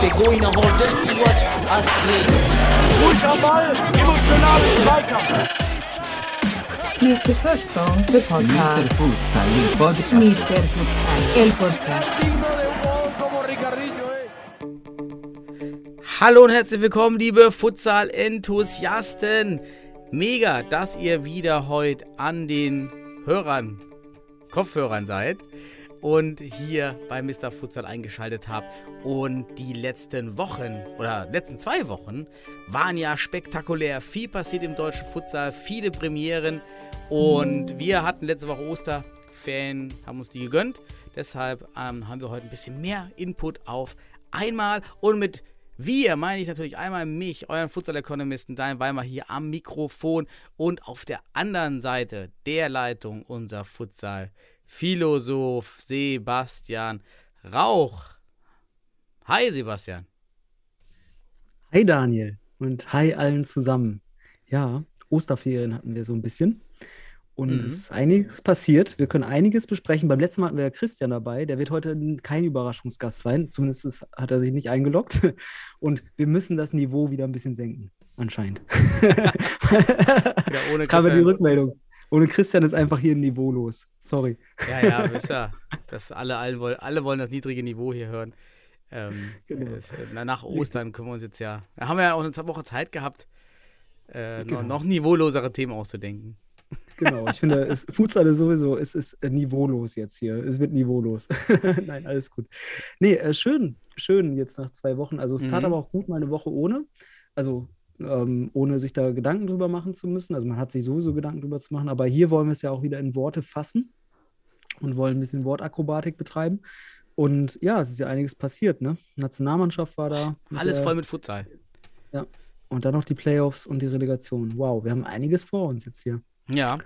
Der Goiner holt das im Zweikampf. Mr. Futsal, the Mr. podcast. Futsal, il podcast. Mr. Futsal, el podcast. Hallo und herzlich willkommen, liebe Futsal-Enthusiasten. Mega, dass ihr wieder heute an den Hörern, Kopfhörern seid und hier bei Mr. Futsal eingeschaltet habt. Und die letzten Wochen oder letzten zwei Wochen waren ja spektakulär. Viel passiert im deutschen Futsal, viele Premieren. Und wir hatten letzte Woche Osterferien, haben uns die gegönnt. Deshalb ähm, haben wir heute ein bisschen mehr Input auf einmal. Und mit wir meine ich natürlich einmal mich, euren Futsal-Ökonomisten Daniel Weimar hier am Mikrofon und auf der anderen Seite der Leitung unser Futsal-Philosoph Sebastian Rauch. Hi Sebastian. Hi Daniel und hi allen zusammen. Ja, Osterferien hatten wir so ein bisschen. Und Mhm. es ist einiges passiert. Wir können einiges besprechen. Beim letzten Mal hatten wir ja Christian dabei. Der wird heute kein Überraschungsgast sein. Zumindest ist, hat er sich nicht eingeloggt. Und wir müssen das Niveau wieder ein bisschen senken, anscheinend. ohne das kam ja die Christian- Rückmeldung. Ohne Christian ist einfach hier niveaulos. Sorry. Ja, ja, wisst ihr, dass alle, alle, wollen, alle wollen das niedrige Niveau hier hören. Ähm, Genau. es, äh, na, nach Ostern können wir uns jetzt ja. Da haben wir ja auch eine Woche Zeit gehabt, äh, Genau. noch, noch niveaulosere Themen auszudenken. Genau, ich finde, es, Futsal ist sowieso, es ist äh, niveaulos jetzt hier. Es wird niveaulos. Nein, alles gut. Nee, äh, schön, schön jetzt nach zwei Wochen. Also es tat Mhm. aber auch gut mal eine Woche ohne. Also ähm, ohne sich da Gedanken drüber machen zu müssen. Also man hat sich sowieso Gedanken drüber zu machen, aber hier wollen wir es ja auch wieder in Worte fassen und wollen ein bisschen Wortakrobatik betreiben. Und ja, es ist ja einiges passiert, ne? Nationalmannschaft war da. Alles der- voll mit Futsal. Und dann noch die Playoffs und die Relegation. Wow, wir haben einiges vor uns jetzt hier. Ja.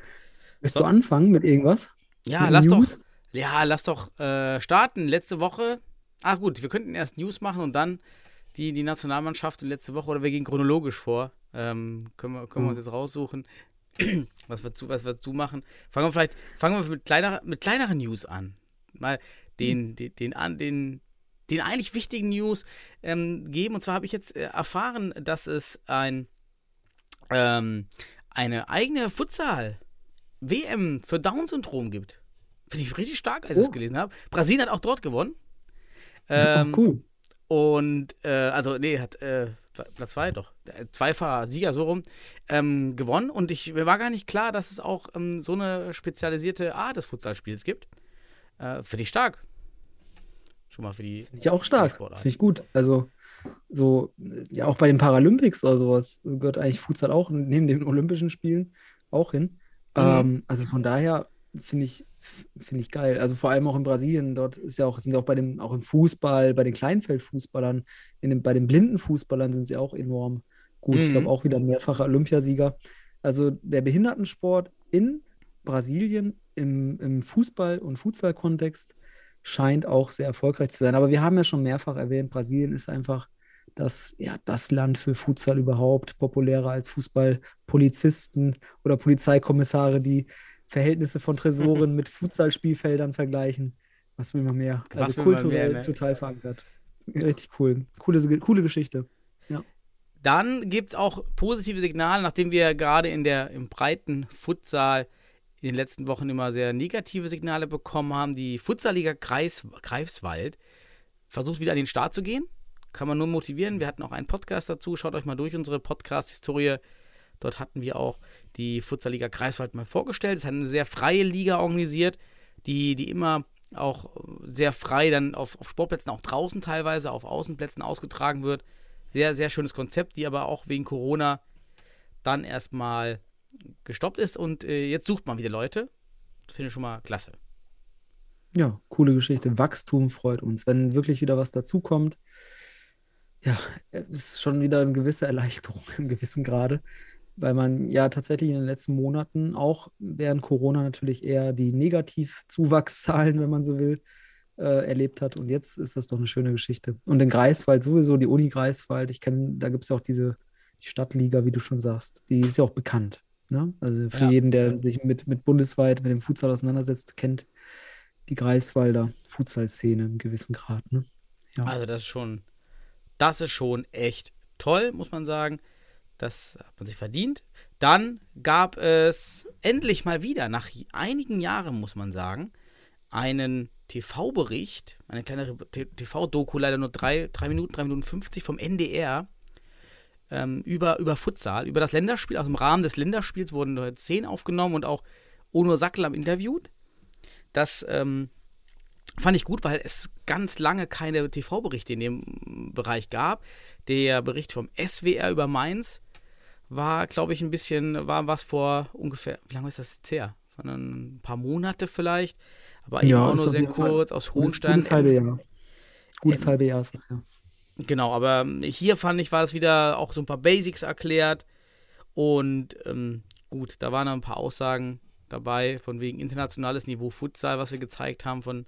Willst So. du anfangen mit irgendwas? Ja, Mit lass News? doch, ja, lass doch äh, starten. Letzte Woche. Ah, gut, wir könnten erst News machen und dann die, die Nationalmannschaft in letzte Woche oder wir gehen chronologisch vor. Ähm, können wir, können wir Mhm. uns jetzt raussuchen, was wir zu, was wir zu machen. Fangen wir vielleicht, fangen wir mit, kleiner, mit kleineren News an. Mal den, den, den, an, den, den eigentlich wichtigen News ähm, geben. Und zwar habe ich jetzt äh, erfahren, dass es ein, ähm, eine eigene Futsal-WM für Down-Syndrom gibt. Finde ich richtig stark, als ich Oh. das gelesen habe. Brasilien hat auch dort gewonnen. Ähm, cool. Und, äh, also, nee, hat äh, Platz zwei doch. Äh, Zweifacher Sieger, so rum, ähm, gewonnen. Und ich, mir war gar nicht klar, dass es auch ähm, so eine spezialisierte Art des Futsalspiels gibt. Äh, Finde ich stark. Schon mal für die. Finde ich auch stark. Finde ich gut. Also, so, ja, auch bei den Paralympics oder sowas gehört eigentlich Futsal auch neben den Olympischen Spielen auch hin. Mhm. Ähm, also von daher finde ich, finde ich geil. Also vor allem auch in Brasilien, dort ist ja auch, sind ja auch bei dem, auch im Fußball, bei den Kleinfeldfußballern, in dem, bei den blinden Fußballern sind sie auch enorm gut. Ich Mhm. glaube auch wieder ein mehrfacher Olympiasieger. Also der Behindertensport in Brasilien im, im Fußball- und Futsal-Kontext scheint auch sehr erfolgreich zu sein. Aber wir haben ja schon mehrfach erwähnt, Brasilien ist einfach das, ja, das Land für Futsal überhaupt, populärer als Fußballpolizisten oder Polizeikommissare, die Verhältnisse von Tresoren mit Futsalspielfeldern vergleichen. Was will man mehr? Was Also kulturell mehr, ne? total verankert. Richtig cool. Coole, coole Geschichte. Dann gibt es auch positive Signale, nachdem wir gerade in der, im breiten Futsal in den letzten Wochen immer sehr negative Signale bekommen haben. Die Futsalliga Kreis, Greifswald versucht wieder an den Start zu gehen. Kann man nur motivieren. Wir hatten auch einen Podcast dazu. Schaut euch mal durch unsere Podcast-Historie. Dort hatten wir auch die Futsalliga Greifswald mal vorgestellt. Es hat eine sehr freie Liga organisiert, die, die immer auch sehr frei dann auf, auf Sportplätzen, auch draußen teilweise, auf Außenplätzen ausgetragen wird. Sehr, sehr schönes Konzept, die aber auch wegen Corona dann erstmal gestoppt ist und äh, jetzt sucht man wieder Leute. Das finde ich schon mal klasse. Ja, coole Geschichte. Wachstum freut uns. Wenn wirklich wieder was dazukommt, ja, ist schon wieder eine gewisse Erleichterung im gewissen Grade, weil man ja tatsächlich in den letzten Monaten auch während Corona natürlich eher die Negativzuwachszahlen, wenn man so will, äh, erlebt hat. Und jetzt ist das doch eine schöne Geschichte. Und in Greifswald sowieso, die Uni Greifswald, ich kenne, da gibt es ja auch diese die Stadtliga, wie du schon sagst, die ist ja auch bekannt. Ne? Also für Ja. jeden, der sich mit, mit bundesweit mit dem Futsal auseinandersetzt, kennt die Greifswalder Futsal-Szene im gewissen Grad. Ne? Ja. Also das ist schon, das ist schon echt toll, muss man sagen. Das hat man sich verdient. Dann gab es endlich mal wieder, nach einigen Jahren, muss man sagen, einen TV-Bericht, eine kleine TV-Doku, leider nur drei, drei Minuten, drei Minuten 50 vom NDR ähm, über, über Futsal, über das Länderspiel. Aus dem Rahmen des Länderspiels wurden Szenen aufgenommen und auch Ono Sacklam interviewt. Das ähm, fand ich gut, weil es ganz lange keine TV-Berichte in dem Bereich gab. Der Bericht vom SWR über Mainz war, glaube ich, ein bisschen, war was vor ungefähr, wie lange ist das jetzt her? Von ein paar Monate vielleicht, aber eben Ja, auch nur sehr jeden Fall kurz aus Hohenstein. gutes halbe Jahr. Gutes Ähm, halbe Jahr ist das ja. Genau, aber hier fand ich, war das wieder auch so ein paar Basics erklärt. Und ähm, gut, da waren noch ein paar Aussagen dabei, von wegen internationales Niveau Futsal, was wir gezeigt haben von,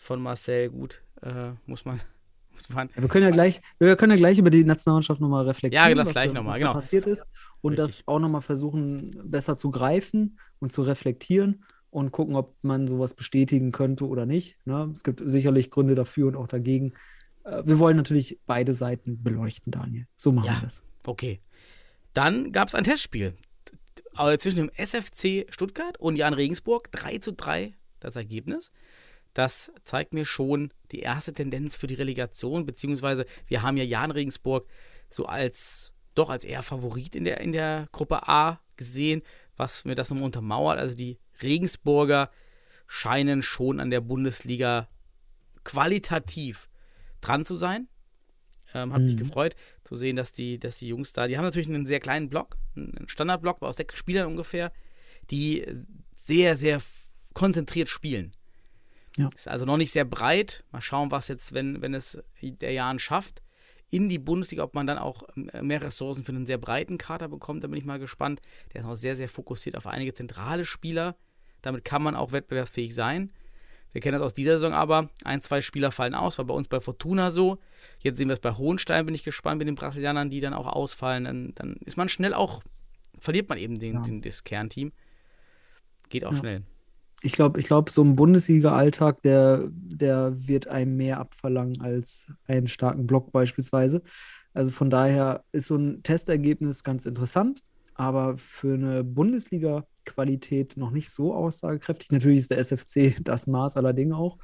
von Marcel. Gut, äh, muss man, muss man. Ja, wir können ja gleich, wir können ja gleich über die Nationalmannschaft nochmal reflektieren, Ja, das was, gleich noch mal, was genau. passiert ist und Richtig. das auch nochmal versuchen, besser zu greifen und zu reflektieren und gucken, ob man sowas bestätigen könnte oder nicht. Ne? Es gibt sicherlich Gründe dafür und auch dagegen. Äh, Wir wollen natürlich beide Seiten beleuchten, Daniel. So machen Ja. wir das. Okay. Dann gab es ein Testspiel äh, zwischen dem SFC Stuttgart und Jan Regensburg. 3 zu 3 das Ergebnis. Das zeigt mir schon die erste Tendenz für die Relegation, beziehungsweise wir haben ja Jan Regensburg so als doch als eher Favorit in der, in der Gruppe A gesehen, was mir das nochmal untermauert. Also die Regensburger scheinen schon an der Bundesliga qualitativ dran zu sein. Ähm, hat mich Mhm. gefreut zu sehen, dass die, dass die Jungs da, die haben natürlich einen sehr kleinen Block, einen Standardblock aus sechs Spielern ungefähr, die sehr, sehr konzentriert spielen. Ja. Ist also noch nicht sehr breit. Mal schauen, was jetzt, wenn, wenn es der Jan schafft, in die Bundesliga, ob man dann auch ähm, mehr Ressourcen für einen sehr breiten Kader bekommt. Da bin ich mal gespannt. Der ist auch sehr, sehr fokussiert auf einige zentrale Spieler. Damit kann man auch wettbewerbsfähig sein. Wir kennen das aus dieser Saison aber. Ein, zwei Spieler fallen aus. War bei uns bei Fortuna so. Jetzt sehen wir es bei Hohenstein. Bin ich gespannt mit den Brasilianern, die dann auch ausfallen. Dann, dann ist man schnell auch, verliert man eben den, Ja. den, das Kernteam. Geht auch Ja. schnell. Ich glaube, ich glaube, so ein Bundesliga-Alltag, der, der wird einem mehr abverlangen als einen starken Block beispielsweise. Also von daher ist so ein Testergebnis ganz interessant, aber für eine Bundesliga-Qualität noch nicht so aussagekräftig. Natürlich ist der SFC das Maß aller Dinge auch,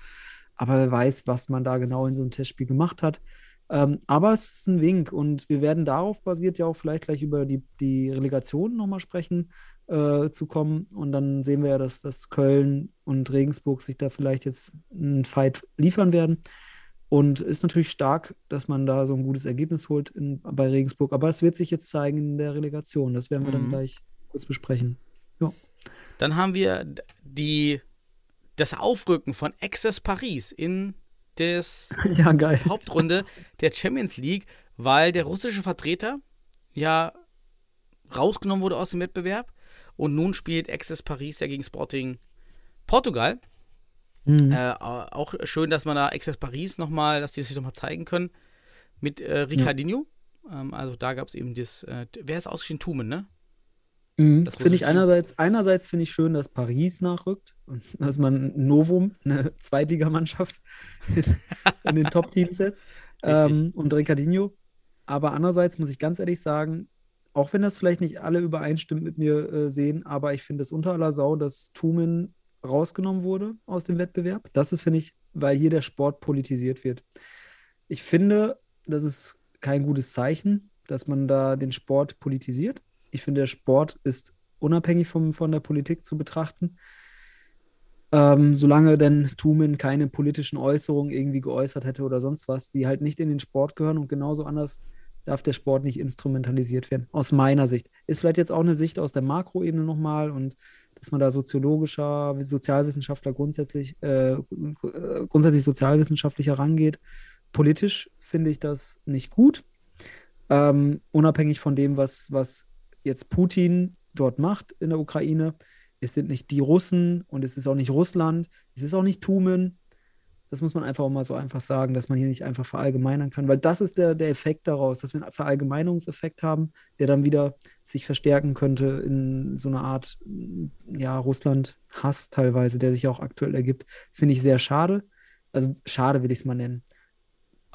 aber wer weiß, was man da genau in so einem Testspiel gemacht hat. Ähm, aber es ist ein Wink und wir werden darauf basiert ja auch vielleicht gleich über die, die Relegation nochmal sprechen äh, zu kommen. Und dann sehen wir ja, dass, dass Köln und Regensburg sich da vielleicht jetzt einen Fight liefern werden. Und ist natürlich stark, dass man da so ein gutes Ergebnis holt in, bei Regensburg. Aber es wird sich jetzt zeigen in der Relegation. Das werden wir dann Mhm. gleich kurz besprechen. Dann haben wir die, das Aufrücken von Access Paris in das ja. Hauptrunde der Champions League, weil der russische Vertreter ja rausgenommen wurde aus dem Wettbewerb und nun spielt Access Paris ja gegen Sporting Portugal. Mhm. Äh, auch schön, dass man da Access Paris nochmal, dass die sich nochmal zeigen können mit äh, Ricardinho. Ähm, also da gab es eben das, äh, wer ist ausgeschieden? Tumen, ne? Mhm. Finde ich einerseits, einerseits finde ich schön, dass Paris nachrückt und dass man ein Novum, eine Zweitligamannschaft in, in den Top-Teams setzt ähm, und Ricardinho. Aber andererseits muss ich ganz ehrlich sagen, auch wenn das vielleicht nicht alle übereinstimmt mit mir äh, sehen, aber ich finde es unter aller Sau, dass Tumen rausgenommen wurde aus dem Wettbewerb. Das ist, finde ich, weil hier der Sport politisiert wird. Ich finde, das ist kein gutes Zeichen, dass man da den Sport politisiert. Ich finde, der Sport ist unabhängig vom, von der Politik zu betrachten. Ähm, solange denn Tumen keine politischen Äußerungen irgendwie geäußert hätte oder sonst was, die halt nicht in den Sport gehören und genauso anders darf der Sport nicht instrumentalisiert werden. Aus meiner Sicht. Ist vielleicht jetzt auch eine Sicht aus der Makroebene nochmal und dass man da soziologischer, Sozialwissenschaftler grundsätzlich, äh, grundsätzlich sozialwissenschaftlich herangeht. Politisch finde ich das nicht gut. Ähm, unabhängig von dem, was, was jetzt Putin dort macht in der Ukraine. Es sind nicht die Russen und es ist auch nicht Russland, es ist auch nicht Tumen. Das muss man einfach auch mal so einfach sagen, dass man hier nicht einfach verallgemeinern kann, weil das ist der, der Effekt daraus, dass wir einen Verallgemeinungseffekt haben, der dann wieder sich verstärken könnte in so einer Art, ja, Russland-Hass teilweise, der sich auch aktuell ergibt. Finde ich sehr schade. Also schade will ich es mal nennen.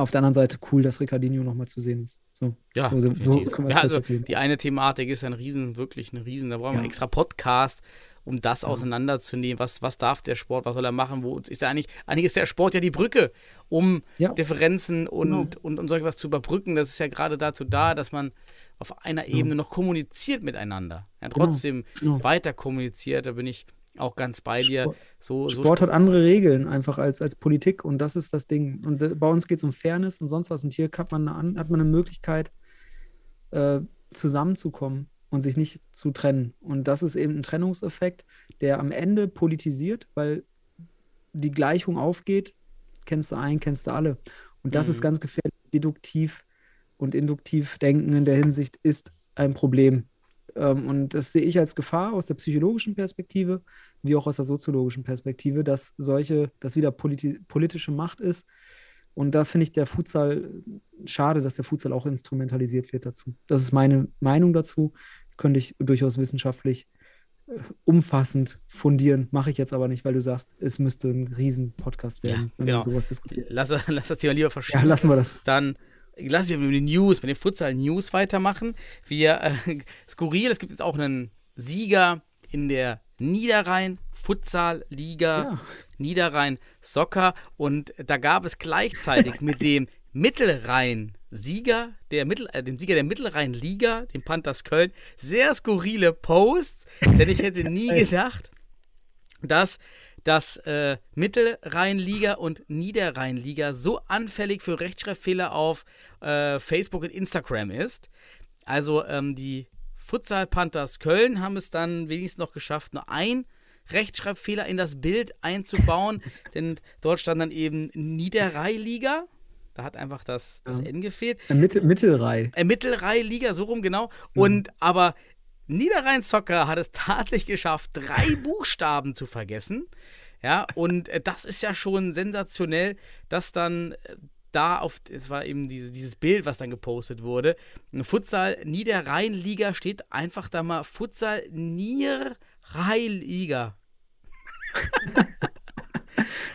Auf der anderen Seite cool, dass Ricardinho nochmal zu sehen ist. So, Ja, so, so, ja also die eine Thematik ist ein Riesen, wirklich ein Riesen. Da brauchen wir Ja. einen extra Podcast, um das Ja. auseinanderzunehmen. Was, was darf der Sport, was soll er machen? Wo ist er eigentlich? Eigentlich ist der Sport ja die Brücke, um. Differenzen und, Genau. und, und solch was zu überbrücken. Das ist ja gerade dazu da, dass man auf einer Ebene noch kommuniziert miteinander. Ja, trotzdem genau. weiter kommuniziert. Da bin ich auch ganz bei dir. Sport- So, so Sport hat andere Regeln einfach als, als Politik und das ist das Ding. Und äh, bei uns geht es um Fairness und sonst was. Und hier hat man eine, hat man eine Möglichkeit, äh, zusammenzukommen und sich nicht zu trennen. Und das ist eben ein Trennungseffekt, der am Ende politisiert, weil die Gleichung aufgeht, kennst du einen, kennst du alle. Und das Mhm. ist ganz gefährlich. Deduktiv und induktiv denken in der Hinsicht ist ein Problem. Ähm, und das sehe ich als Gefahr aus der psychologischen Perspektive, wie auch aus der soziologischen Perspektive, dass solche, dass wieder politi politische Macht ist. Und da finde ich der Futsal schade, dass der Futsal auch instrumentalisiert wird dazu. Das ist meine Meinung dazu. Könnte ich durchaus wissenschaftlich äh, umfassend fundieren. Mache ich jetzt aber nicht, weil du sagst, es müsste ein Riesen-Podcast Ja, werden, wenn genau. man sowas diskutiert. lass, lass das Thema lieber Ja, verschieben. lassen wir das. dann lass ich mit den News, mit den Futsal-News weitermachen. Wir, äh, skurril, es gibt jetzt auch einen Sieger in der Niederrhein Futsal-Liga, Ja. Niederrhein Soccer und da gab es gleichzeitig mit dem Mittelrhein-Sieger, der Mittel, äh, dem Sieger der Mittelrhein-Liga, dem Panthers Köln, sehr skurrile Posts, denn ich hätte nie gedacht, dass dass äh, Mittelrheinliga und Niederrheinliga so anfällig für Rechtschreibfehler auf äh, Facebook und Instagram ist. Also ähm, die Futsal Panthers Köln haben es dann wenigstens noch geschafft, nur ein Rechtschreibfehler in das Bild einzubauen, denn dort stand dann eben Niederrheiliga. Da hat einfach das, das Ja. N gefehlt Äh, Mittel, Mittelrei. äh, Mittelrhein-Liga, so rum genau. Und aber Niederrhein Soccer hat es tatsächlich geschafft, drei Buchstaben zu vergessen. Ja, und äh, das ist ja schon sensationell, dass dann äh, da auf, es war eben diese, dieses Bild, was dann gepostet wurde. Futsal Niederrhein-Liga steht einfach da mal Futsal Niederrhein-Liga.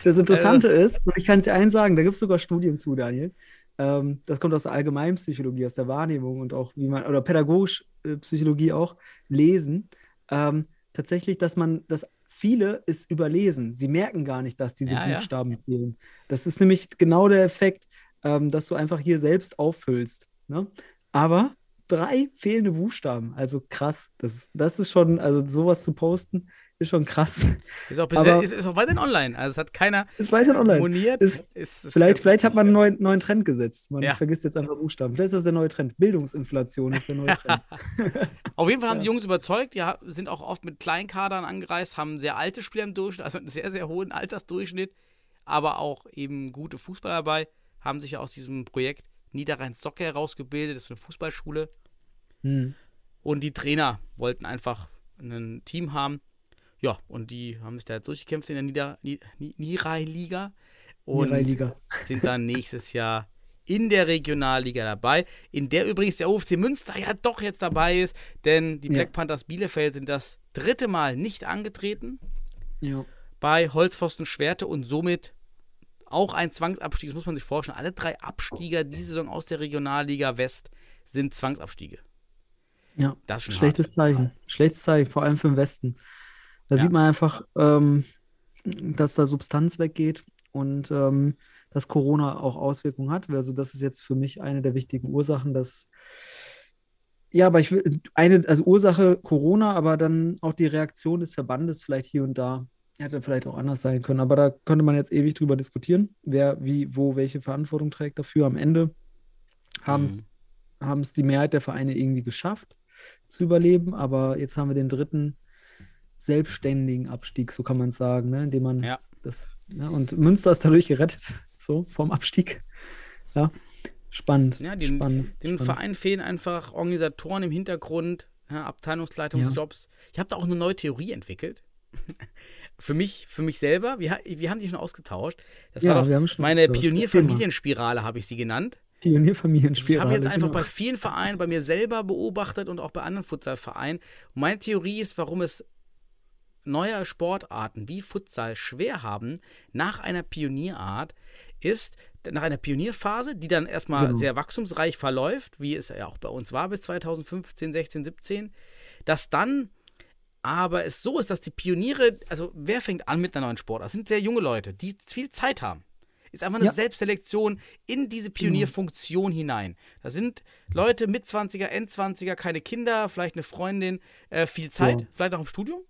Das Interessante Also ist, und ich kann es dir eins sagen, da gibt es sogar Studien zu, Daniel. Ähm, das kommt aus der Allgemeinpsychologie, aus der Wahrnehmung und auch wie man, oder pädagogisch äh, Psychologie auch, lesen. Ähm, tatsächlich, dass man, dass viele es überlesen. Sie merken gar nicht, dass diese Ja, ja. Buchstaben fehlen. Das ist nämlich genau der Effekt, ähm, dass du einfach hier selbst auffüllst. Ne? Aber drei fehlende Buchstaben, also krass. Das, das ist schon, also sowas zu posten, ist schon krass. Ist auch, bisher, ist, ist auch weiterhin online. Also es hat keiner Ist weiter online. moniert. Ist- Ist- Vielleicht, vielleicht hat man einen neuen, neuen Trend gesetzt. Man Ja. vergisst jetzt einfach Buchstaben. Vielleicht ist das der neue Trend. Bildungsinflation ist der neue Trend. Auf jeden Fall haben Ja. die Jungs überzeugt, ja, sind auch oft mit Kleinkadern angereist, haben sehr alte Spieler im Durchschnitt, also einen sehr, sehr hohen Altersdurchschnitt, aber auch eben gute Fußballer dabei, haben sich ja aus diesem Projekt Niederrhein Soccer herausgebildet, das ist eine Fußballschule. Hm. Und die Trainer wollten einfach ein Team haben. Ja, und die haben sich da jetzt durchgekämpft in der Nieder Ni Ni Niederrhein-Liga. Und Liga. sind dann nächstes Jahr in der Regionalliga dabei, in der übrigens der OFC Münster ja doch jetzt dabei ist, denn die Ja. Black Panthers Bielefeld sind das dritte Mal nicht angetreten Ja. bei Holzpfosten Schwerte und somit auch ein Zwangsabstieg. Das muss man sich vorstellen. Alle drei Abstieger diese Saison aus der Regionalliga West sind Zwangsabstiege. ja. Das ist Schlechtes Zeichen. Schlechtes Zeichen, vor allem für den Westen. Da Ja. sieht man einfach, ähm, dass da Substanz weggeht und ähm, dass Corona auch Auswirkungen hat. Also, das ist jetzt für mich eine der wichtigen Ursachen, dass. Ja, aber ich will eine, also Ursache Corona, aber dann auch die Reaktion des Verbandes vielleicht hier und da hätte vielleicht auch anders sein können. Aber da könnte man jetzt ewig drüber diskutieren, wer wie, wo, welche Verantwortung trägt dafür. Am Ende haben es haben es die Mehrheit der Vereine irgendwie geschafft zu überleben, aber jetzt haben wir den dritten selbstständigen Abstieg, so kann man es sagen, ne? indem man Ja. das, ne? und Münster ist dadurch gerettet, so vom Abstieg. Ja, spannend. Ja, den- spannend, Dem spannend. Verein fehlen einfach Organisatoren im Hintergrund, ja, Abteilungsleitungsjobs. Ich habe da auch eine neue Theorie entwickelt. für mich, für mich selber, wir, wir haben die schon ausgetauscht. Das Ja, war doch wir haben schon meine. Pionierfamilienspirale, habe ich sie genannt. Pionierfamilienspirale. Ich habe jetzt einfach genau. bei vielen Vereinen, bei mir selber beobachtet und auch bei anderen Futsalvereinen. Und meine Theorie ist, warum es neue Sportarten wie Futsal schwer haben nach einer Pionierart, ist nach einer Pionierphase, die dann erstmal Genau. sehr wachstumsreich verläuft, wie es ja auch bei uns war bis 2015, 16, 17, dass dann aber es so ist, dass die Pioniere, also wer fängt an mit einer neuen Sportart? Das sind sehr junge Leute, die viel Zeit haben. Ist einfach eine Ja. Selbstselektion in diese Pionierfunktion hinein. Da sind Leute mit 20er, Endzwanziger, keine Kinder, vielleicht eine Freundin, äh, viel Zeit, Ja. vielleicht auch im Studium.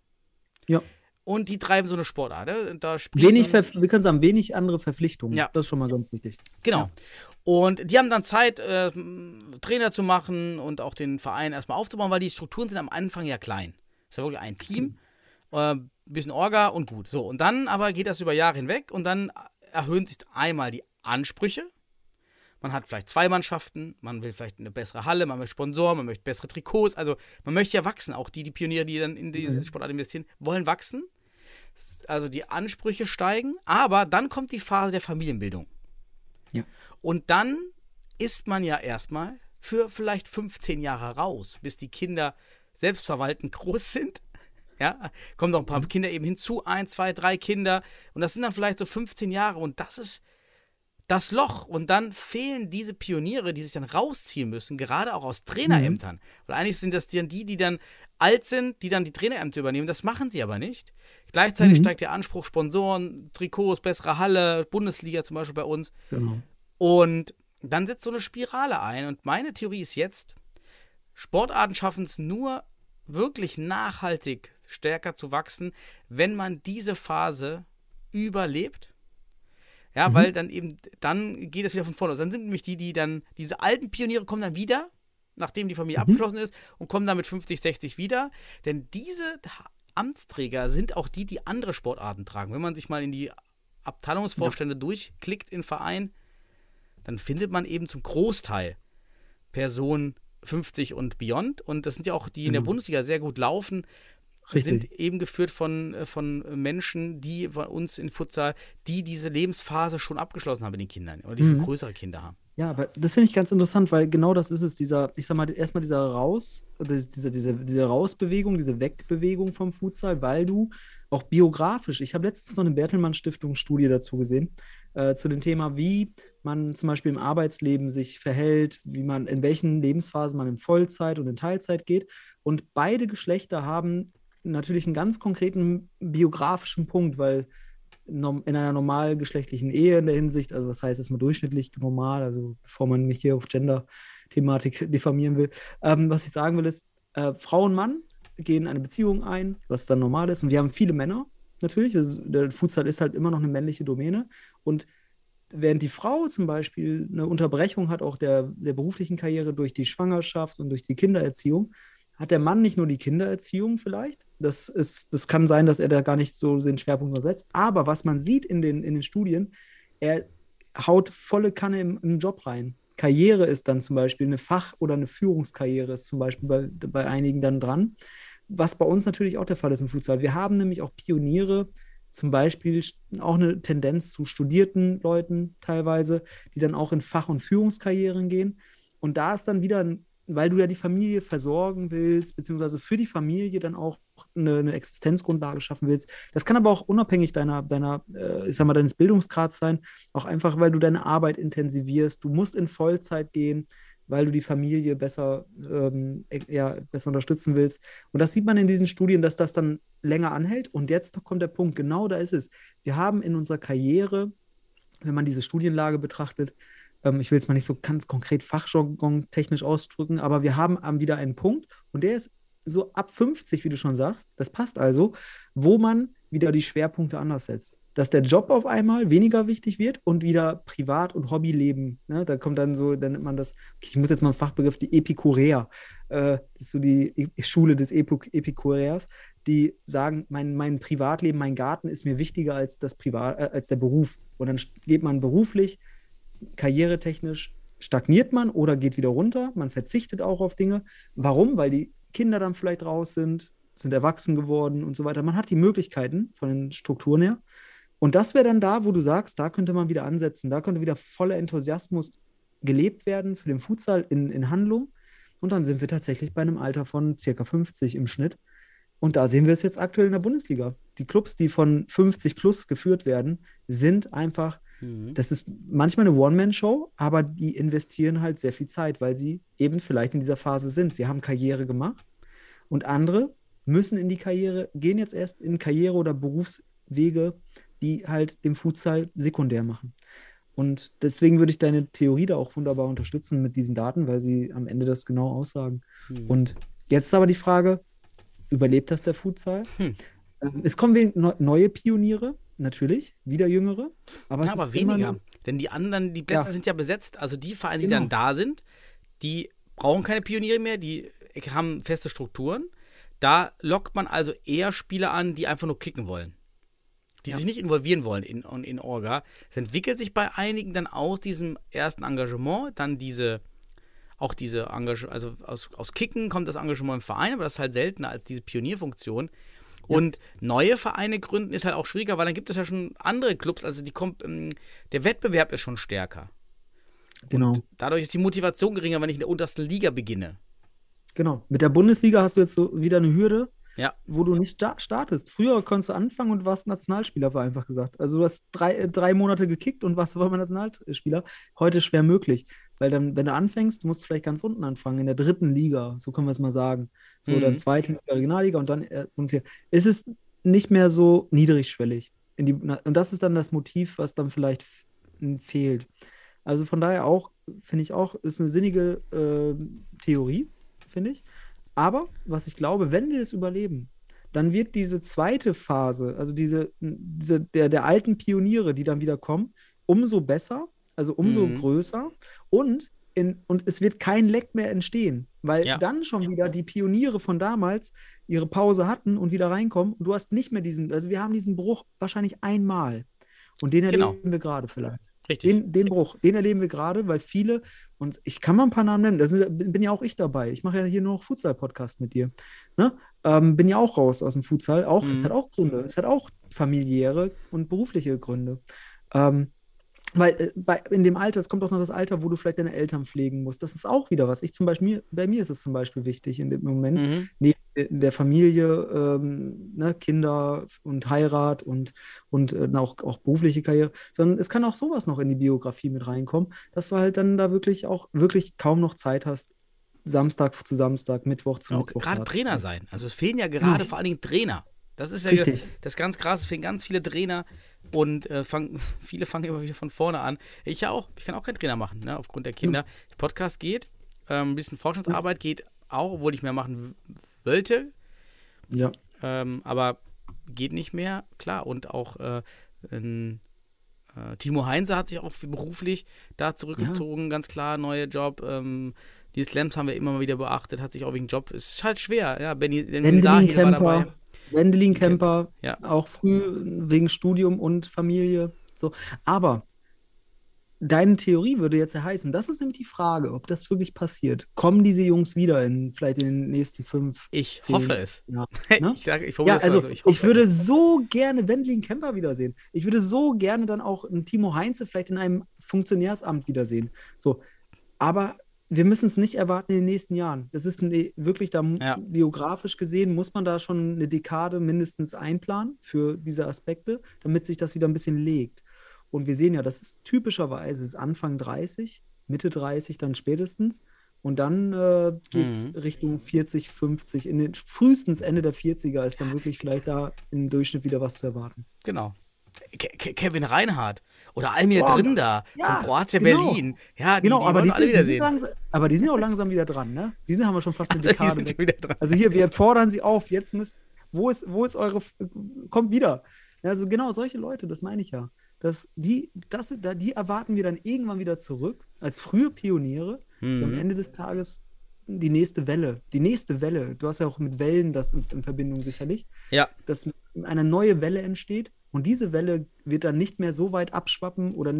Ja. Und die treiben so eine Sportart. Ne? Und Da Wenig, wir können sagen, wenig andere Verpflichtungen. Ja. Das ist schon mal ganz wichtig. Genau. Und die haben dann Zeit, äh, Trainer zu machen und auch den Verein erstmal aufzubauen, weil die Strukturen sind am Anfang ja klein. Es ist ja wirklich ein Team, äh, bisschen Orga und gut. So, und dann aber geht das über Jahre hinweg und dann erhöhen sich einmal die Ansprüche. Man hat vielleicht zwei Mannschaften, man will vielleicht eine bessere Halle, man möchte Sponsoren, man möchte bessere Trikots. Also man möchte ja wachsen. Auch die, die Pioniere, die dann in diese Sportart investieren, wollen wachsen. Also die Ansprüche steigen, aber dann kommt die Phase der Familienbildung. Ja. Und dann ist man ja erstmal für vielleicht 15 Jahre raus, bis die Kinder selbstverwaltend groß sind. Ja, kommen noch ein paar Kinder eben hinzu, ein, zwei, drei Kinder. Und das sind dann vielleicht so 15 Jahre. Und das ist das Loch. Und dann fehlen diese Pioniere, die sich dann rausziehen müssen, gerade auch aus Trainerämtern. Weil eigentlich sind das dann die, die dann alt sind, die dann die Trainerämter übernehmen. Das machen sie aber nicht. Gleichzeitig Mhm. steigt der Anspruch, Sponsoren, Trikots, bessere Halle, Bundesliga zum Beispiel bei uns. Genau. Und dann setzt so eine Spirale ein. Und meine Theorie ist jetzt, Sportarten schaffen es nur wirklich nachhaltig stärker zu wachsen, wenn man diese Phase überlebt. Ja, weil dann eben, dann geht es wieder von vorne. aus. Dann sind nämlich die, die dann, diese alten Pioniere kommen dann wieder, nachdem die Familie abgeschlossen ist, und kommen dann mit 50, 60 wieder. Denn diese Amtsträger sind auch die, die andere Sportarten tragen. Wenn man sich mal in die Abteilungsvorstände durchklickt in Verein, dann findet man eben zum Großteil Personen 50 und beyond. Und das sind ja auch die in der Genau. Bundesliga sehr gut laufen. Richtig. Sind eben geführt von, äh, von Menschen, die bei uns in Futsal, die diese Lebensphase schon abgeschlossen haben mit den Kindern oder die schon Mhm. größere Kinder haben. Ja, aber das finde ich ganz interessant, weil genau das ist es, dieser, ich sag mal, erstmal dieser Raus, diese, diese, diese Rausbewegung, diese Wegbewegung vom Futsal, weil du auch biografisch, ich habe letztens noch eine Bertelmann-Stiftung-Studie dazu gesehen, äh, zu dem Thema, wie man zum Beispiel im Arbeitsleben sich verhält, wie man, in welchen Lebensphasen man in Vollzeit und in Teilzeit geht. Und beide Geschlechter haben natürlich einen ganz konkreten biografischen Punkt, weil in einer normalgeschlechtlichen Ehe in der Hinsicht, also was heißt erstmal durchschnittlich normal, also bevor man mich hier auf Gender-Thematik diffamieren will, ähm, was ich sagen will ist, äh, Frau und Mann gehen eine Beziehung ein, was dann normal ist. Und wir haben viele Männer natürlich, also der Futsal ist halt immer noch eine männliche Domäne. Und während die Frau zum Beispiel eine Unterbrechung hat, auch der, der beruflichen Karriere durch die Schwangerschaft und durch die Kindererziehung, hat der Mann nicht nur die Kindererziehung vielleicht, das, ist, das kann sein, dass er da gar nicht so den Schwerpunkt nur setzt, aber was man sieht in den, in den Studien, er haut volle Kanne im, im Job rein. Karriere ist dann zum Beispiel eine Fach- oder eine Führungskarriere ist zum Beispiel bei, bei einigen dann dran, was bei uns natürlich auch der Fall ist im Futsal. Wir haben nämlich auch Pioniere, zum Beispiel auch eine Tendenz zu studierten Leuten teilweise, die dann auch in Fach- und Führungskarrieren gehen. Und da ist dann wieder, ein, weil du ja die Familie versorgen willst, beziehungsweise für die Familie dann auch eine, eine Existenzgrundlage schaffen willst. Das kann aber auch unabhängig deiner, deiner äh, ich sag mal, deines Bildungsgrads sein, auch einfach, weil du deine Arbeit intensivierst. Du musst in Vollzeit gehen, weil du die Familie besser, ähm, ja, besser unterstützen willst. Und das sieht man in diesen Studien, dass das dann länger anhält. Und jetzt kommt der Punkt, genau da ist es. Wir haben in unserer Karriere, wenn man diese Studienlage betrachtet, ähm, ich will jetzt mal nicht so ganz konkret Fachjargon technisch ausdrücken, aber wir haben wieder einen Punkt und der ist so ab 50, wie du schon sagst, das passt also, wo man wieder die Schwerpunkte anders setzt. Dass der Job auf einmal weniger wichtig wird und wieder Privat- und Hobbyleben. Ne? Da kommt dann so, dann nennt man das, ich muss jetzt mal einen Fachbegriff, die Epikureer. Äh, das ist so die E- Schule des Epik Epikureers, die sagen, mein, mein Privatleben, mein Garten ist mir wichtiger als, das Privat, äh, als der Beruf. Und dann geht man beruflich, karrieretechnisch, stagniert man oder geht wieder runter. Man verzichtet auch auf Dinge. Warum? Weil die Kinder dann vielleicht raus sind, sind erwachsen geworden und so weiter. Man hat die Möglichkeiten von den Strukturen her. Und das wäre dann da, wo du sagst, da könnte man wieder ansetzen, da könnte wieder voller Enthusiasmus gelebt werden für den Futsal in, in Handlung. Und dann sind wir tatsächlich bei einem Alter von circa 50 im Schnitt. Und da sehen wir es jetzt aktuell in der Bundesliga. Die Clubs, die von 50 plus geführt werden, sind einfach, Mhm. das ist manchmal eine One-Man-Show, aber die investieren halt sehr viel Zeit, weil sie eben vielleicht in dieser Phase sind. Sie haben Karriere gemacht und andere müssen in die Karriere, gehen jetzt erst in Karriere oder Berufswege, die halt dem Futsal sekundär machen. Und deswegen würde ich deine Theorie da auch wunderbar unterstützen mit diesen Daten, weil sie am Ende das genau aussagen. Mhm. Und jetzt ist aber die Frage, überlebt das der Futsal? Hm. Ähm, Es kommen neue Pioniere, natürlich, wieder jüngere, aber Ja, aber weniger. nur- Denn die anderen, die Plätze Ja. sind ja besetzt. Also die Vereine, die Genau. dann da sind, die brauchen keine Pioniere mehr, die haben feste Strukturen. Da lockt man also eher Spieler an, die einfach nur kicken wollen. Die Ja. sich nicht involvieren wollen in, in, in Orga. Es entwickelt sich bei einigen dann aus diesem ersten Engagement, dann diese, auch diese Engagement, also aus, aus Kicken kommt das Engagement im Verein, aber das ist halt seltener als diese Pionierfunktion. Und neue Vereine gründen ist halt auch schwieriger, weil dann gibt es ja schon andere Clubs, also die kommt, ähm, der Wettbewerb ist schon stärker. Genau. Und dadurch ist die Motivation geringer, wenn ich in der untersten Liga beginne. Genau. Mit der Bundesliga hast du jetzt so wieder eine Hürde, Ja. wo du nicht sta startest. Früher konntest du anfangen und warst Nationalspieler, war einfach gesagt. Also du hast drei, äh, drei Monate gekickt und warst aber Nationalspieler. Heute schwer möglich. Weil dann, wenn du anfängst, musst du vielleicht ganz unten anfangen, in der dritten Liga, so können wir es mal sagen. So, Mhm. oder zweite Liga, Regionalliga und dann äh, Bundesliga. Ist es nicht mehr so niedrigschwellig. Die, und das ist dann das Motiv, was dann vielleicht fehlt. Also von daher auch, finde ich auch, ist eine sinnige äh, Theorie, finde ich. Aber was ich glaube, wenn wir es überleben, dann wird diese zweite Phase, also diese, diese der, der alten Pioniere, die dann wieder kommen, umso besser, also umso Mhm. größer und, in, und es wird kein Leck mehr entstehen, weil Ja. dann schon wieder die Pioniere von damals ihre Pause hatten und wieder reinkommen und du hast nicht mehr diesen, also wir haben diesen Bruch wahrscheinlich einmal und den Genau. erleben wir gerade vielleicht. Richtig. Den, den Bruch, den erleben wir gerade, weil viele, und ich kann mal ein paar Namen nennen, da sind, bin ja auch ich dabei. Ich mache ja hier nur noch Futsal-Podcast mit dir. Ne? Ähm, bin ja auch raus aus dem Futsal. Auch, Mhm. hat auch Gründe. Es hat auch familiäre und berufliche Gründe. Ähm, weil äh, bei, in dem Alter, es kommt auch noch das Alter, wo du vielleicht deine Eltern pflegen musst. Das ist auch wieder was. Ich zum Beispiel, bei mir ist es zum Beispiel wichtig in dem Moment, Mhm. neben der Familie, ähm, ne, Kinder und Heirat und, und äh, auch, auch berufliche Karriere, sondern es kann auch sowas noch in die Biografie mit reinkommen, dass du halt dann da wirklich auch wirklich kaum noch Zeit hast, Samstag zu Samstag, Mittwoch zu Auch Mittwoch. gerade da- Trainer sein. Also es fehlen ja gerade Ja. vor allen Dingen Trainer. Das ist ja Richtig. das ganz krass. Es fehlen ganz viele Trainer und äh, fang, viele fangen immer wieder von vorne an. Ich ja auch. Ich kann auch keinen Trainer machen, ne, aufgrund der Kinder. Podcast geht, ähm, ein bisschen Forschungsarbeit geht auch, obwohl ich mehr machen wollte. Ja, Ähm, aber geht nicht mehr, klar. Und auch äh, ein, äh, Timo Heinze hat sich auch beruflich da zurückgezogen, ganz klar, neuer Job. Ähm, die Slams haben wir immer mal wieder beachtet, hat sich auch wegen Job. Es ist halt schwer, ja. Benny, Ben Wendelin Sahil war dabei. Kemper, Wendelin Kemper, Ja. auch früh wegen Studium und Familie. So. Aber deine Theorie würde jetzt ja heißen, das ist nämlich die Frage, ob das wirklich passiert. Kommen diese Jungs wieder in vielleicht in den nächsten fünf? Ich Zehn. hoffe es. Ja, ne? Ich sage, ich Ja, also so. ich, Ich, würde es. so gerne Wendelin Kemper wiedersehen. Ich würde so gerne dann auch einen Timo Heinze vielleicht in einem Funktionärsamt wiedersehen. So, aber wir müssen es nicht erwarten in den nächsten Jahren. Das ist ne, wirklich da Ja. biografisch gesehen, muss man da schon eine Dekade mindestens einplanen für diese Aspekte, damit sich das wieder ein bisschen legt. Und wir sehen ja, das ist typischerweise ist Anfang 30, Mitte 30 dann spätestens. Und dann äh, geht es Mhm. Richtung 40, 50. In den frühestens Ende der 40er ist dann wirklich vielleicht da im Durchschnitt wieder was zu erwarten. Genau. Ke Kevin Reinhardt oder Almir Boah, Drinda ja, von Kroatia genau. Berlin. Ja, die, genau, die aber, die alle sind, die wiedersehen. langsam, aber die sind auch langsam wieder dran, ne? Die sind, haben wir schon fast eine Also, die Dekade weg. Also hier, wir fordern sie auf, jetzt müsst, wo ist, wo ist eure, kommt wieder. Also genau, solche Leute, das meine ich ja. Das, die, das, da- die erwarten wir dann irgendwann wieder zurück, als frühe Pioniere, die am Mhm. Ende des Tages die nächste Welle, die nächste Welle, du hast ja auch mit Wellen das in, in Verbindung sicherlich, Ja, dass eine neue Welle entsteht und diese Welle wird dann nicht mehr so weit abschwappen oder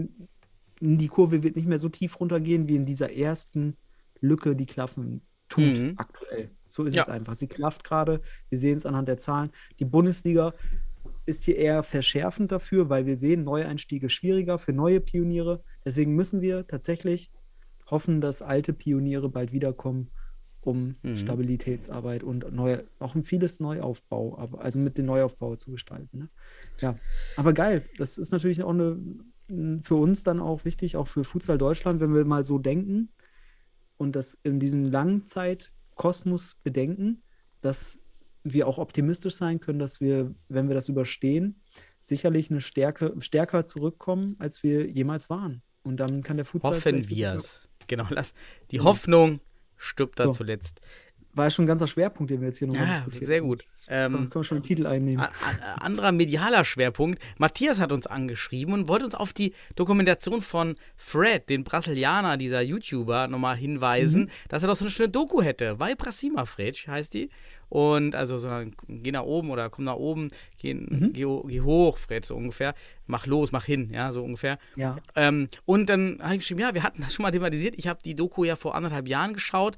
die Kurve wird nicht mehr so tief runtergehen wie in dieser ersten Lücke, die klaffen tut Mhm. aktuell. So ist Ja. es einfach. Sie klafft gerade. Wir sehen es anhand der Zahlen. Die Bundesliga ist hier eher verschärfend dafür, weil wir sehen, Neueinstiege schwieriger für neue Pioniere. Deswegen müssen wir tatsächlich hoffen, dass alte Pioniere bald wiederkommen, um Mhm. Stabilitätsarbeit und neue, auch ein vieles Neuaufbau, aber also mit dem Neuaufbau zu gestalten. Ne? Ja, aber geil. Das ist natürlich auch eine, für uns dann auch wichtig, auch für Futsal Deutschland, wenn wir mal so denken und das in diesem Langzeitkosmos bedenken, dass wir auch optimistisch sein können, dass wir, wenn wir das überstehen, sicherlich eine Stärke, stärker zurückkommen, als wir jemals waren. Und dann kann der Futsal. Hoffen wir es. Genau, lass. Die Ja. Hoffnung stirbt da So. zuletzt. War ja schon ein ganzer Schwerpunkt, den wir jetzt hier nochmal Ja, diskutieren. sehr gut. Ähm, können wir schon den Titel einnehmen. anderer medialer Schwerpunkt. Matthias hat uns angeschrieben und wollte uns auf die Dokumentation von Fred, den Brasilianer, dieser YouTuber, nochmal hinweisen, Mhm. dass er doch so eine schöne Doku hätte. Vai pra cima, Fred, heißt die. Und also so geh nach oben oder komm nach oben, geh, Mhm. geh, geh hoch, Fred, so ungefähr. Mach los, mach hin, ja, so ungefähr. ja. Ähm, und dann habe ich geschrieben, ja, wir hatten das schon mal thematisiert. Ich habe die Doku ja vor anderthalb Jahren geschaut.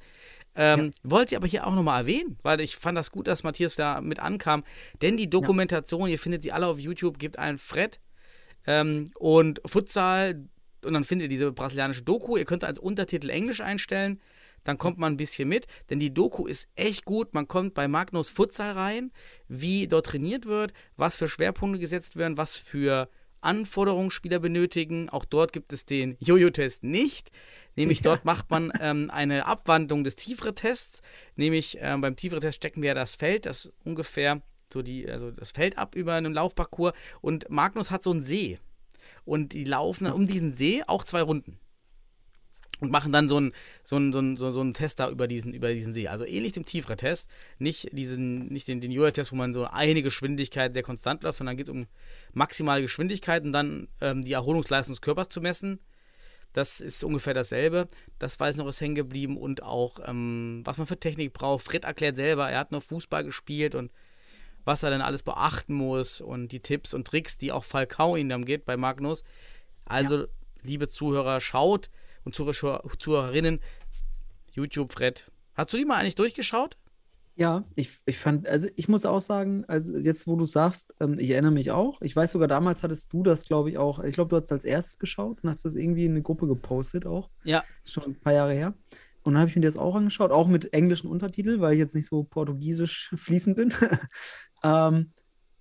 Ähm, Wollte sie aber hier auch nochmal erwähnen, weil ich fand das gut, dass Matthias da mit ankam. Denn die Dokumentation, ihr findet sie alle auf YouTube, gibt einen Fred ähm, und Futsal und dann findet ihr diese brasilianische Doku. Ihr könnt als Untertitel Englisch einstellen. Dann kommt man ein bisschen mit, denn die Doku ist echt gut. Man kommt bei Magnus Futsal rein, wie dort trainiert wird, was für Schwerpunkte gesetzt werden, was für Anforderungen Spieler benötigen. Auch dort gibt es den Jojo-Test nicht. Nämlich dort macht man ähm, eine Abwandlung des Tiefere-Tests. Nämlich ähm, beim Tiefere-Test stecken wir das Feld, das ungefähr so die, also das Feld ab über einen Laufparcours. Und Magnus hat so einen See. Und die laufen dann um diesen See auch zwei Runden. Und machen dann so einen so einen, so einen, so einen Test da über diesen, über diesen See. Also ähnlich dem Tiefere-Test. Nicht, diesen, nicht den, den Jojo-Test, wo man so eine Geschwindigkeit sehr konstant läuft, sondern geht um maximale Geschwindigkeit und dann ähm, die Erholungsleistung des Körpers zu messen. Das ist ungefähr dasselbe. Das weiß noch, ist hängen geblieben und auch, ähm, was man für Technik braucht. Fred erklärt selber, er hat noch Fußball gespielt und was er dann alles beachten muss und die Tipps und Tricks, die auch Falcao ihnen dann geht bei Magnus. Also, liebe Zuhörer, schaut und Zuhörer, Zuhörerinnen, YouTube Fred. Hast du die mal eigentlich durchgeschaut? Ja, ich, ich fand, also ich muss auch sagen, also jetzt, wo du sagst, ähm, ich erinnere mich auch. Ich weiß sogar, damals hattest du das, glaube ich, auch. Ich glaube, du hast als erstes geschaut und hast das irgendwie in eine Gruppe gepostet auch. Ja. Schon ein paar Jahre her. Und dann habe ich mir das auch angeschaut, auch mit englischen Untertitel, weil ich jetzt nicht so portugiesisch fließend bin. ähm,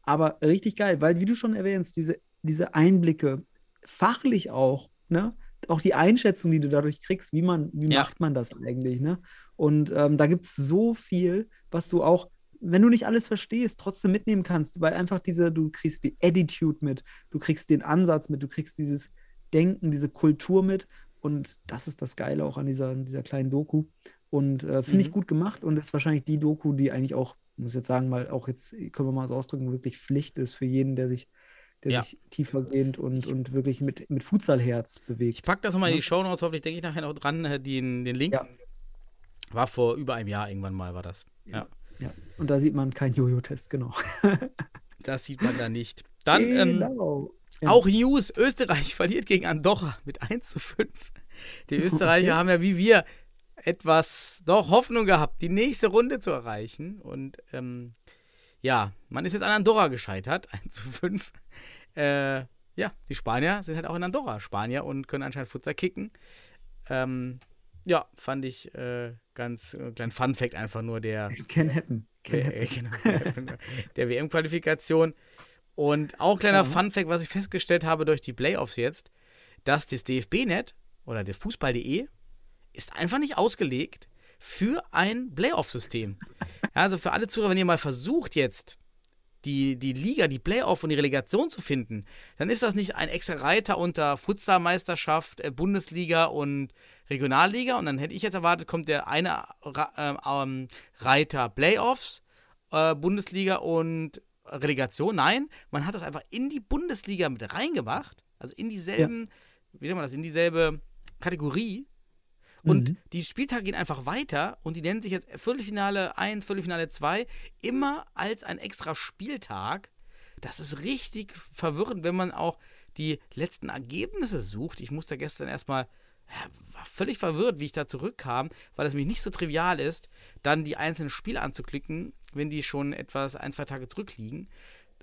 aber richtig geil, weil, wie du schon erwähnst, diese, diese Einblicke, fachlich auch, ne? Auch die Einschätzung, die du dadurch kriegst, wie man, wie Ja. macht man das eigentlich, ne? Und ähm, da gibt es so viel, was du auch, wenn du nicht alles verstehst, trotzdem mitnehmen kannst, weil einfach diese, du kriegst die Attitude mit, du kriegst den Ansatz mit, du kriegst dieses Denken, diese Kultur mit. Und das ist das Geile auch an dieser, dieser kleinen Doku. Und äh, finde ich Mhm. gut gemacht und ist wahrscheinlich die Doku, die eigentlich auch, muss ich jetzt sagen, mal auch jetzt, können wir mal so ausdrücken, wirklich Pflicht ist für jeden, der sich, der Ja. sich tiefergehend und, und wirklich mit, mit Futsalherz Ich bewegt. packe das nochmal in die Show Notes, hoffentlich denke ich nachher noch dran, äh, den, den Link. Ja. War vor über einem Jahr irgendwann mal, war das. Ja. Ja. Und da sieht man keinen Jojo-Test, genau. Das sieht man da nicht. Dann ähm, Genau. Ja. auch News. Österreich verliert gegen Andorra mit 1 zu 5. Die Österreicher Okay. haben ja wie wir etwas doch Hoffnung gehabt, die nächste Runde zu erreichen. Und ähm, ja, man ist jetzt an Andorra gescheitert, 1 zu 5. Äh, ja, die Spanier sind halt auch in Andorra Spanier und können anscheinend Futsal kicken. Ähm, ja, fand ich äh, ganz äh, kleinen Fun-Fact einfach nur der, Can happen. Can happen. äh, genau, der WM-Qualifikation. Und auch kleiner Ja. Fun-Fact, was ich festgestellt habe durch die Playoffs jetzt, dass das DFB-Net oder der Fußball.de ist einfach nicht ausgelegt für ein Playoff-System. Ja, also für alle Zuhörer, wenn ihr mal versucht jetzt die, die Liga, die Playoff und die Relegation zu finden, dann ist das nicht ein extra Reiter unter Futsalmeisterschaft, äh, Bundesliga und Regionalliga. Und dann hätte ich jetzt erwartet, kommt der eine Ra ähm, Reiter Playoffs, äh, Bundesliga und Relegation. Nein, man hat das einfach in die Bundesliga mit reingemacht. Also in dieselben, wie sagt man das, in dieselbe Kategorie. Und Mhm. die Spieltage gehen einfach weiter und die nennen sich jetzt Viertelfinale 1, Viertelfinale 2, immer als ein extra Spieltag. Das ist richtig verwirrend, wenn man auch die letzten Ergebnisse sucht. Ich musste gestern erstmal war völlig verwirrt, wie ich da zurückkam, weil es nämlich nicht so trivial ist, dann die einzelnen Spiele anzuklicken, wenn die schon etwas ein, zwei Tage zurückliegen.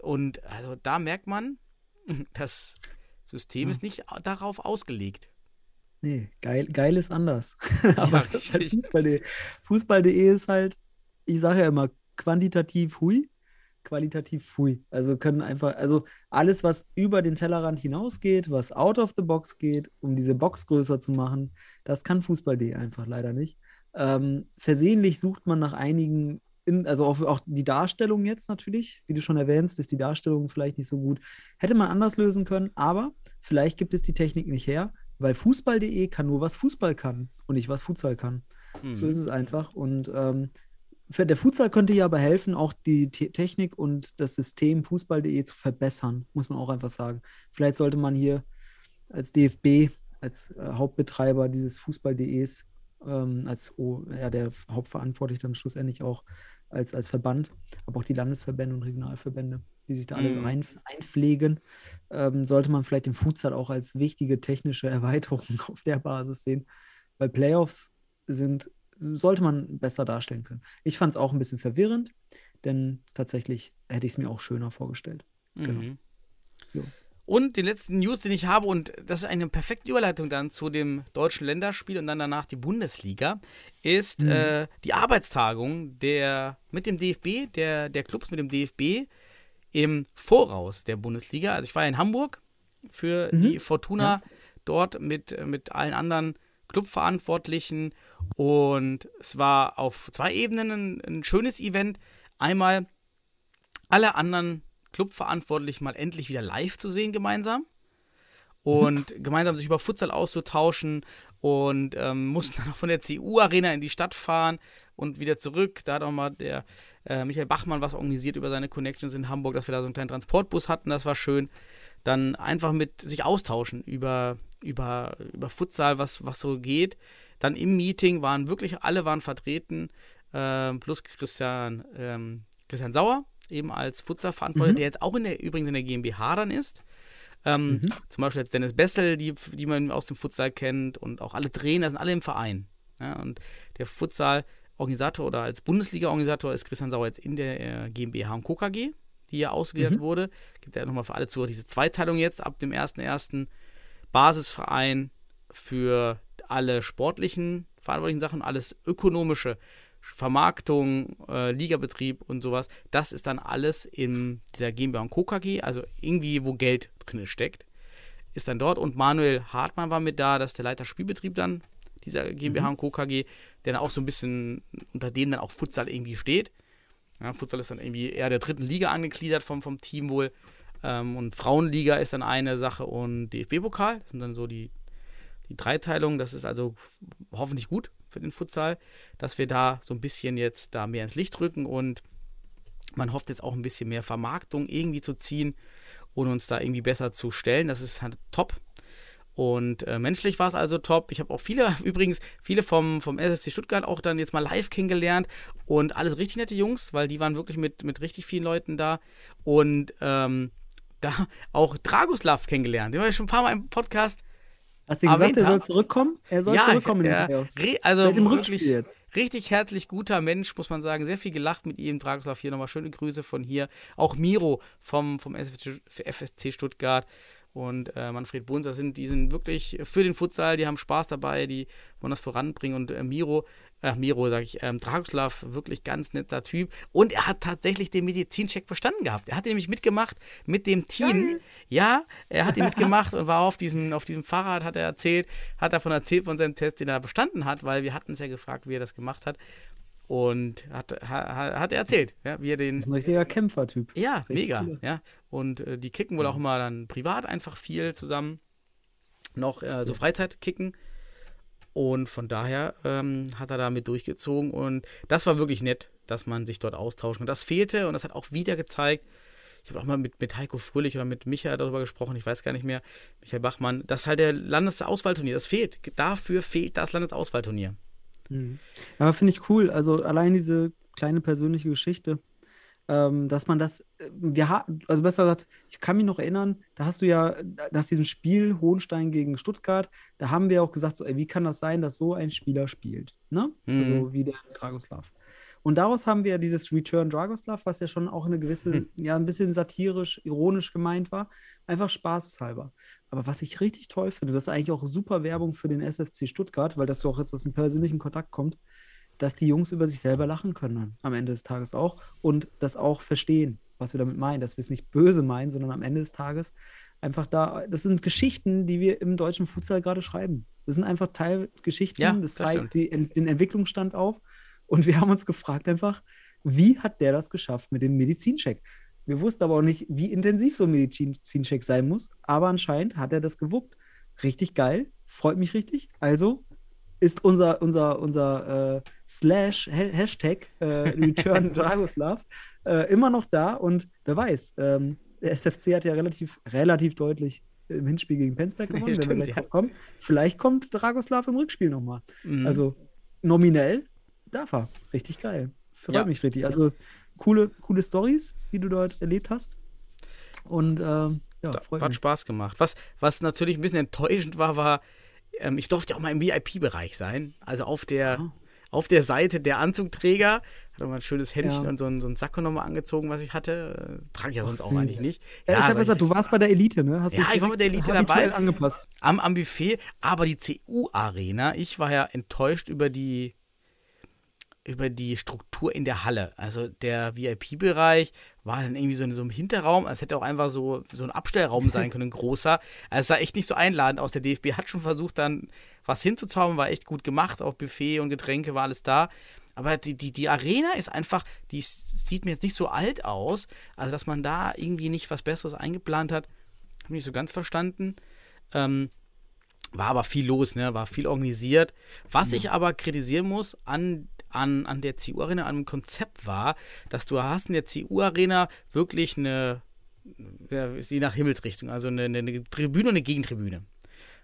Und also da merkt man, das System Ja. ist nicht darauf ausgelegt. Nee, geil, geil ist anders. Aber Ja, das ist halt. Fußball.de. Fußball.de ist halt, ich sage ja immer, quantitativ hui, qualitativ fui. Also können einfach, also alles, was über den Tellerrand hinausgeht, was out of the box geht, um diese Box größer zu machen, das kann Fußball.de einfach leider nicht. Ähm, versehentlich sucht man nach einigen, in, also auch, auch die Darstellung jetzt natürlich, wie du schon erwähnst, ist die Darstellung vielleicht nicht so gut. Hätte man anders lösen können, aber vielleicht gibt es die Technik nicht her, weil Fußball.de kann nur, was Fußball kann und nicht, was Futsal kann. So Mhm. ist es einfach. Und ähm, für, der Futsal könnte hier aber helfen, auch die Te Technik und das System Fußball.de zu verbessern, muss man auch einfach sagen. Vielleicht sollte man hier als DFB, als äh, Hauptbetreiber dieses Fußball.de's, ähm, als oh, ja, der Hauptverantwortliche dann schlussendlich auch als, als Verband, aber auch die Landesverbände und Regionalverbände, die sich da alle Mhm. rein, einpflegen, ähm, sollte man vielleicht den Futsal auch als wichtige technische Erweiterung auf der Basis sehen, weil Playoffs sind, sollte man besser darstellen können. Ich fand es auch ein bisschen verwirrend, denn tatsächlich hätte ich es mir auch schöner vorgestellt. Genau. Mhm. Jo. Und den letzten News, den ich habe, und das ist eine perfekte Überleitung dann zu dem deutschen Länderspiel und dann danach die Bundesliga, ist Mhm. äh, die Arbeitstagung der mit dem DFB, der, der Clubs mit dem DFB im Voraus der Bundesliga. Also ich war ja in Hamburg für Mhm. die Fortuna Ja. dort mit, mit allen anderen Clubverantwortlichen und es war auf zwei Ebenen ein, ein schönes Event. Einmal alle anderen Clubverantwortlichen mal endlich wieder live zu sehen gemeinsam und gemeinsam sich über Futsal auszutauschen und ähm, mussten dann auch von der CU-Arena in die Stadt fahren und wieder zurück. Da hat auch mal der äh, Michael Bachmann was organisiert über seine Connections in Hamburg, dass wir da so einen kleinen Transportbus hatten, das war schön. Dann einfach mit sich austauschen über, über, über Futsal, was, was so geht. Dann im Meeting waren wirklich alle waren vertreten, ähm, plus Christian, ähm, Christian Sauer, eben als Futsal-Verantwortlicher, Mhm. der jetzt auch in der, übrigens in der GmbH dann ist. Ähm, Mhm. Zum Beispiel jetzt Dennis Bessel, die, die man aus dem Futsal kennt und auch alle Trainer sind alle im Verein. Ja, und der Futsal-Organisator oder als Bundesliga-Organisator ist Christian Sauer jetzt in der äh, GmbH und Co. KG, die ja ausgegliedert Mhm. wurde. Gibt ja nochmal für alle Zuhörer diese Zweiteilung jetzt ab dem 1.1. Basisverein für alle sportlichen verantwortlichen Sachen, alles ökonomische, Vermarktung, äh, Ligabetrieb und sowas, das ist dann alles in dieser GmbH und Co. KG, also irgendwie, wo Geld drin steckt, ist dann dort. Und Manuel Hartmann war mit da, das ist der Leiter Spielbetrieb dann, dieser GmbH und Co. KG, der dann auch so ein bisschen unter dem dann auch Futsal irgendwie steht. Ja, Futsal ist dann irgendwie eher der dritten Liga angegliedert vom, vom Team wohl. Ähm, und Frauenliga ist dann eine Sache und DFB-Pokal, das sind dann so die, die Dreiteilung. Das ist also hoffentlich gut für den Futsal, dass wir da so ein bisschen jetzt da mehr ins Licht rücken und man hofft jetzt auch ein bisschen mehr Vermarktung irgendwie zu ziehen und uns da irgendwie besser zu stellen. Das ist halt top. Und äh, menschlich war es also top. Ich habe auch viele, übrigens, viele vom, vom SFC Stuttgart auch dann jetzt mal live kennengelernt und alles richtig nette Jungs, weil die waren wirklich mit, mit richtig vielen Leuten da. Und ähm, da auch Dragoslav kennengelernt. Den war ich schon ein paar Mal im Podcast. Hast du gesagt, er soll zurückkommen? Er soll Ja, zurückkommen in ja, den Playoffs. also im wirklich jetzt. richtig herzlich guter Mensch, muss man sagen. Sehr viel gelacht mit ihm. Dragoslav hier nochmal schöne Grüße von hier. Auch Miro vom, vom FSC Stuttgart und äh, Manfred Bunz, das sind, die sind wirklich für den Futsal, die haben Spaß dabei, die wollen das voranbringen. Und äh, Miro, äh, Miro sage ich, ähm, Dragoslav, wirklich ganz netter Typ. Und er hat tatsächlich den Medizincheck bestanden gehabt. Er hat nämlich mitgemacht mit dem Team. Ja, er hat ihn mitgemacht und war auf diesem, auf diesem Fahrrad, hat er erzählt, hat davon erzählt von seinem Test, den er bestanden hat, weil wir hatten es ja gefragt, wie er das gemacht hat. Und hat, hat, hat er erzählt, ja, wie er den. Das ist ein richtiger Kämpfertyp. Ja, Richtig mega. cool. Ja. Und äh, die kicken wohl auch immer dann privat einfach viel zusammen. Noch äh, so. Freizeit kicken. Und von daher ähm, hat er damit durchgezogen. Und das war wirklich nett, dass man sich dort austauschen kann. Das fehlte und das hat auch wieder gezeigt. Ich habe auch mal mit, mit Heiko Fröhlich oder mit Michael darüber gesprochen, ich weiß gar nicht mehr, Michael Bachmann, dass halt der Landesauswahlturnier, das fehlt. Dafür fehlt das Landesauswahlturnier. Mhm. Aber finde ich cool. Also allein diese kleine persönliche Geschichte ähm, dass man das, äh, wir also besser gesagt, ich kann mich noch erinnern, da hast du ja äh, nach diesem Spiel Hohenstein gegen Stuttgart, da haben wir auch gesagt, so, ey, wie kann das sein, dass so ein Spieler spielt, ne? Mhm. Also wie der Dragoslav. Und daraus haben wir dieses Return Dragoslav, was ja schon auch eine gewisse, Hm. ja, ein bisschen satirisch, ironisch gemeint war, einfach spaßhalber. Aber was ich richtig toll finde, das ist eigentlich auch super Werbung für den SFC Stuttgart, weil das so auch jetzt aus dem persönlichen Kontakt kommt, dass die Jungs über sich selber lachen können am Ende des Tages auch und das auch verstehen, was wir damit meinen, dass wir es nicht böse meinen, sondern am Ende des Tages einfach da, das sind Geschichten, die wir im deutschen Futsal gerade schreiben. Das sind einfach Teilgeschichten, Ja, das, zeigt die, den Entwicklungsstand auf und wir haben uns gefragt einfach, wie hat der das geschafft mit dem Medizincheck? Wir wussten aber auch nicht, wie intensiv so ein Medizincheck sein muss, aber anscheinend hat er das gewuppt. Richtig geil, freut mich richtig. Also ist unser, unser, unser äh, Slash, Ha- Hashtag äh, Return Dragoslav äh, immer noch da und wer weiß, ähm, der SFC hat ja relativ, relativ deutlich im Hinspiel gegen Penzberg gewonnen, wenn wir Stimmt, gleich ja. drauf kommen. Vielleicht kommt Dragoslav im Rückspiel nochmal. Mhm. Also nominell darf er. Richtig geil. Freut Ja. mich richtig. Also coole, coole Stories, die du dort erlebt hast. Und ähm, ja, Da, hat mich. Spaß gemacht. Was, was natürlich ein bisschen enttäuschend war, war, ähm, ich durfte ja auch mal im VIP-Bereich sein. Also auf der, Ah. auf der Seite der Anzugträger. Hatte mal ein schönes Hemdchen Ja. und so ein, so ein Sakko nochmal angezogen, was ich hatte. Äh, trage ich ja Ach, sonst auch süß. eigentlich nicht. Ja, ich habe gesagt, du warst bei der Elite, ne? Hast Ja, ich war bei der Elite dabei. angepasst. am, am Buffet, aber die CU-Arena, ich war ja enttäuscht über die über die Struktur in der Halle. Also der VIP-Bereich war dann irgendwie so in so einem Hinterraum. Es hätte auch einfach so, so ein Abstellraum sein können, ein großer. Also es sah echt nicht so einladend aus. Der DFB hat schon versucht, dann was hinzuzaubern, war echt gut gemacht. Auch Buffet und Getränke war alles da. Aber die, die, die Arena ist einfach, die sieht mir jetzt nicht so alt aus. Also, dass man da irgendwie nicht was Besseres eingeplant hat, habe ich nicht so ganz verstanden. Ähm, war aber viel los, ne? War viel organisiert. Was ich aber kritisieren muss an, an, an der CU-Arena, an dem Konzept war, dass du hast in der CU-Arena wirklich eine, je nach Himmelsrichtung, also eine, eine, Tribüne und eine Gegentribüne.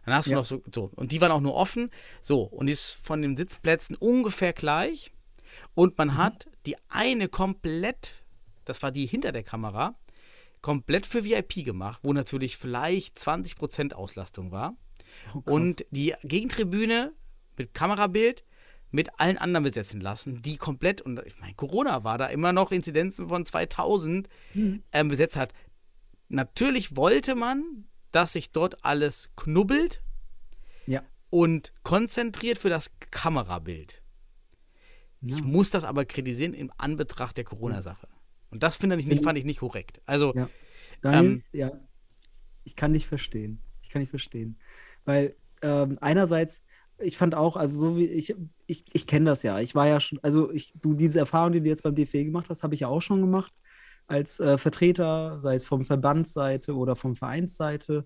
Dann hast du Ja. noch so, so. Und die waren auch nur offen. So, und die ist von den Sitzplätzen ungefähr gleich. Und man hat die eine komplett, das war die hinter der Kamera, komplett für VIP gemacht, wo natürlich vielleicht 20% Auslastung war. Oh. Und die Gegentribüne mit Kamerabild mit allen anderen besetzen lassen, die komplett, und ich meine, Corona war da immer noch Inzidenzen von 2000 Mhm. ähm, besetzt hat. Natürlich wollte man, dass sich dort alles knubbelt Ja. und konzentriert für das Kamerabild. Ja. Ich muss das aber kritisieren im Anbetracht der Corona-Sache. Und das finde ich nicht, fand ich nicht korrekt. Also, Ja. Daniel, Ähm, ja, ich kann dich verstehen. Ich kann dich verstehen. Weil ähm, einerseits, ich fand auch, also so wie ich, ich, ich kenne das ja. Ich war ja schon, also ich, du, diese Erfahrung, die du jetzt beim DFB gemacht hast, habe ich ja auch schon gemacht. Als äh, Vertreter, sei es vom Verbandsseite oder vom Vereinsseite,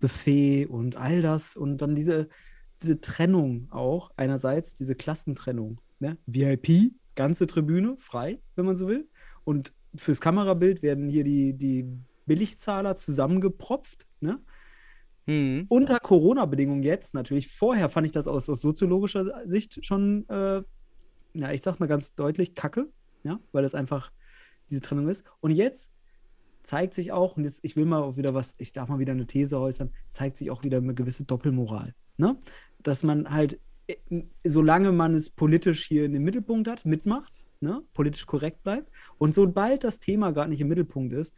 Buffet und all das. Und dann diese, diese Trennung auch, einerseits diese Klassentrennung. Ne? VIP, ganze Tribüne, frei, wenn man so will. Und fürs Kamerabild werden hier die, die Billigzahler zusammengepropft. Ne? Hm, Unter Corona-Bedingungen jetzt natürlich. Vorher fand ich das aus, aus soziologischer Sicht schon, äh, ja, ich sag mal ganz deutlich, kacke, ja, weil das einfach diese Trennung ist. Und jetzt zeigt sich auch, und jetzt, ich will mal wieder was, ich darf mal wieder eine These äußern, zeigt sich auch wieder eine gewisse Doppelmoral. Ne? Dass man halt, äh, solange man es politisch hier in den Mittelpunkt hat, mitmacht, ne? politisch korrekt bleibt. Und sobald das Thema gerade nicht im Mittelpunkt ist,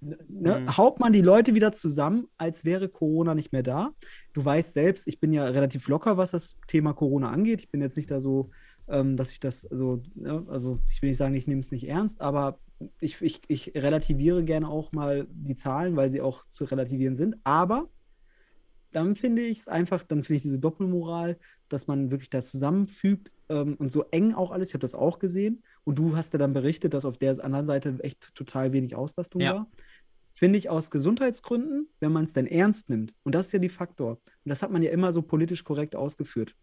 ne, Mhm. haut man die Leute wieder zusammen, als wäre Corona nicht mehr da. Du weißt selbst, ich bin ja relativ locker, was das Thema Corona angeht. Ich bin jetzt nicht da so, ähm, dass ich das so, ne, also ich will nicht sagen, ich nehme es nicht ernst, aber ich, ich, ich relativiere gerne auch mal die Zahlen, weil sie auch zu relativieren sind. Aber dann finde ich es einfach, dann finde ich diese Doppelmoral, dass man wirklich da zusammenfügt ähm, und so eng auch alles. Ich habe das auch gesehen und du hast ja dann berichtet, dass auf der anderen Seite echt total wenig Auslastung Ja. war. Finde ich aus Gesundheitsgründen, wenn man es denn ernst nimmt. Und das ist ja die Faktor. Und das hat man ja immer so politisch korrekt ausgeführt.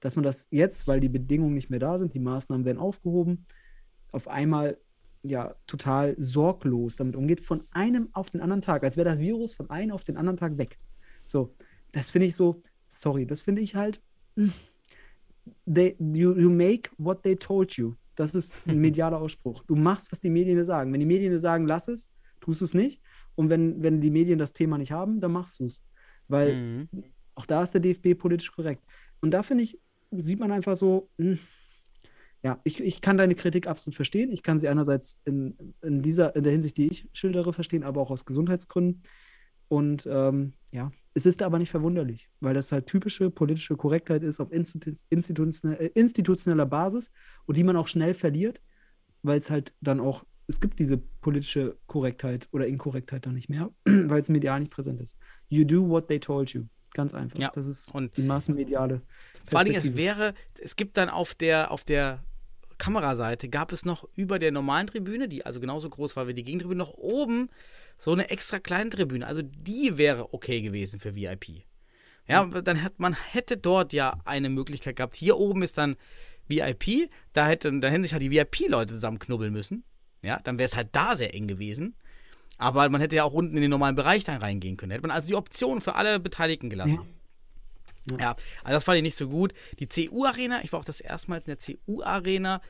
Dass man das jetzt, weil die Bedingungen nicht mehr da sind, die Maßnahmen werden aufgehoben, auf einmal ja total sorglos damit umgeht, von einem auf den anderen Tag, als wäre das Virus von einem auf den anderen Tag weg. So, das finde ich so, sorry, das finde ich halt, they, you, you make what they told you. Das ist ein medialer Ausspruch. Du machst, was die Medien dir sagen. Wenn die Medien dir sagen, lass es, tust du es nicht. Und wenn, wenn die Medien das Thema nicht haben, dann machst du es. Weil Mhm. auch da ist der DFB politisch korrekt. Und da finde ich, sieht man einfach so, hm, ja, ich, ich kann deine Kritik absolut verstehen. Ich kann sie einerseits in, in dieser, in der Hinsicht, die ich schildere, verstehen, aber auch aus Gesundheitsgründen. Und ähm, ja, es ist aber nicht verwunderlich, weil das halt typische politische Korrektheit ist auf äh, institutioneller Basis und die man auch schnell verliert, weil es halt dann auch, es gibt diese politische Korrektheit oder Inkorrektheit dann nicht mehr, weil es medial nicht präsent ist. You do what they told you. Ganz einfach. Ja, Das ist und die massenmediale. Vor allen Dingen, es wäre, es gibt dann auf der, auf der Kameraseite, gab es noch über der normalen Tribüne, die also genauso groß war wie die Gegentribüne, noch oben so eine extra kleine Tribüne. Also die wäre okay gewesen für VIP. Ja, dann hat man hätte dort ja eine Möglichkeit gehabt. Hier oben ist dann VIP, da hätte, da hätten sich halt die VIP-Leute zusammenknubbeln müssen. Ja, dann wäre es halt da sehr eng gewesen. Aber man hätte ja auch unten in den normalen Bereich dann reingehen können. Hätte man also die Option für alle Beteiligten gelassen. Ja. Ja, also das fand ich nicht so gut. Die CU-Arena, ich war auch das erste Mal in der CU-Arena.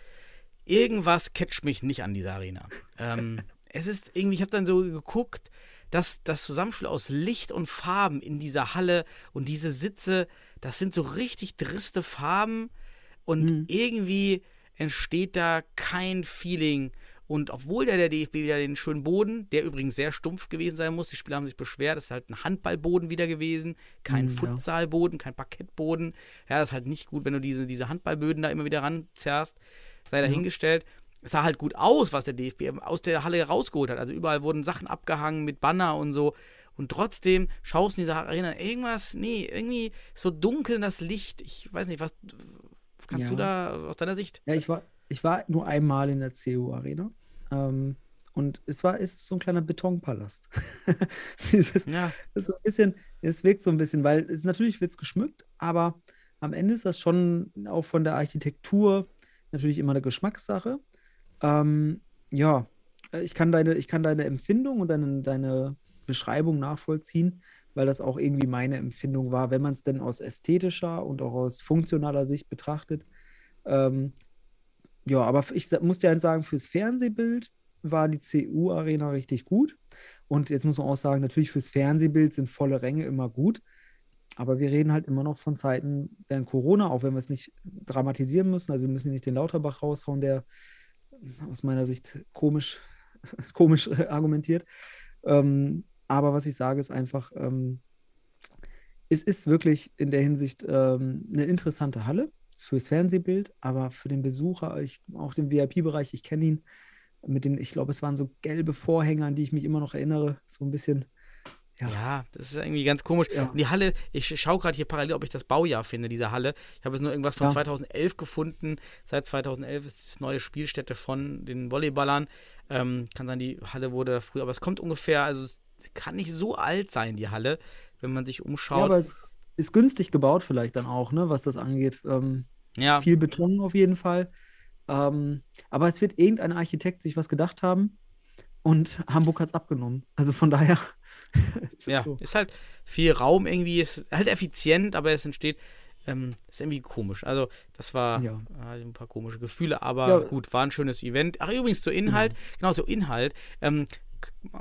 Irgendwas catcht mich nicht an dieser Arena. Ähm, es ist irgendwie, ich habe dann so geguckt, dass das Zusammenspiel aus Licht und Farben in dieser Halle und diese Sitze, das sind so richtig triste Farben und Mhm. irgendwie entsteht da kein Feeling. Und obwohl der, der DFB wieder den schönen Boden, der übrigens sehr stumpf gewesen sein muss, die Spieler haben sich beschwert, das ist halt ein Handballboden wieder gewesen, kein Mhm. Futsalboden, kein Parkettboden. Ja, das ist halt nicht gut, wenn du diese, diese Handballböden da immer wieder ranzerrst. Sei dahingestellt. Es sah halt gut aus, was der DFB aus der Halle rausgeholt hat. Also überall wurden Sachen abgehangen mit Banner und so. Und trotzdem schaust du in dieser Arena irgendwas, nee, irgendwie so dunkel das Licht. Ich weiß nicht, was kannst Ja. du da aus deiner Sicht? Ja, ich war, ich war nur einmal in der CU-Arena. Ähm, und es war, ist so ein kleiner Betonpalast. Dieses, Ja, ist so ein bisschen, es wirkt so ein bisschen, weil es natürlich wird es geschmückt, aber am Ende ist das schon auch von der Architektur natürlich immer eine Geschmackssache. Ähm, ja, äh, ich kann deine, ich kann deine Empfindung und deine, deine Beschreibung nachvollziehen, weil das auch irgendwie meine Empfindung war, wenn man es denn aus ästhetischer und auch aus funktionaler Sicht betrachtet. Ähm, ja, aber ich muss dir eins sagen, fürs Fernsehbild war die CU-Arena richtig gut. Und jetzt muss man auch sagen, natürlich fürs Fernsehbild sind volle Ränge immer gut. Aber wir reden halt immer noch von Zeiten während Corona, auch wenn wir es nicht dramatisieren müssen. Also wir müssen nicht den Lauterbach raushauen, der aus meiner Sicht komisch, komisch äh, argumentiert. Ähm, aber was ich sage, ist einfach, ähm, es ist wirklich in der Hinsicht ähm, eine interessante Halle fürs Fernsehbild, aber für den Besucher, ich, auch den VIP-Bereich, ich kenne ihn mit den, ich glaube, es waren so gelbe Vorhänge, an die ich mich immer noch erinnere, so ein bisschen. Ja. ja, das ist irgendwie ganz komisch. Ja. Und die Halle, ich schaue gerade hier parallel, ob ich das Baujahr finde, dieser Halle. Ich habe jetzt nur irgendwas von Ja. 2011 gefunden. Seit 2011 ist das neue Spielstätte von den Volleyballern. Ähm, kann sein, die Halle wurde da früher, aber es kommt ungefähr, also es kann nicht so alt sein, die Halle, wenn man sich Ja, umschaut. aber es ist günstig gebaut vielleicht dann auch, ne, was das angeht. Ähm, Ja, viel Beton auf jeden Fall. Ähm, aber es wird irgendein Architekt sich was gedacht haben und Hamburg hat es abgenommen. Also von daher ist es ja, so. ist halt viel Raum irgendwie, ist halt effizient, aber es entsteht, ähm, ist irgendwie komisch. Also, das war Ja. äh, ein paar komische Gefühle, aber Ja. gut, war ein schönes Event. Ach, übrigens zu Inhalt, genau, zu Inhalt. Ähm,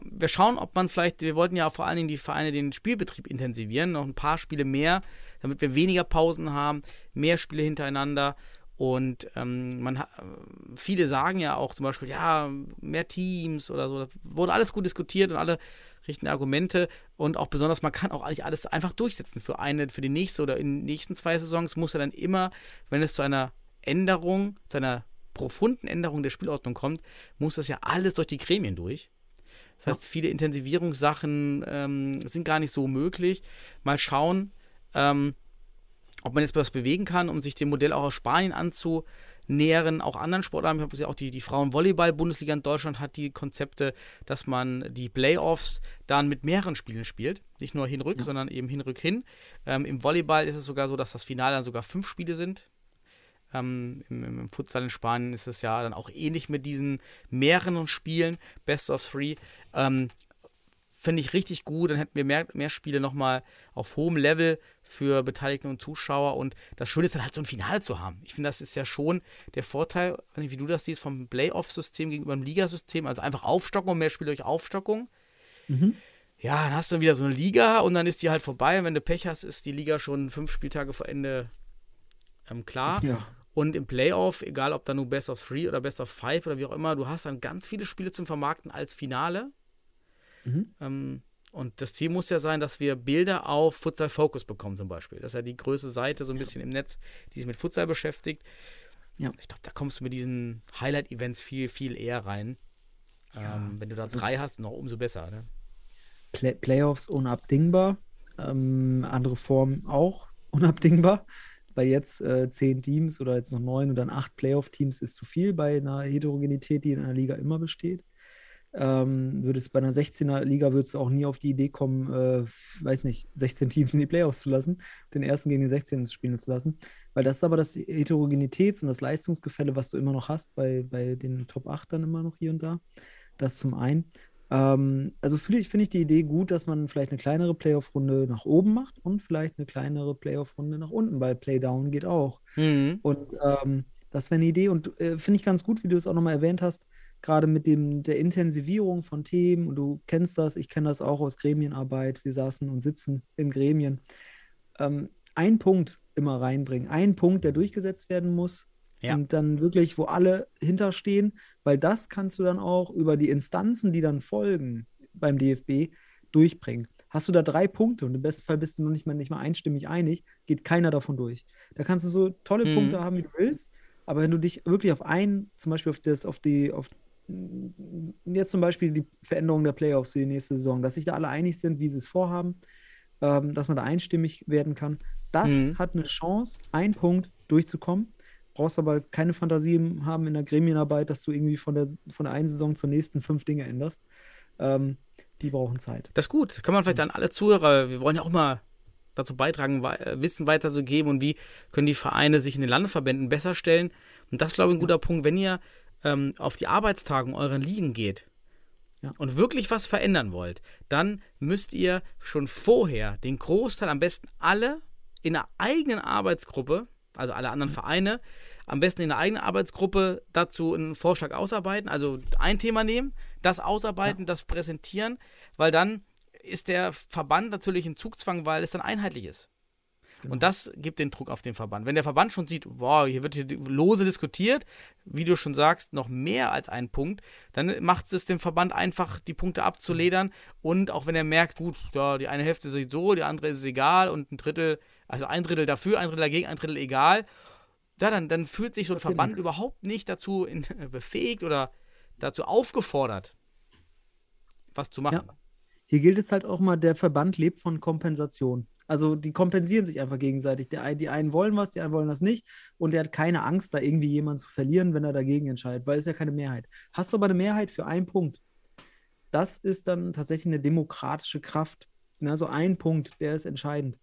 wir schauen, ob man vielleicht, wir wollten ja vor allen Dingen die Vereine den Spielbetrieb intensivieren, noch ein paar Spiele mehr, damit wir weniger Pausen haben, mehr Spiele hintereinander. Und ähm, man ha- viele sagen ja auch zum Beispiel, ja, mehr Teams oder so. Da wurde alles gut diskutiert und alle richten Argumente. Und auch besonders, man kann auch eigentlich alles einfach durchsetzen für eine, für die nächste oder in den nächsten zwei Saisons muss er dann immer, wenn es zu einer Änderung, zu einer profunden Änderung der Spielordnung kommt, muss das ja alles durch die Gremien durch. Das heißt, viele Intensivierungssachen ähm, sind gar nicht so möglich. Mal schauen, ähm, ob man jetzt was bewegen kann, um sich dem Modell auch aus Spanien anzunähern, auch anderen Sportarten. Ich habe gesehen, auch die, die Frauenvolleyball-Bundesliga in Deutschland hat die Konzepte, dass man die Playoffs dann mit mehreren Spielen spielt. Nicht nur hin-rück, sondern eben hin-rück-hin. Ähm, Im Volleyball ist es sogar so, dass das Finale dann sogar fünf Spiele sind. Ähm, im, im, Im Futsal in Spanien ist es ja dann auch ähnlich mit diesen mehreren Spielen, Best of Three. Ähm, finde ich richtig gut. Dann hätten wir mehr, mehr Spiele nochmal auf hohem Level für Beteiligte und Zuschauer. Und das Schöne ist dann halt so ein Finale zu haben. Ich finde, das ist ja schon der Vorteil, wie du das siehst, vom Playoff-System gegenüber dem Ligasystem. Also einfach Aufstockung mehr Spiele durch Aufstockung. Mhm. Ja, dann hast du wieder so eine Liga und dann ist die halt vorbei. Und wenn du Pech hast, ist die Liga schon fünf Spieltage vor Ende ähm, klar. Ja. Und im Playoff, egal ob da nur Best of Three oder Best of Five oder wie auch immer, du hast dann ganz viele Spiele zum Vermarkten als Finale. Mhm. Ähm, und das Ziel muss ja sein, dass wir Bilder auf Futsal Focus bekommen, zum Beispiel. Das ist ja die größte Seite, so ein bisschen im Netz, die sich mit Futsal beschäftigt. Ja. Ich glaube, da kommst du mit diesen Highlight-Events viel, viel eher rein. Ähm, wenn du da drei hast, noch umso besser. Ne? Play Playoffs unabdingbar. Ähm, andere Formen auch unabdingbar. Weil jetzt äh, zehn Teams oder jetzt noch neun und dann acht Playoff-Teams ist zu viel bei einer Heterogenität, die in einer Liga immer besteht. Ähm, würde es bei einer 16er Liga würdest du auch nie auf die Idee kommen, äh, weiß nicht, 16 Teams in die Playoffs zu lassen, den ersten gegen den 16. spielen zu lassen. Weil das ist aber das Heterogenitäts- und das Leistungsgefälle, was du immer noch hast, bei, bei den Top 8 dann immer noch hier und da. Das zum einen. Ähm, also finde ich, find ich die Idee gut, dass man vielleicht eine kleinere Playoff-Runde nach oben macht und vielleicht eine kleinere Playoff-Runde nach unten, weil Playdown geht auch. Mhm. Und ähm, das wäre eine Idee und äh, finde ich ganz gut, wie du es auch nochmal erwähnt hast, gerade mit dem, der Intensivierung von Themen. Und du kennst das, ich kenne das auch aus Gremienarbeit. Wir saßen und sitzen in Gremien. Ähm, ein Punkt immer reinbringen, ein Punkt, der durchgesetzt werden muss. Ja. Und dann wirklich, wo alle hinterstehen, weil das kannst du dann auch über die Instanzen, die dann folgen beim DFB, durchbringen. Hast du da drei Punkte und im besten Fall bist du noch nicht mal, nicht mal einstimmig einig, geht keiner davon durch. Da kannst du so tolle Mhm. Punkte haben, wie du willst, aber wenn du dich wirklich auf einen, zum Beispiel auf das, auf die, auf jetzt zum Beispiel die Veränderung der Playoffs für die nächste Saison, dass sich da alle einig sind, wie sie es vorhaben, ähm, dass man da einstimmig werden kann, das Mhm. hat eine Chance, ein Punkt durchzukommen. Brauchst aber keine Fantasie haben in der Gremienarbeit, dass du irgendwie von der, von der einen Saison zur nächsten fünf Dinge änderst. Ähm, die brauchen Zeit. Das ist gut. Kann man vielleicht an alle Zuhörer, wir wollen ja auch mal dazu beitragen, äh, Wissen weiterzugeben und wie können die Vereine sich in den Landesverbänden besser stellen. Und das ist, glaube ich, ein guter Punkt, wenn ihr ähm, auf die Arbeitstagung euren Ligen geht Ja. und wirklich was verändern wollt, dann müsst ihr schon vorher den Großteil, am besten alle in einer eigenen Arbeitsgruppe, also alle anderen Vereine, am besten in einer eigenen Arbeitsgruppe dazu einen Vorschlag ausarbeiten, also ein Thema nehmen, das ausarbeiten, das präsentieren, weil dann ist der Verband natürlich in Zugzwang, weil es dann einheitlich ist. Genau. Und das gibt den Druck auf den Verband. Wenn der Verband schon sieht, wow, hier wird hier lose diskutiert, wie du schon sagst, noch mehr als ein Punkt, dann macht es dem Verband einfach, die Punkte abzuledern. Und auch wenn er merkt, gut, ja, die eine Hälfte sieht so, die andere ist es egal und ein Drittel, also ein Drittel dafür, ein Drittel dagegen, ein Drittel egal, ja, dann, dann fühlt sich so ein Verband überhaupt nicht dazu in, befähigt oder dazu aufgefordert, was zu machen. Ja. Hier gilt es halt auch mal, der Verband lebt von Kompensation. Also die kompensieren sich einfach gegenseitig. Der, die einen wollen was, die anderen wollen das nicht. Und der hat keine Angst, da irgendwie jemanden zu verlieren, wenn er dagegen entscheidet, weil es ja keine Mehrheit. Hast du aber eine Mehrheit für einen Punkt, das ist dann tatsächlich eine demokratische Kraft. Also ein Punkt, der ist entscheidend.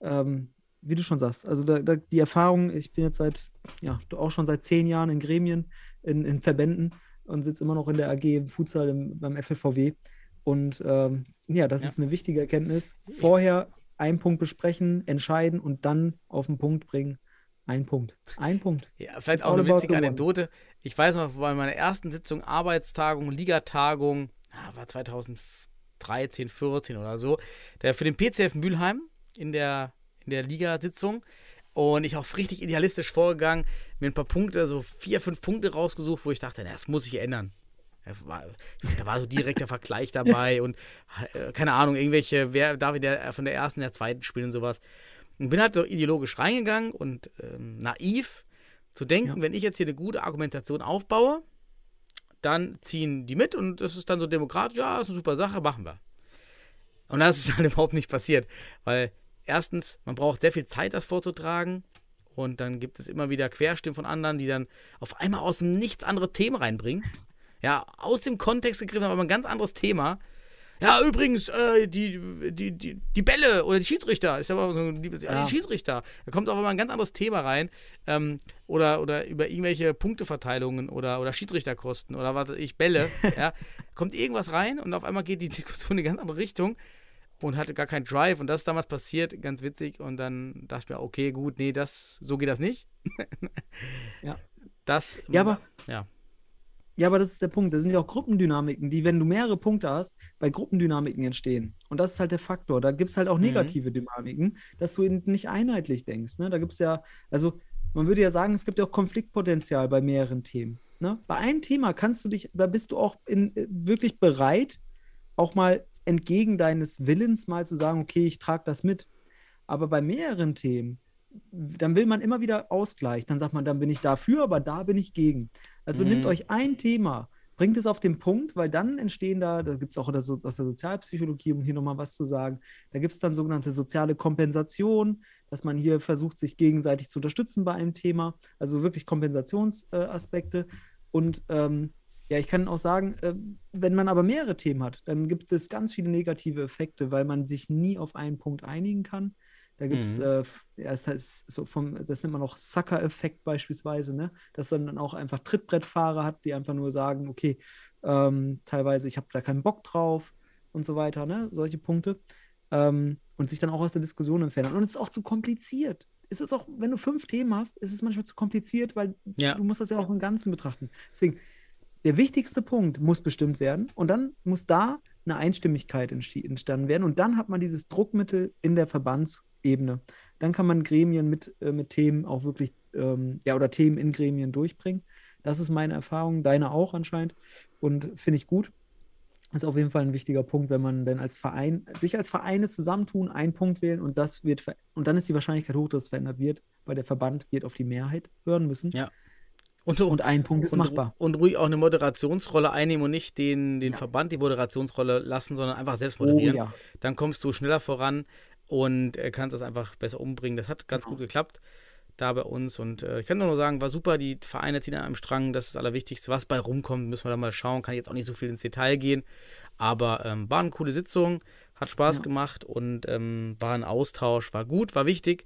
Ähm, wie du schon sagst, also da, da, die Erfahrung, ich bin jetzt seit, ja, auch schon seit zehn Jahren in Gremien, in, in Verbänden und sitze immer noch in der AG Futsal im, beim FLVW. Und ähm, ja, das Ja. ist eine wichtige Erkenntnis. Vorher einen Punkt besprechen, entscheiden und dann auf den Punkt bringen. Ein Punkt. Ein Punkt. Ja, vielleicht It's auch eine witzige. Anekdote. Ich weiß noch, bei meiner ersten Sitzung, Arbeitstagung, Ligatagung, war 2013, 14 oder so, der für den PCF Mülheim in der, in der Ligasitzung. Und ich auch richtig idealistisch vorgegangen, mir ein paar Punkte, so vier, fünf Punkte rausgesucht, wo ich dachte, na, das muss sich ändern. Da war, da war so direkt der Vergleich dabei und äh, keine Ahnung, irgendwelche, wer darf in der, von der ersten, der zweiten spielen und sowas. Und bin halt so ideologisch reingegangen und ähm, naiv zu denken, Ja. wenn ich jetzt hier eine gute Argumentation aufbaue, dann ziehen die mit und das ist dann so demokratisch, ja, ist eine super Sache, machen wir. Und das ist halt überhaupt nicht passiert, weil erstens, man braucht sehr viel Zeit, das vorzutragen und dann gibt es immer wieder Querstimmen von anderen, die dann auf einmal aus dem Nichts andere Themen reinbringen. Ja, aus dem Kontext gegriffen, aber ein ganz anderes Thema. Ja, übrigens, äh, die, die, die, die Bälle oder die Schiedsrichter, ist ja immer so die, ja. die Schiedsrichter. Da kommt auch immer ein ganz anderes Thema rein. Ähm, oder, oder über irgendwelche Punkteverteilungen oder, oder Schiedsrichterkosten oder was ich, Bälle. ja, kommt irgendwas rein und auf einmal geht die Diskussion in eine ganz andere Richtung und hatte gar keinen Drive. Und das ist damals passiert, ganz witzig. Und dann dachte ich mir, okay, gut, nee, das, so geht das nicht. ja. Das, ja, aber, ja. Ja, aber das ist der Punkt. Das sind ja auch Gruppendynamiken, die, wenn du mehrere Punkte hast, bei Gruppendynamiken entstehen. Und das ist halt der Faktor. Da gibt es halt auch Mhm. negative Dynamiken, dass du nicht einheitlich denkst. Ne? Da gibt es ja, also man würde ja sagen, es gibt ja auch Konfliktpotenzial bei mehreren Themen. Ne? Bei einem Thema kannst du dich, da bist du auch in, äh, wirklich bereit, auch mal entgegen deines Willens mal zu sagen, okay, ich trage das mit. Aber bei mehreren Themen, dann will man immer wieder Ausgleich. Dann sagt man, dann bin ich dafür, aber da bin ich gegen. Also Mhm. nimmt euch ein Thema, bringt es auf den Punkt, weil dann entstehen da, da gibt es auch aus der Sozialpsychologie, um hier nochmal was zu sagen, da gibt es dann sogenannte soziale Kompensation, dass man hier versucht, sich gegenseitig zu unterstützen bei einem Thema, also wirklich Kompensationsaspekte. Und ähm, ja, ich kann auch sagen, äh, wenn man aber mehrere Themen hat, dann gibt es ganz viele negative Effekte, weil man sich nie auf einen Punkt einigen kann. Da gibt es, Mhm. äh, ja, es heißt so vom, das nennt man auch Sucker-Effekt beispielsweise, ne? Dass man dann auch einfach Trittbrettfahrer hat, die einfach nur sagen, okay, ähm, teilweise, ich habe da keinen Bock drauf und so weiter, ne? Solche Punkte. Ähm, und sich dann auch aus der Diskussion entfernen. Und es ist auch zu kompliziert. Es ist auch, wenn du fünf Themen hast, ist es manchmal zu kompliziert, weil Ja. du musst das ja auch im Ganzen betrachten. Deswegen, der wichtigste Punkt muss bestimmt werden und dann muss da eine Einstimmigkeit entstanden werden und dann hat man dieses Druckmittel in der Verbandsebene. Dann kann man Gremien mit, äh, mit Themen auch wirklich, ähm, ja, oder Themen in Gremien durchbringen. Das ist meine Erfahrung, deine auch anscheinend und finde ich gut. Ist auf jeden Fall ein wichtiger Punkt, wenn man denn als Verein, sich als Vereine zusammentun, einen Punkt wählen und das wird, und dann ist die Wahrscheinlichkeit hoch, dass es verändert wird, weil der Verband wird auf die Mehrheit hören müssen. Ja. Und, Und ein Punkt ist und, machbar. und ruhig auch eine Moderationsrolle einnehmen und nicht den, den Ja. Verband die Moderationsrolle lassen, sondern einfach selbst Oh moderieren. ja. Dann kommst du schneller voran und äh, kannst das einfach besser umbringen. Das hat ganz Genau. gut geklappt da bei uns. Und äh, ich kann nur sagen, war super, die Vereine ziehen an einem Strang, das ist das Allerwichtigste. Was bei rumkommt, müssen wir dann mal schauen. Kann jetzt auch nicht so viel ins Detail gehen. Aber ähm, war eine coole Sitzung, hat Spaß Ja. gemacht und ähm, war ein Austausch, war gut, war wichtig.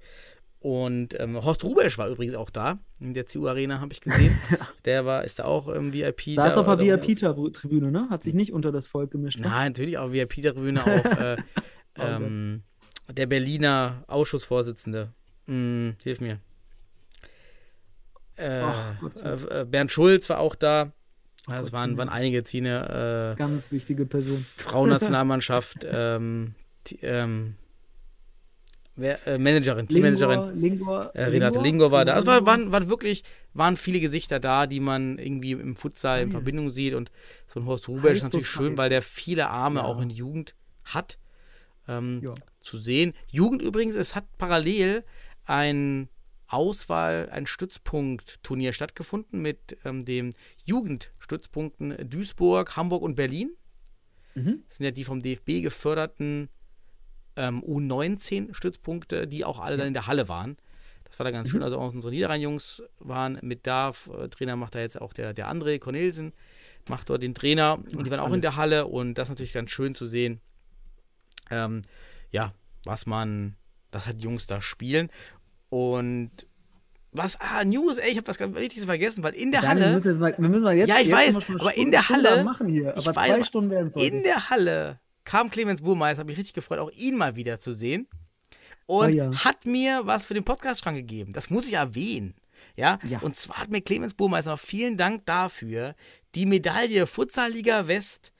Und ähm, Horst Rubesch war übrigens auch da, in der CU Arena, habe ich gesehen. Der war, ist da auch im VIP. Da ist auf der da- VIP-Tribüne, ne? Hat sich nicht unter das Volk gemischt. Ne? Nein, natürlich auch VIP-Tribüne, auch äh, ähm, der Berliner Ausschussvorsitzende. Hm, hilf mir. Äh, Ach, äh, äh, Bernd Schulz war auch da. Es waren, waren einige Ziele. Äh, Ganz wichtige Person. Frauennationalmannschaft, ähm, die, ähm, wer, äh, Managerin, Teammanagerin. Lingor, Äh, Renate Lingor war da. Also war, waren, waren wirklich, waren viele Gesichter da, die man irgendwie im Futsal in Geil. Verbindung sieht. Und so ein Horst Rubesch ist natürlich Society. schön, weil der viele Arme Ja. auch in Jugend hat. Ähm, Ja. Zu sehen. Jugend übrigens, es hat parallel ein Auswahl, ein Stützpunkt-Turnier stattgefunden mit ähm, den Jugendstützpunkten Duisburg, Hamburg und Berlin. Mhm. Das sind ja die vom DFB geförderten ähm, U19-Stützpunkte, die auch alle dann in der Halle waren. Das war da ganz schön. Also auch unsere Niederrhein-Jungs waren mit da. Äh, Trainer macht da jetzt auch der, der André Cornelsen, macht dort den Trainer. Und die waren auch in alles. der Halle. Und das ist natürlich ganz schön zu sehen, ähm, ja, was man, dass halt die Jungs da spielen. Und was, ah, News, ey, ich habe was Wichtiges vergessen, weil in der Daniel, wir Halle, müssen jetzt mal, wir müssen mal jetzt, Ja, ich jetzt weiß, aber in der Stunden Halle- machen hier. Aber weiß, zwei aber Stunden werden es in der Halle kam Clemens Burmeister, habe mich richtig gefreut, auch ihn mal wieder zu sehen. Und Oh ja. hat mir was für den Podcast-Schrank gegeben. Das muss ich erwähnen. Ja? Ja. Und zwar hat mir Clemens Burmeister noch vielen Dank dafür die Medaille Futsal-Liga West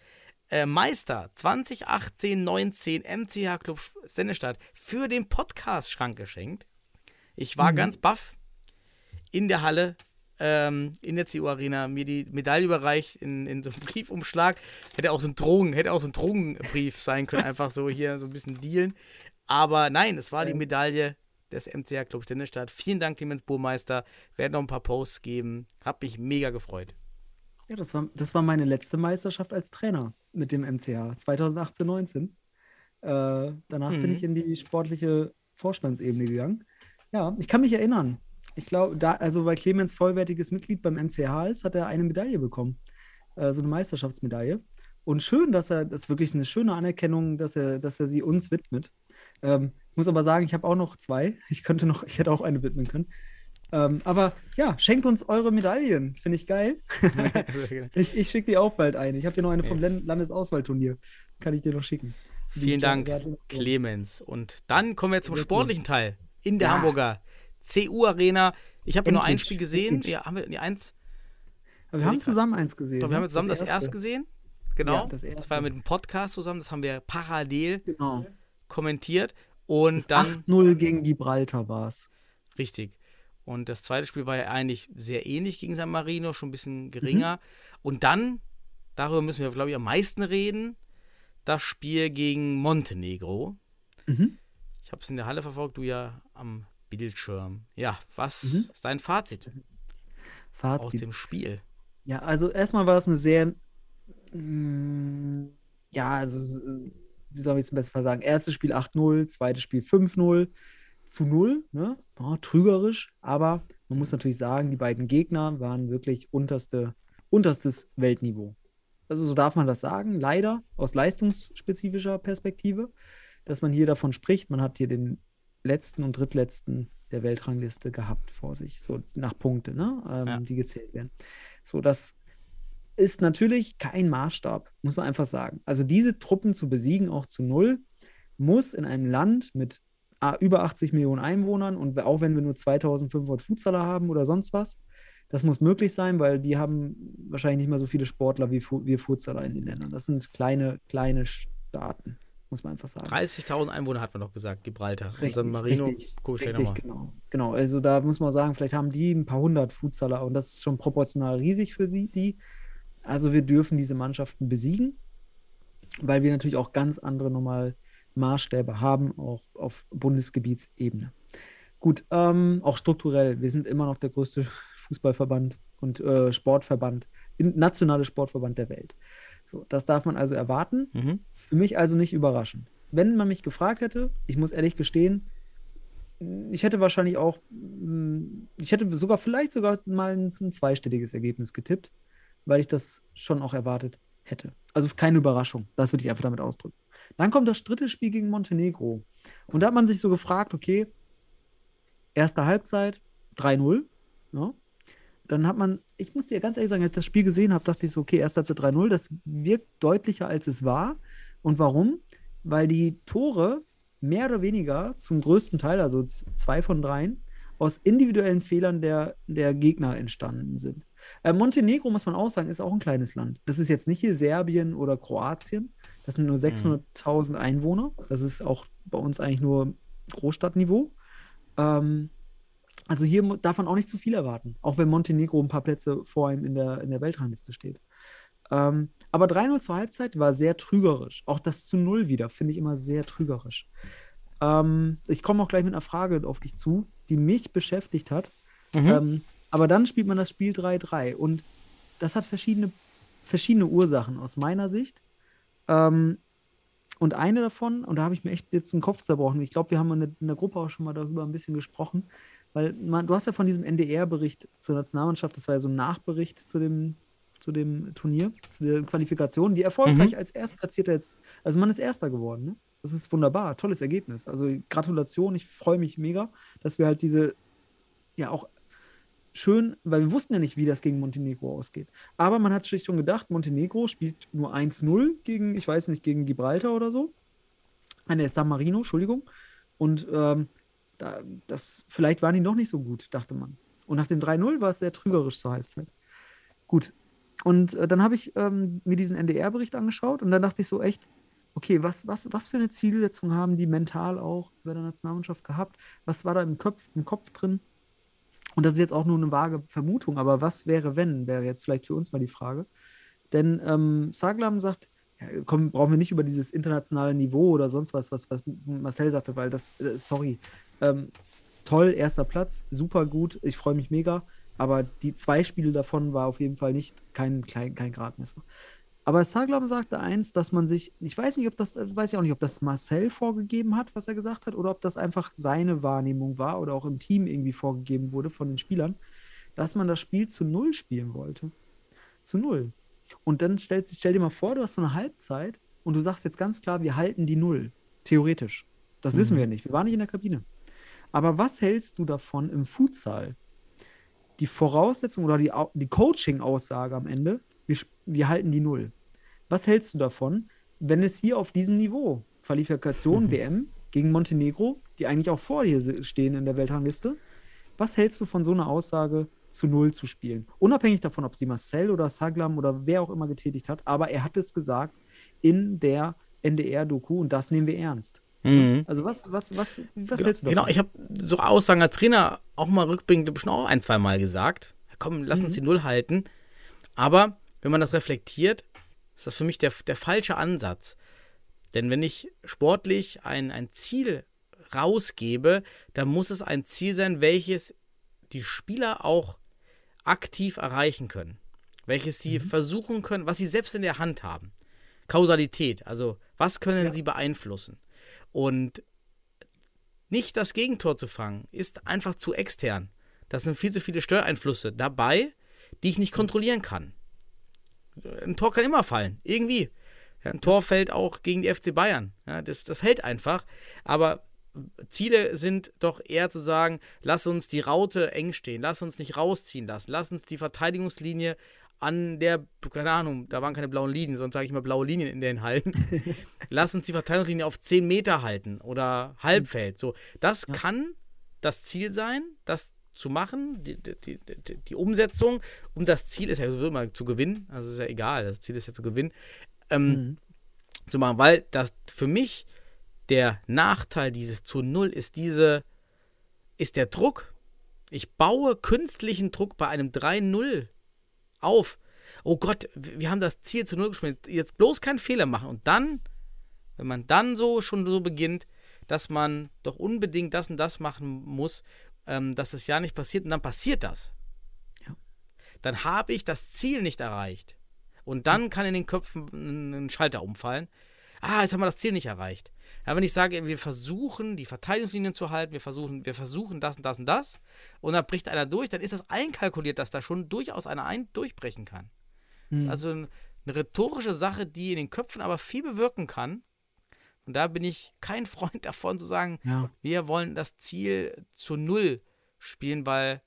äh, Meister 2018-19 MCH Club Sennestadt für den Podcast-Schrank geschenkt. Ich war Mhm. ganz baff in der Halle, ähm, in der CU Arena, mir die Medaille überreicht in, in so einem Briefumschlag. Hätte auch so ein Drogen, hätte auch so ein Drogenbrief sein können, einfach so hier so ein bisschen dealen. Aber nein, es war die. Medaille des MCH Club Stennestadt. Vielen Dank, Clemens Burmeister. Werden noch ein paar Posts geben. Hab mich mega gefreut. Ja, das war, das war meine letzte Meisterschaft als Trainer mit dem MCH 2018, 19. Äh, danach bin Mhm. ich in die sportliche Vorstandsebene gegangen. Ja, ich kann mich erinnern. Ich glaube, da, also weil Clemens vollwertiges Mitglied beim MCH ist, hat er eine Medaille bekommen. Äh, so eine Meisterschaftsmedaille. Und schön, dass er, das ist wirklich eine schöne Anerkennung, dass er, dass er sie uns widmet. Ähm, ich muss aber sagen, ich habe auch noch zwei. Ich könnte noch, ich hätte auch eine widmen können. Ähm, aber ja, schenkt uns eure Medaillen. Finde ich geil. ich ich schicke dir auch bald eine. Ich habe hier noch eine vom Len- Landesauswahlturnier. Kann ich dir noch schicken. Die Vielen Dank, Clemens. Und dann kommen wir zum sportlichen Teil in der Ja. Hamburger CU Arena. Ich habe nur ein Spiel gesehen. endlich. Ja, haben wir nee, eins? Aber wir haben zusammen eins gesehen. Doch, wir haben ne? jetzt zusammen das, erste gesehen. Genau. Ja, das das, war mit dem Podcast zusammen. Das haben wir parallel Genau. kommentiert. Und Das dann 8-0 gegen Gibraltar war es. Richtig. Und das zweite Spiel war ja eigentlich sehr ähnlich gegen San Marino, schon ein bisschen geringer. Mhm. Und dann, darüber müssen wir, glaube ich, am meisten reden, das Spiel gegen Montenegro. Mhm. Ich habe es in der Halle verfolgt, du ja am Bildschirm. Ja, was Mhm. ist dein Fazit aus Fazit. dem Spiel? Ja, also erstmal war es eine sehr, mm, ja, also wie soll ich es am besten sagen? Erstes Spiel 8-0, zweites Spiel 5-0 zu 0, ne? Ja, trügerisch, aber man muss natürlich sagen, die beiden Gegner waren wirklich unterste, unterstes Weltniveau. Also so darf man das sagen, leider aus leistungsspezifischer Perspektive, dass man hier davon spricht, man hat hier den letzten und drittletzten der Weltrangliste gehabt vor sich, so nach Punkte, ne? Ähm, Ja. die gezählt werden. So, das ist natürlich kein Maßstab, muss man einfach sagen. Also diese Truppen zu besiegen, auch zu null, muss in einem Land mit über 80 Millionen Einwohnern und auch wenn wir nur 2500 Futsaler haben oder sonst was, das muss möglich sein, weil die haben wahrscheinlich nicht mal so viele Sportler wie wir Futsaler in den Ländern. Das sind kleine, kleine Staaten, muss man einfach sagen. 30.000 Einwohner hat man doch gesagt, Gibraltar. Richtig, San Marino, richtig, guck ich gleich Richtig, genau. Genau, also da muss man sagen, vielleicht haben die ein paar hundert Futsaler und das ist schon proportional riesig für sie, die. Also wir dürfen diese Mannschaften besiegen, weil wir natürlich auch ganz andere nochmal Maßstäbe haben, auch auf Bundesgebietsebene. Gut, ähm, auch strukturell. Wir sind immer noch der größte Fußballverband und äh, Sportverband, nationale Sportverband der Welt. So, das darf man also erwarten. Mhm. Für mich also nicht überraschend. Wenn man mich gefragt hätte, ich muss ehrlich gestehen, ich hätte wahrscheinlich auch, mh, ich hätte sogar vielleicht sogar mal ein, ein zweistelliges Ergebnis getippt, weil ich das schon auch erwartet hätte. Also keine Überraschung, das würde ich einfach damit ausdrücken. Dann kommt das dritte Spiel gegen Montenegro. Und da hat man sich so gefragt, okay, erste Halbzeit 3-0. Ja. Dann hat man, ich muss dir ganz ehrlich sagen, als ich das Spiel gesehen habe, dachte ich so, okay, erste Halbzeit 3-0, das wirkt deutlicher, als es war. Und warum? Weil die Tore mehr oder weniger zum größten Teil, also zwei von dreien, aus individuellen Fehlern der, der Gegner entstanden sind. Äh, Montenegro, muss man auch sagen, ist auch ein kleines Land. Das ist jetzt nicht hier Serbien oder Kroatien. Das sind nur 600.000 Einwohner. Das ist auch bei uns eigentlich nur Großstadtniveau. Ähm, also hier darf man auch nicht zu viel erwarten, auch wenn Montenegro ein paar Plätze vor ihm in der, in der Weltrangliste steht. Ähm, aber 3-0 zur Halbzeit war sehr trügerisch. Auch das zu Null wieder finde ich immer sehr trügerisch. Ähm, ich komme auch gleich mit einer Frage auf dich zu, die mich beschäftigt hat. Mhm. Ähm, aber dann spielt man das Spiel 3-3 und das hat verschiedene, verschiedene Ursachen aus meiner Sicht. Ähm, und eine davon, und da habe ich mir echt jetzt den Kopf zerbrochen, ich glaube, wir haben in der, Gruppe auch schon mal darüber ein bisschen gesprochen, weil man, du hast ja von diesem NDR-Bericht zur Nationalmannschaft, das war ja so ein Nachbericht zu dem, zu dem Turnier, zu der Qualifikation, die erfolgreich als Erstplatzierter jetzt, also man ist Erster geworden, ne? Das ist wunderbar, tolles Ergebnis. Also Gratulation, ich freue mich mega, dass wir halt diese, ja auch schön, weil wir wussten ja nicht, wie das gegen Montenegro ausgeht. Aber man hat sich schon gedacht, Montenegro spielt nur 1-0 gegen, ich weiß nicht, gegen Gibraltar oder so. Ah, ne, San Marino, Entschuldigung. Und ähm, da, das, vielleicht waren die noch nicht so gut, dachte man. Und nach dem 3-0 war es sehr trügerisch zur Halbzeit. Gut. Und äh, dann habe ich ähm, mir diesen NDR-Bericht angeschaut und dann dachte ich so echt, okay, was, was, was für eine Zielsetzung haben die mental auch bei der Nationalmannschaft gehabt? Was war da im Kopf, im Kopf drin? Und das ist jetzt auch nur eine vage Vermutung, aber was wäre, wenn, wäre jetzt vielleicht für uns mal die Frage. Denn ähm, Saglam sagt, ja, komm, brauchen wir nicht über dieses internationale Niveau oder sonst was, was, was Marcel sagte, weil das, äh, sorry, ähm, toll, erster Platz, super gut, ich freue mich mega, aber die zwei Spiele davon war auf jeden Fall nicht kein, kein, kein Gradmesser. Aber Saglam sagte eins, dass man sich, ich weiß nicht, ob das, weiß ich auch nicht, ob das Marcel vorgegeben hat, was er gesagt hat, oder ob das einfach seine Wahrnehmung war oder auch im Team irgendwie vorgegeben wurde von den Spielern, dass man das Spiel zu Null spielen wollte. Zu Null. Und dann stell, stell dir mal vor, du hast so eine Halbzeit und du sagst jetzt ganz klar, wir halten die Null. Theoretisch. Das wissen wir nicht. Wir waren nicht in der Kabine. Aber was hältst du davon im Futsal? Die Voraussetzung oder die, die Coaching-Aussage am Ende, wir, wir halten die Null. Was hältst du davon, wenn es hier auf diesem Niveau, Qualifikation, WM gegen Montenegro, die eigentlich auch vor dir stehen in der Weltrangliste, was hältst du von so einer Aussage, zu Null zu spielen? Unabhängig davon, ob sie Marcel oder Saglam oder wer auch immer getätigt hat, aber er hat es gesagt in der NDR-Doku und das nehmen wir ernst. Mhm. Also was, was, was, was Genau, hältst du davon? genau, ich habe so Aussagen als Trainer auch mal rückblickend bestimmt auch ein, zwei Mal gesagt. Komm, lass uns die Null halten. Aber wenn man das reflektiert, ist das für mich der, der falsche Ansatz. Denn wenn ich sportlich ein, ein Ziel rausgebe, dann muss es ein Ziel sein, welches die Spieler auch aktiv erreichen können. Welches sie versuchen können, was sie selbst in der Hand haben. Kausalität, also was können sie beeinflussen? Und nicht das Gegentor zu fangen, ist einfach zu extern. Da sind viel zu viele Störeinflüsse dabei, die ich nicht kontrollieren kann. Ein Tor kann immer fallen, irgendwie. Ja, ein Tor fällt auch gegen die FC Bayern. Ja, das, das fällt einfach. Aber Ziele sind doch eher zu sagen, lass uns die Raute eng stehen, lass uns nicht rausziehen lassen, lass uns die Verteidigungslinie an der, keine Ahnung, da waren keine blauen Linien, sonst sage ich mal blaue Linien in den Hallen. lass uns die Verteidigungslinie auf 10 Meter halten oder Halbfeld. So, das kann das Ziel sein, das zu machen, die, die, die, die- Umsetzung, um das Ziel ist ja sowieso immer zu gewinnen, also ist ja egal, das Ziel ist ja zu gewinnen, ähm, Mhm. zu machen, weil das für mich der Nachteil dieses zu Null ist diese, ist der Druck. Ich baue künstlichen Druck bei einem 3-0 auf. Oh Gott, wir haben das Ziel zu Null gespielt. Jetzt bloß keinen Fehler machen. Und dann, wenn man dann so schon so beginnt, dass man doch unbedingt das und das machen muss, ähm, dass das ja nicht passiert und dann passiert das. Ja. Dann habe ich das Ziel nicht erreicht. Und dann kann in den Köpfen ein Schalter umfallen. Ah, jetzt haben wir das Ziel nicht erreicht. Ja, wenn ich sage, wir versuchen, die Verteidigungslinien zu halten, wir versuchen, wir versuchen das und das und das, und da bricht einer durch, dann ist das einkalkuliert, dass da schon durchaus einer ein durchbrechen kann. Das ist Mhm. also ein- eine rhetorische Sache, die in den Köpfen aber viel bewirken kann. Und da bin ich kein Freund davon zu sagen, Ja. wir wollen das Ziel zu Null spielen, weil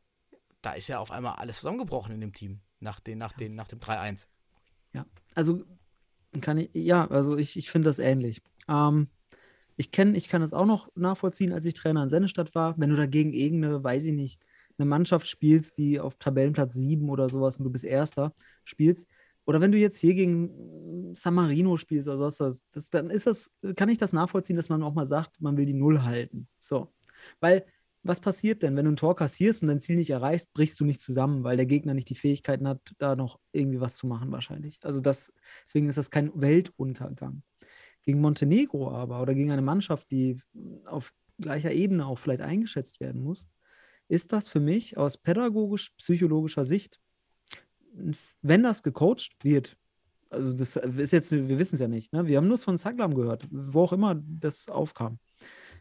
da ist ja auf einmal alles zusammengebrochen in dem Team nach, den, nach, den, nach dem 3-1. Ja, also kann ich, ja, also ich, ich finde das ähnlich. Ähm, ich kenne, ich kann das auch noch nachvollziehen, als ich Trainer in Sennestadt war. Wenn du dagegen irgendeine, weiß ich nicht, eine Mannschaft spielst, die auf Tabellenplatz 7 oder sowas und du bist Erster, spielst. Oder wenn du jetzt hier gegen äh, San Marino spielst oder sowas, das, das, dann ist das, kann ich das nachvollziehen, dass man auch mal sagt, man will die Null halten. So. Weil, was passiert denn, wenn du ein Tor kassierst und dein Ziel nicht erreichst, brichst du nicht zusammen, weil der Gegner nicht die Fähigkeiten hat, da noch irgendwie was zu machen, wahrscheinlich. Also das, deswegen ist das kein Weltuntergang. Gegen Montenegro aber oder gegen eine Mannschaft, die auf gleicher Ebene auch vielleicht eingeschätzt werden muss, ist das für mich aus pädagogisch-psychologischer Sicht, wenn das gecoacht wird, also das ist jetzt, wir wissen es ja nicht, ne? wir haben nur es von Zaglam gehört, wo auch immer das aufkam.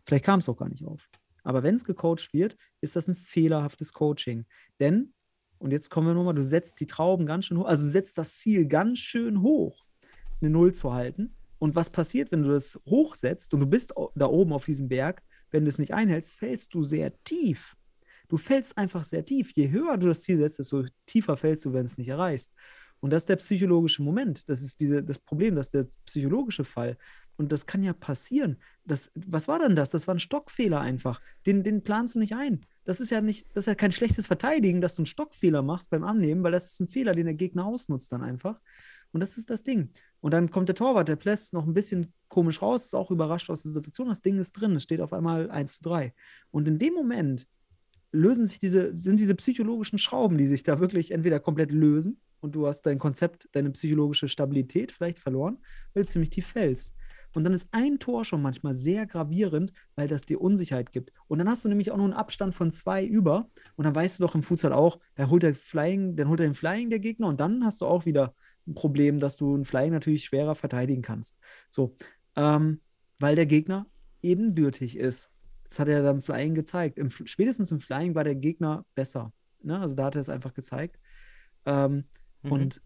Vielleicht kam es auch gar nicht auf. Aber wenn es gecoacht wird, ist das ein fehlerhaftes Coaching. Denn, und jetzt kommen wir nochmal, du setzt die Trauben ganz schön hoch, also setzt das Ziel ganz schön hoch, eine Null zu halten. Und was passiert, wenn du das hochsetzt und du bist da oben auf diesem Berg, wenn du es nicht einhältst, fällst du sehr tief. Du fällst einfach sehr tief. Je höher du das Ziel setzt, desto tiefer fällst du, wenn es nicht erreichst. Und das ist der psychologische Moment. Das ist diese, das Problem, das ist der psychologische Fall. Und das kann ja passieren. Das, was war denn das? Das war ein Stockfehler einfach. Den, den planst du nicht ein. Das ist ja nicht, das ist ja kein schlechtes Verteidigen, dass du einen Stockfehler machst beim Annehmen, weil das ist ein Fehler, den der Gegner ausnutzt dann einfach. Und das ist das Ding. Und dann kommt der Torwart, der plätzt noch ein bisschen komisch raus, ist auch überrascht aus der Situation. Das Ding ist drin, es steht auf einmal 1 zu 3. Und in dem Moment lösen sich diese, sind diese psychologischen Schrauben, die sich da wirklich entweder komplett lösen und du hast dein Konzept, deine psychologische Stabilität vielleicht verloren, weil du ziemlich tief fällst. Und dann ist ein Tor schon manchmal sehr gravierend, weil das dir Unsicherheit gibt. Und dann hast du nämlich auch nur einen Abstand von zwei über. Und dann weißt du doch im Futsal auch, da holt der Flying, dann holt er den Flying der Gegner und dann hast du auch wieder ein Problem, dass du einen Flying natürlich schwerer verteidigen kannst. So, ähm, weil der Gegner ebenbürtig ist. Das hat er dann im Flying gezeigt. Im, spätestens im Flying war der Gegner besser. Ne? Also da hat er es einfach gezeigt. Ähm, Mhm. Und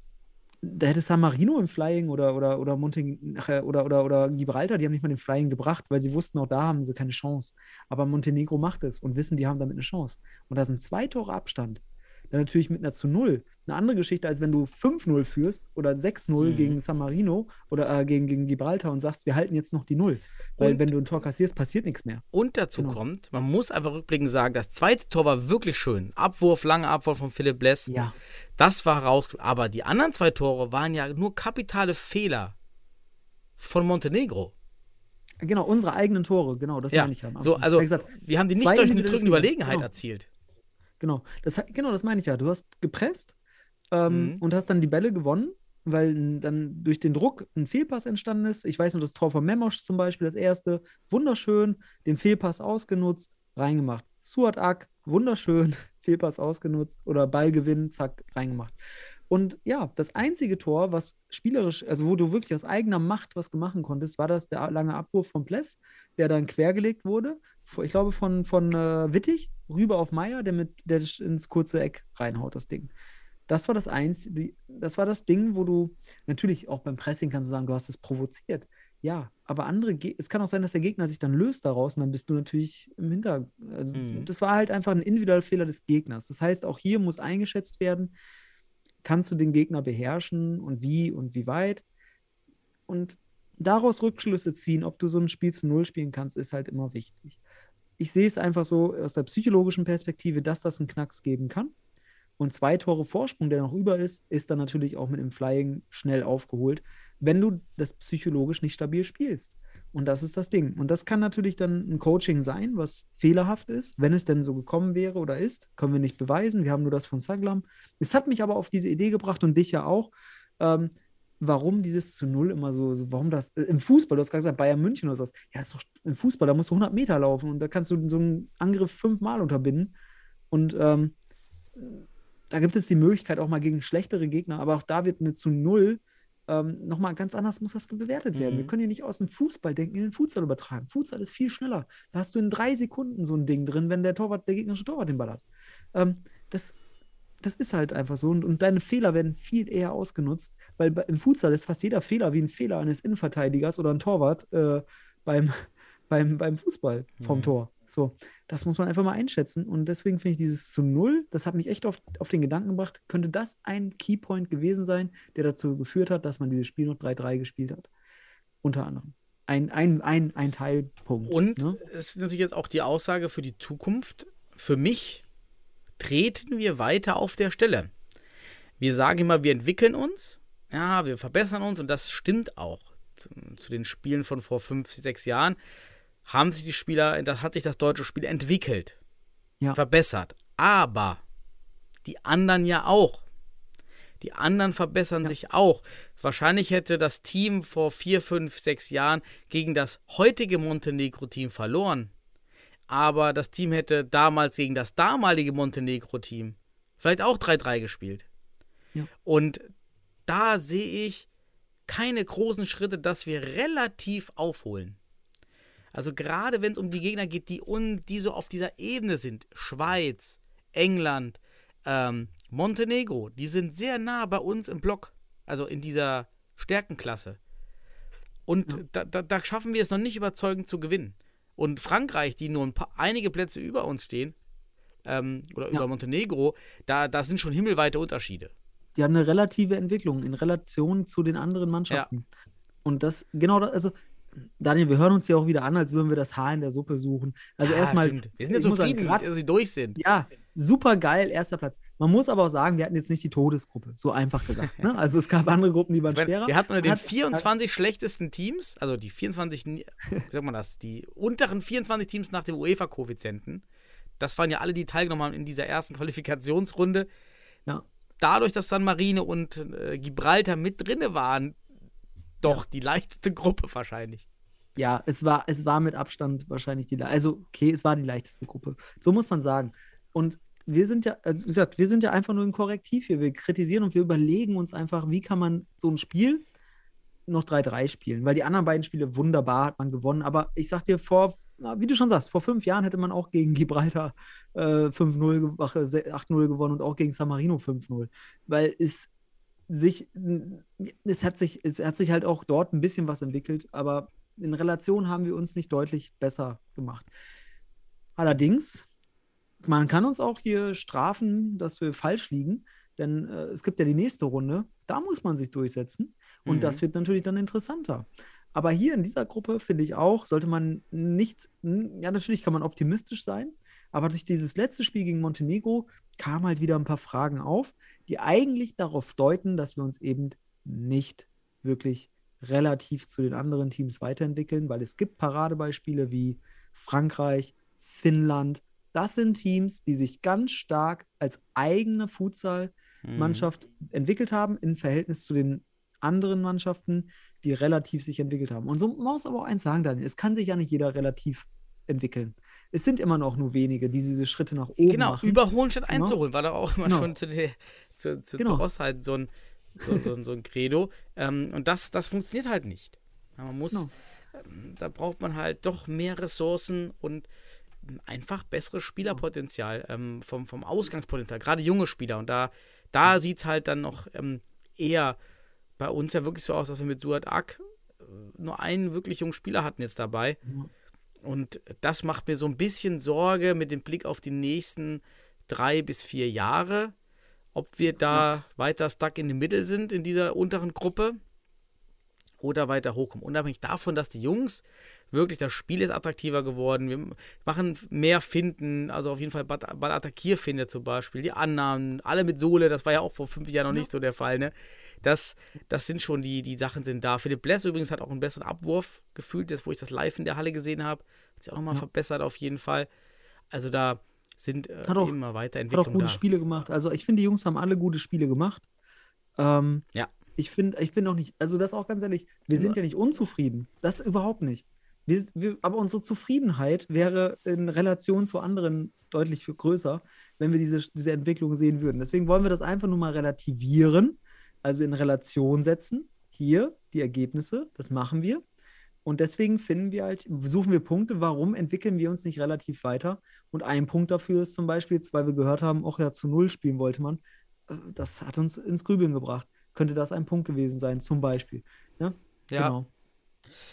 da hätte San Marino im Flying oder, oder, oder, Monten äh, oder, oder, oder Gibraltar, die haben nicht mal den Flying gebracht, weil sie wussten, auch da haben sie keine Chance. Aber Montenegro macht es und wissen, die haben damit eine Chance. Und da sind zwei Tore Abstand. Dann natürlich mit einer zu Null. Eine andere Geschichte, als wenn du 5-0 führst oder 6-0 Mhm. gegen San Marino oder äh, gegen, gegen Gibraltar und sagst, wir halten jetzt noch die Null. Weil Und- wenn du ein Tor kassierst, passiert nichts mehr. Und dazu Genau. kommt, man muss einfach rückblickend sagen, das zweite Tor war wirklich schön. Abwurf, langer Abwurf von Philipp Bless. Ja. Das war raus. Aber die anderen zwei Tore waren ja nur kapitale Fehler von Montenegro. Genau, unsere eigenen Tore, genau, das Ja, meine ich ja. so, also gesagt, wir haben die nicht durch eine drückende Überlegenheit genau. erzielt. Genau, das, genau, das meine ich ja. Du hast gepresst ähm, Mhm. und hast dann die Bälle gewonnen, weil dann durch den Druck ein Fehlpass entstanden ist. Ich weiß nur, das Tor von Memosch zum Beispiel, das erste, wunderschön, den Fehlpass ausgenutzt, reingemacht. Suat Ak, wunderschön, Fehlpass ausgenutzt oder Ballgewinn, zack, reingemacht. Und ja, das einzige Tor, was spielerisch, also wo du wirklich aus eigener Macht was machen konntest, war das der lange Abwurf von Pless, der dann quergelegt wurde. Ich glaube von, von äh, Wittig rüber auf Meier, der mit der ins kurze Eck reinhaut, das Ding. Das war das eins, die, das war das Ding, wo du natürlich auch beim Pressing kannst du sagen, du hast es provoziert. Ja, aber andere, es kann auch sein, dass der Gegner sich dann löst daraus und dann bist du natürlich im Hinter. Also Mhm. das war halt einfach ein individueller Fehler des Gegners. Das heißt, auch hier muss eingeschätzt werden, kannst du den Gegner beherrschen und wie und wie weit. Und daraus Rückschlüsse ziehen, ob du so ein Spiel zu Null spielen kannst, ist halt immer wichtig. Ich sehe es einfach so aus der psychologischen Perspektive, dass das einen Knacks geben kann. Und zwei Tore Vorsprung, der noch über ist, ist dann natürlich auch mit dem Flying schnell aufgeholt, wenn du das psychologisch nicht stabil spielst. Und das ist das Ding. Und das kann natürlich dann ein Coaching sein, was fehlerhaft ist, wenn es denn so gekommen wäre oder ist. Können wir nicht beweisen. Wir haben nur das von Saglam. Es hat mich aber auf diese Idee gebracht und dich ja auch. Ähm, warum dieses zu Null immer so, so warum das, äh, im Fußball, du hast gerade gesagt, Bayern München oder sowas, ja, ist doch im Fußball, da musst du 100 Meter laufen und da kannst du so einen Angriff fünfmal unterbinden und ähm, da gibt es die Möglichkeit auch mal gegen schlechtere Gegner, aber auch da wird eine zu Null ähm, nochmal ganz anders muss das bewertet werden. Mhm. Wir können hier nicht aus dem Fußball denken, in den Futsal übertragen. Futsal ist viel schneller. Da hast du in drei Sekunden so ein Ding drin, wenn der Torwart, der gegnerische Torwart den Ball hat. Ähm, das, das ist halt einfach so. Und, und deine Fehler werden viel eher ausgenutzt, weil im Futsal ist fast jeder Fehler wie ein Fehler eines Innenverteidigers oder ein Torwart äh, beim, beim, beim Fußball vom Mhm. Tor. So, das muss man einfach mal einschätzen. Und deswegen finde ich dieses zu Null, das hat mich echt auf, auf den Gedanken gebracht, könnte das ein Keypoint gewesen sein, der dazu geführt hat, dass man dieses Spiel noch 3-3 gespielt hat. Unter anderem. Ein, ein, ein, ein Teilpunkt. Und ne? es ist natürlich jetzt auch die Aussage für die Zukunft. Für mich treten wir weiter auf der Stelle. Wir sagen immer, wir entwickeln uns, ja, wir verbessern uns und das stimmt auch. Zu, zu den Spielen von vor fünf, sechs Jahren haben sich die Spieler, das hat sich das deutsche Spiel entwickelt, Ja. verbessert. Aber die anderen ja auch. Die anderen verbessern Ja. sich auch. Wahrscheinlich hätte das Team vor vier, fünf, sechs Jahren gegen das heutige Montenegro-Team verloren. Aber das Team hätte damals gegen das damalige Montenegro-Team vielleicht auch 3-3 gespielt. Ja. Und da sehe ich keine großen Schritte, dass wir relativ aufholen. Also gerade wenn es um die Gegner geht, die, un, die so auf dieser Ebene sind, Schweiz, England, ähm, Montenegro, die sind sehr nah bei uns im Block, also in dieser Stärkenklasse. Und Ja. da, da, da schaffen wir es noch nicht überzeugend zu gewinnen. Und Frankreich, die nur ein paar, einige Plätze über uns stehen, ähm, oder Ja. über Montenegro, da, da sind schon himmelweite Unterschiede. die haben eine relative Entwicklung in Relation zu den anderen Mannschaften. Und das, genau, das, also, Daniel, wir hören uns ja auch wieder an, als würden wir das Haar in der Suppe suchen. Also Ja, erstmal, stimmt. Wir sind ja sagen, zufrieden, grad- dass sie durch sind. ja, super geil, erster Platz. Man muss aber auch sagen, wir hatten jetzt nicht die Todesgruppe, so einfach gesagt. Ne? Also es gab andere Gruppen, die waren Ich schwerer. wir hatten unter den Hat- 24 schlechtesten Teams, also die 24, ni- wie sagt man das, die unteren 24 Teams nach dem UEFA-Koeffizienten, das waren ja alle, die teilgenommen haben in dieser ersten Qualifikationsrunde. Ja. Dadurch, dass San Marino und äh, Gibraltar mit drinne waren, doch die leichteste Gruppe wahrscheinlich. Ja, es war, es war mit Abstand wahrscheinlich die, also okay, es war die leichteste Gruppe. So muss man sagen. Und wir sind ja, also wie gesagt, wir sind ja einfach nur ein Korrektiv hier. Wir kritisieren und wir überlegen uns einfach, wie kann man so ein Spiel noch 3-3 spielen, weil die anderen beiden Spiele wunderbar hat man gewonnen. Aber ich sag dir, vor, wie du schon sagst, vor fünf Jahren hätte man auch gegen Gibraltar äh, 5-0, ge- ach, äh, 8-0 gewonnen und auch gegen San Marino 5-0. Weil es sich, es hat sich, es hat sich halt auch dort ein bisschen was entwickelt, aber in Relation haben wir uns nicht deutlich besser gemacht. Allerdings, man kann uns auch hier strafen, dass wir falsch liegen, denn äh, es gibt ja die nächste Runde, da muss man sich durchsetzen und Mhm. das wird natürlich dann interessanter. Aber hier in dieser Gruppe finde ich auch, sollte man nicht, ja, natürlich kann man optimistisch sein, aber durch dieses letzte Spiel gegen Montenegro kamen halt wieder ein paar Fragen auf, die eigentlich darauf deuten, dass wir uns eben nicht wirklich relativ zu den anderen Teams weiterentwickeln, weil es gibt Paradebeispiele wie Frankreich, Finnland. Das sind Teams, die sich ganz stark als eigene Futsal-Mannschaft entwickelt haben im Verhältnis zu den anderen Mannschaften, die relativ sich entwickelt haben. Und so muss aber auch eins sagen, Daniel, es kann sich ja nicht jeder relativ entwickeln. Es sind immer noch nur wenige, die diese Schritte nach oben Genau, machen. überholen statt Genau. einzuholen, war da auch immer Genau. schon zu, der, zu, zu, Genau. zu Ostheit so ein, so, so, so ein Credo. Ähm, und das, das funktioniert halt nicht. Man muss, Genau. ähm, da braucht man halt doch mehr Ressourcen und einfach besseres Spielerpotenzial ähm, vom, vom Ausgangspotenzial, gerade junge Spieler. Und da, da sieht es halt dann noch ähm, eher bei uns ja wirklich so aus, dass wir mit Suat Ak äh, nur einen wirklich jungen Spieler hatten jetzt dabei. Ja. Und das macht mir so ein bisschen Sorge mit dem Blick auf die nächsten drei bis vier Jahre, ob wir da weiter stuck in the middle sind in dieser unteren Gruppe oder weiter hochkommen. Unabhängig davon, dass die Jungs wirklich, das Spiel ist attraktiver geworden. Wir machen mehr Finden, also auf jeden Fall Ball- Ballattackierfinde zum Beispiel, die Annahmen, alle mit Sohle, das war ja auch vor fünf Jahren noch Ja. nicht so der Fall, ne? Das, das sind schon die, die Sachen sind da. Philipp Bless übrigens hat auch einen besseren Abwurf gefühlt, jetzt wo ich das live in der Halle gesehen habe. Hat sich auch nochmal Ja. verbessert auf jeden Fall. Also da sind äh, auch- immer weiter Hat auch gute da. Spiele gemacht. Also ich finde, die Jungs haben alle gute Spiele gemacht. Ähm, Ja. Ich finde, ich bin auch nicht, also das auch ganz ehrlich, wir sind ja nicht unzufrieden. Das überhaupt nicht. Wir, wir, aber unsere Zufriedenheit wäre in Relation zu anderen deutlich größer, wenn wir diese, diese Entwicklung sehen würden. Deswegen wollen wir das einfach nur mal relativieren, also in Relation setzen. Hier die Ergebnisse, das machen wir. Und deswegen finden wir halt, suchen wir Punkte, warum entwickeln wir uns nicht relativ weiter? Und ein Punkt dafür ist zum Beispiel, jetzt, weil wir gehört haben, auch ja zu Null spielen wollte man. Äh, Das hat uns ins Grübeln gebracht. Könnte das ein Punkt gewesen sein, zum Beispiel. Ja, Ja, genau.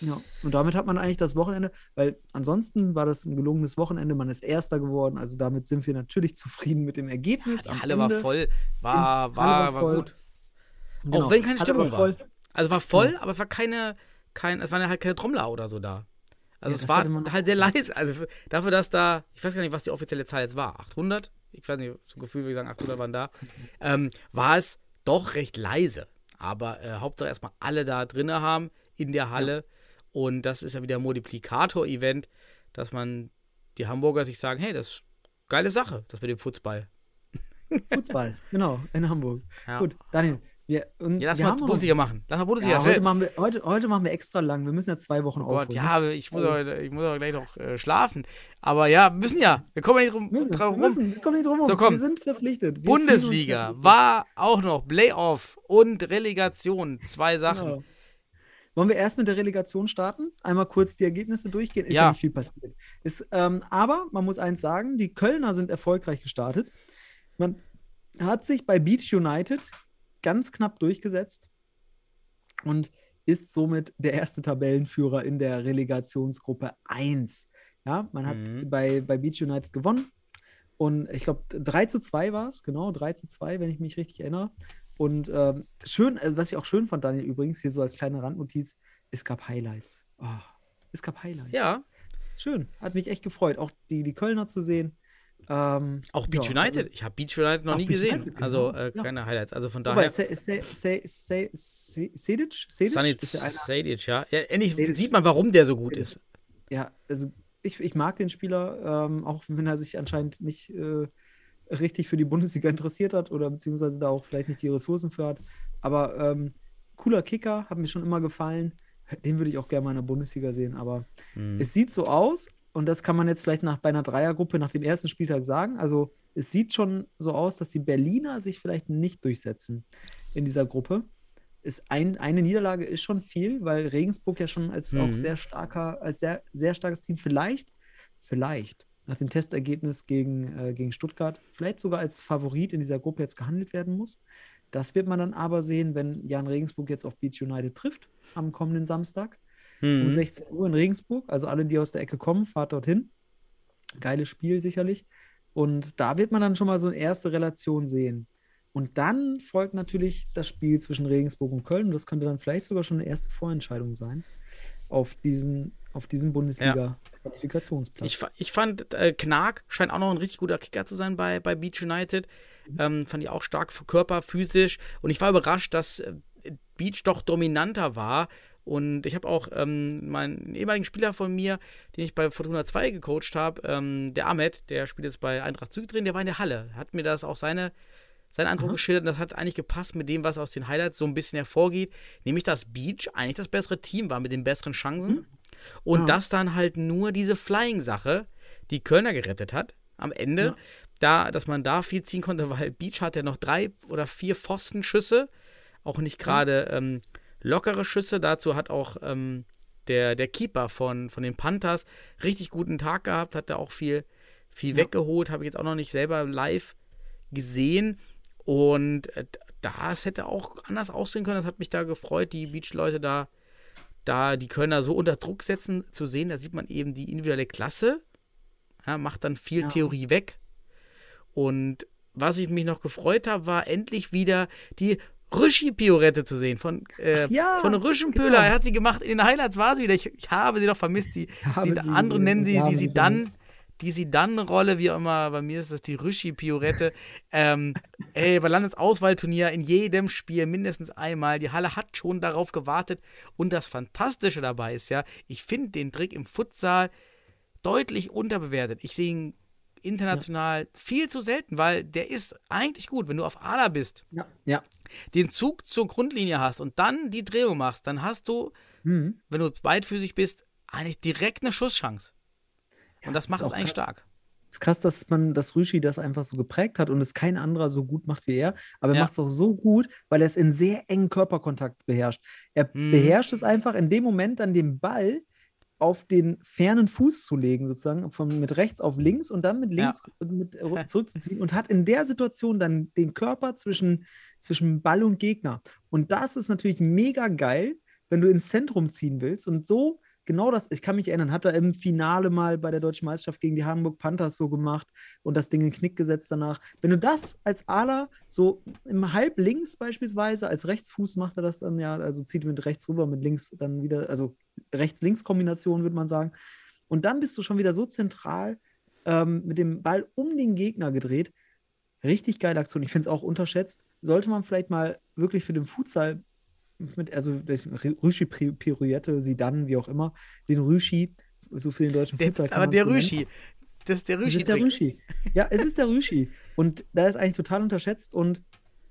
Ja, und damit hat man eigentlich das Wochenende, weil ansonsten war das ein gelungenes Wochenende, man ist Erster geworden, also damit sind wir natürlich zufrieden mit dem Ergebnis. die am Halle war voll, war, Die war, war war voll. gut. Genau. Auch wenn keine aber Stimmung war. voll- Also war voll, aber es war keine, kein, es waren halt keine Trommler oder so da. Also Ja, es war halt sehr leise. Also für- dafür, dass da, ich weiß gar nicht, was die offizielle Zahl jetzt war, 800? Ich weiß nicht, ein Gefühl würde ich sagen, 800 waren da. Ähm, war es doch recht leise. Aber äh, Hauptsache erstmal alle da drinnen haben in der Halle. Und das ist ja wieder ein Multiplikator-Event, dass man die Hamburger sich sagen, hey, das ist geile Sache, das mit dem Fußball. Fußball, genau, in Hamburg. Ja. Gut, Daniel, wir, Ja, lass wir mal Bundesliga machen. Lass mal Bundesliga. Ja, heute, machen wir, heute, heute machen wir extra lang. Wir müssen ja zwei Wochen Oh Gott, aufholen. ja, aber ich muss, auch, ich muss auch gleich noch äh, schlafen. Aber ja, wir müssen ja. Wir kommen ja nicht rum, müssen, drum müssen, wir kommen nicht drum rum. So, komm. Wir sind verpflichtet. Wir Bundesliga verpflichtet. war auch noch Playoff und Relegation. Zwei Sachen. Genau. Wollen wir erst mit der Relegation starten? Einmal kurz die Ergebnisse durchgehen. Ist ja, Ja. nicht viel passiert. Ist, ähm, aber man muss eins sagen: Die Kölner sind erfolgreich gestartet. Man hat sich bei Beach United ganz knapp durchgesetzt und ist somit der erste Tabellenführer in der Relegationsgruppe 1. Ja, man hat Mhm. bei, bei Beach United gewonnen. Und ich glaube, 3 zu 2 war es, genau, 3 zu 2, wenn ich mich richtig erinnere. Und ähm, schön, also was ich auch schön fand, Daniel, übrigens, hier so als kleine Randnotiz, es gab Highlights. Oh, es gab Highlights. Ja, Schön, hat mich echt gefreut, auch die, die Kölner zu sehen. Ähm, auch Beach ja, United. Ich habe Beach United noch nie Beach gesehen. United, Also genau. äh, Ja. keine Highlights. Also von Also, daher. Se- Se- Se- Se- Se- Sedic? Sedic? Ist ja ja. Endlich Sadic. sieht man, warum der so gut Sadic. ist. ja, also ich, ich mag den Spieler, ähm, auch wenn er sich anscheinend nicht äh, richtig für die Bundesliga interessiert hat oder beziehungsweise da auch vielleicht nicht die Ressourcen für hat. Aber ähm, cooler Kicker, hat mir schon immer gefallen. Den würde ich auch gerne mal in der Bundesliga sehen. Aber Mhm. es sieht so aus, und das kann man jetzt vielleicht nach, bei einer Dreiergruppe nach dem ersten Spieltag sagen. Also es sieht schon so aus, dass die Berliner sich vielleicht nicht durchsetzen in dieser Gruppe. Ist ein, eine Niederlage ist schon viel, weil Regensburg ja schon als auch Mhm. sehr starker, als sehr, sehr starkes Team vielleicht, vielleicht nach dem Testergebnis gegen, äh, gegen Stuttgart, vielleicht sogar als Favorit in dieser Gruppe jetzt gehandelt werden muss. Das wird man dann aber sehen, wenn Jan Regensburg jetzt auf Beach United trifft am kommenden Samstag um Mhm. 16 Uhr in Regensburg. Also alle, die aus der Ecke kommen, fahrt dorthin. Geiles Spiel sicherlich. Und da wird man dann schon mal so eine erste Relation sehen. Und dann folgt natürlich das Spiel zwischen Regensburg und Köln. Und das könnte dann vielleicht sogar schon eine erste Vorentscheidung sein auf diesen, auf diesen Bundesliga-Qualifikationsplatz. Ich, ich fand, äh, Knark scheint auch noch ein richtig guter Kicker zu sein bei, bei Beach United. Ähm, fand ich auch stark für Körper, physisch. Und ich war überrascht, dass äh, Beach doch dominanter war. Und ich habe auch ähm, meinen ehemaligen Spieler von mir, den ich bei Fortuna 2 gecoacht habe, ähm, der Ahmed, der spielt jetzt bei Eintracht Zürich drin, der war in der Halle. Hat mir das auch seine, seinen Eindruck Aha. geschildert. Und das hat eigentlich gepasst mit dem, was aus den Highlights so ein bisschen hervorgeht. Nämlich, dass Beach eigentlich das bessere Team war mit den besseren Chancen. Und Ja. dass dann halt nur diese Flying-Sache die Kölner gerettet hat. Am Ende, Ja. da, dass man da viel ziehen konnte, weil Beach hatte noch drei oder vier Pfostenschüsse. Auch nicht gerade ähm, lockere Schüsse. Dazu hat auch ähm, der, der Keeper von, von den Panthers richtig guten Tag gehabt, hat da auch viel, viel Ja. weggeholt. Habe ich jetzt auch noch nicht selber live gesehen. Und äh, das hätte auch anders aussehen können. Das hat mich da gefreut, die Beach-Leute da, da die Kölner so unter Druck setzen zu sehen. Da sieht man eben die individuelle Klasse. Ja, macht dann viel Ja. Theorie weg. Und was ich mich noch gefreut habe, war endlich wieder die Rüschi-Piorette zu sehen von, äh, ja, von Rüschenpöhler. genau. Er hat sie gemacht. In den Highlights war sie wieder. Ich, ich habe sie doch vermisst. Die, sie, andere nennen sie, die sie dann, die sie dann Rolle, wie auch immer. Bei mir ist das die Rüschi-Piorette. ähm, ey, bei Landesauswahlturnier in jedem Spiel mindestens einmal. Die Halle hat schon darauf gewartet. Und das Fantastische dabei ist ja, ich finde den Trick im Futsal deutlich unterbewertet. Ich sehe ihn international viel zu selten, weil der ist eigentlich gut. Wenn du auf Ala bist, Ja, ja. den Zug zur Grundlinie hast und dann die Drehung machst, dann hast du, Mhm. wenn du beidfüßig bist, eigentlich direkt eine Schusschance. Und das macht es eigentlich krass. stark. ist krass, dass man, dass Rüschi das einfach so geprägt hat und es kein anderer so gut macht wie er. Aber er Ja. macht es auch so gut, weil er es in sehr engen Körperkontakt beherrscht. Er Mhm. beherrscht es einfach in dem Moment dann den Ball auf den fernen Fuß zu legen, sozusagen, von mit rechts auf links und dann mit Ja. links mit äh, zurückzuziehen und hat in der Situation dann den Körper zwischen, zwischen Ball und Gegner. Und das ist natürlich mega geil, wenn du ins Zentrum ziehen willst. Und so, genau das, ich kann mich erinnern, hat er im Finale mal bei der Deutschen Meisterschaft gegen die Hamburg Panthers so gemacht und das Ding in Knick gesetzt danach. Wenn du das als Ala so im Halb links beispielsweise, als Rechtsfuß macht er das dann ja, also zieht mit rechts rüber, mit links dann wieder, also Rechts-Links-Kombination würde man sagen. Und dann bist du schon wieder so zentral ähm, mit dem Ball um den Gegner gedreht. Richtig geile Aktion. Ich finde es auch unterschätzt. Sollte man vielleicht mal wirklich für den Futsal mit, also das Rüschi Pirouette, Sidan, wie auch immer, den Rüschi, so für den deutschen kann aber der. Rüschi. Das ist der Es ist der. Rüschi. Ja, es ist der Rüschi. Und da ist eigentlich total unterschätzt und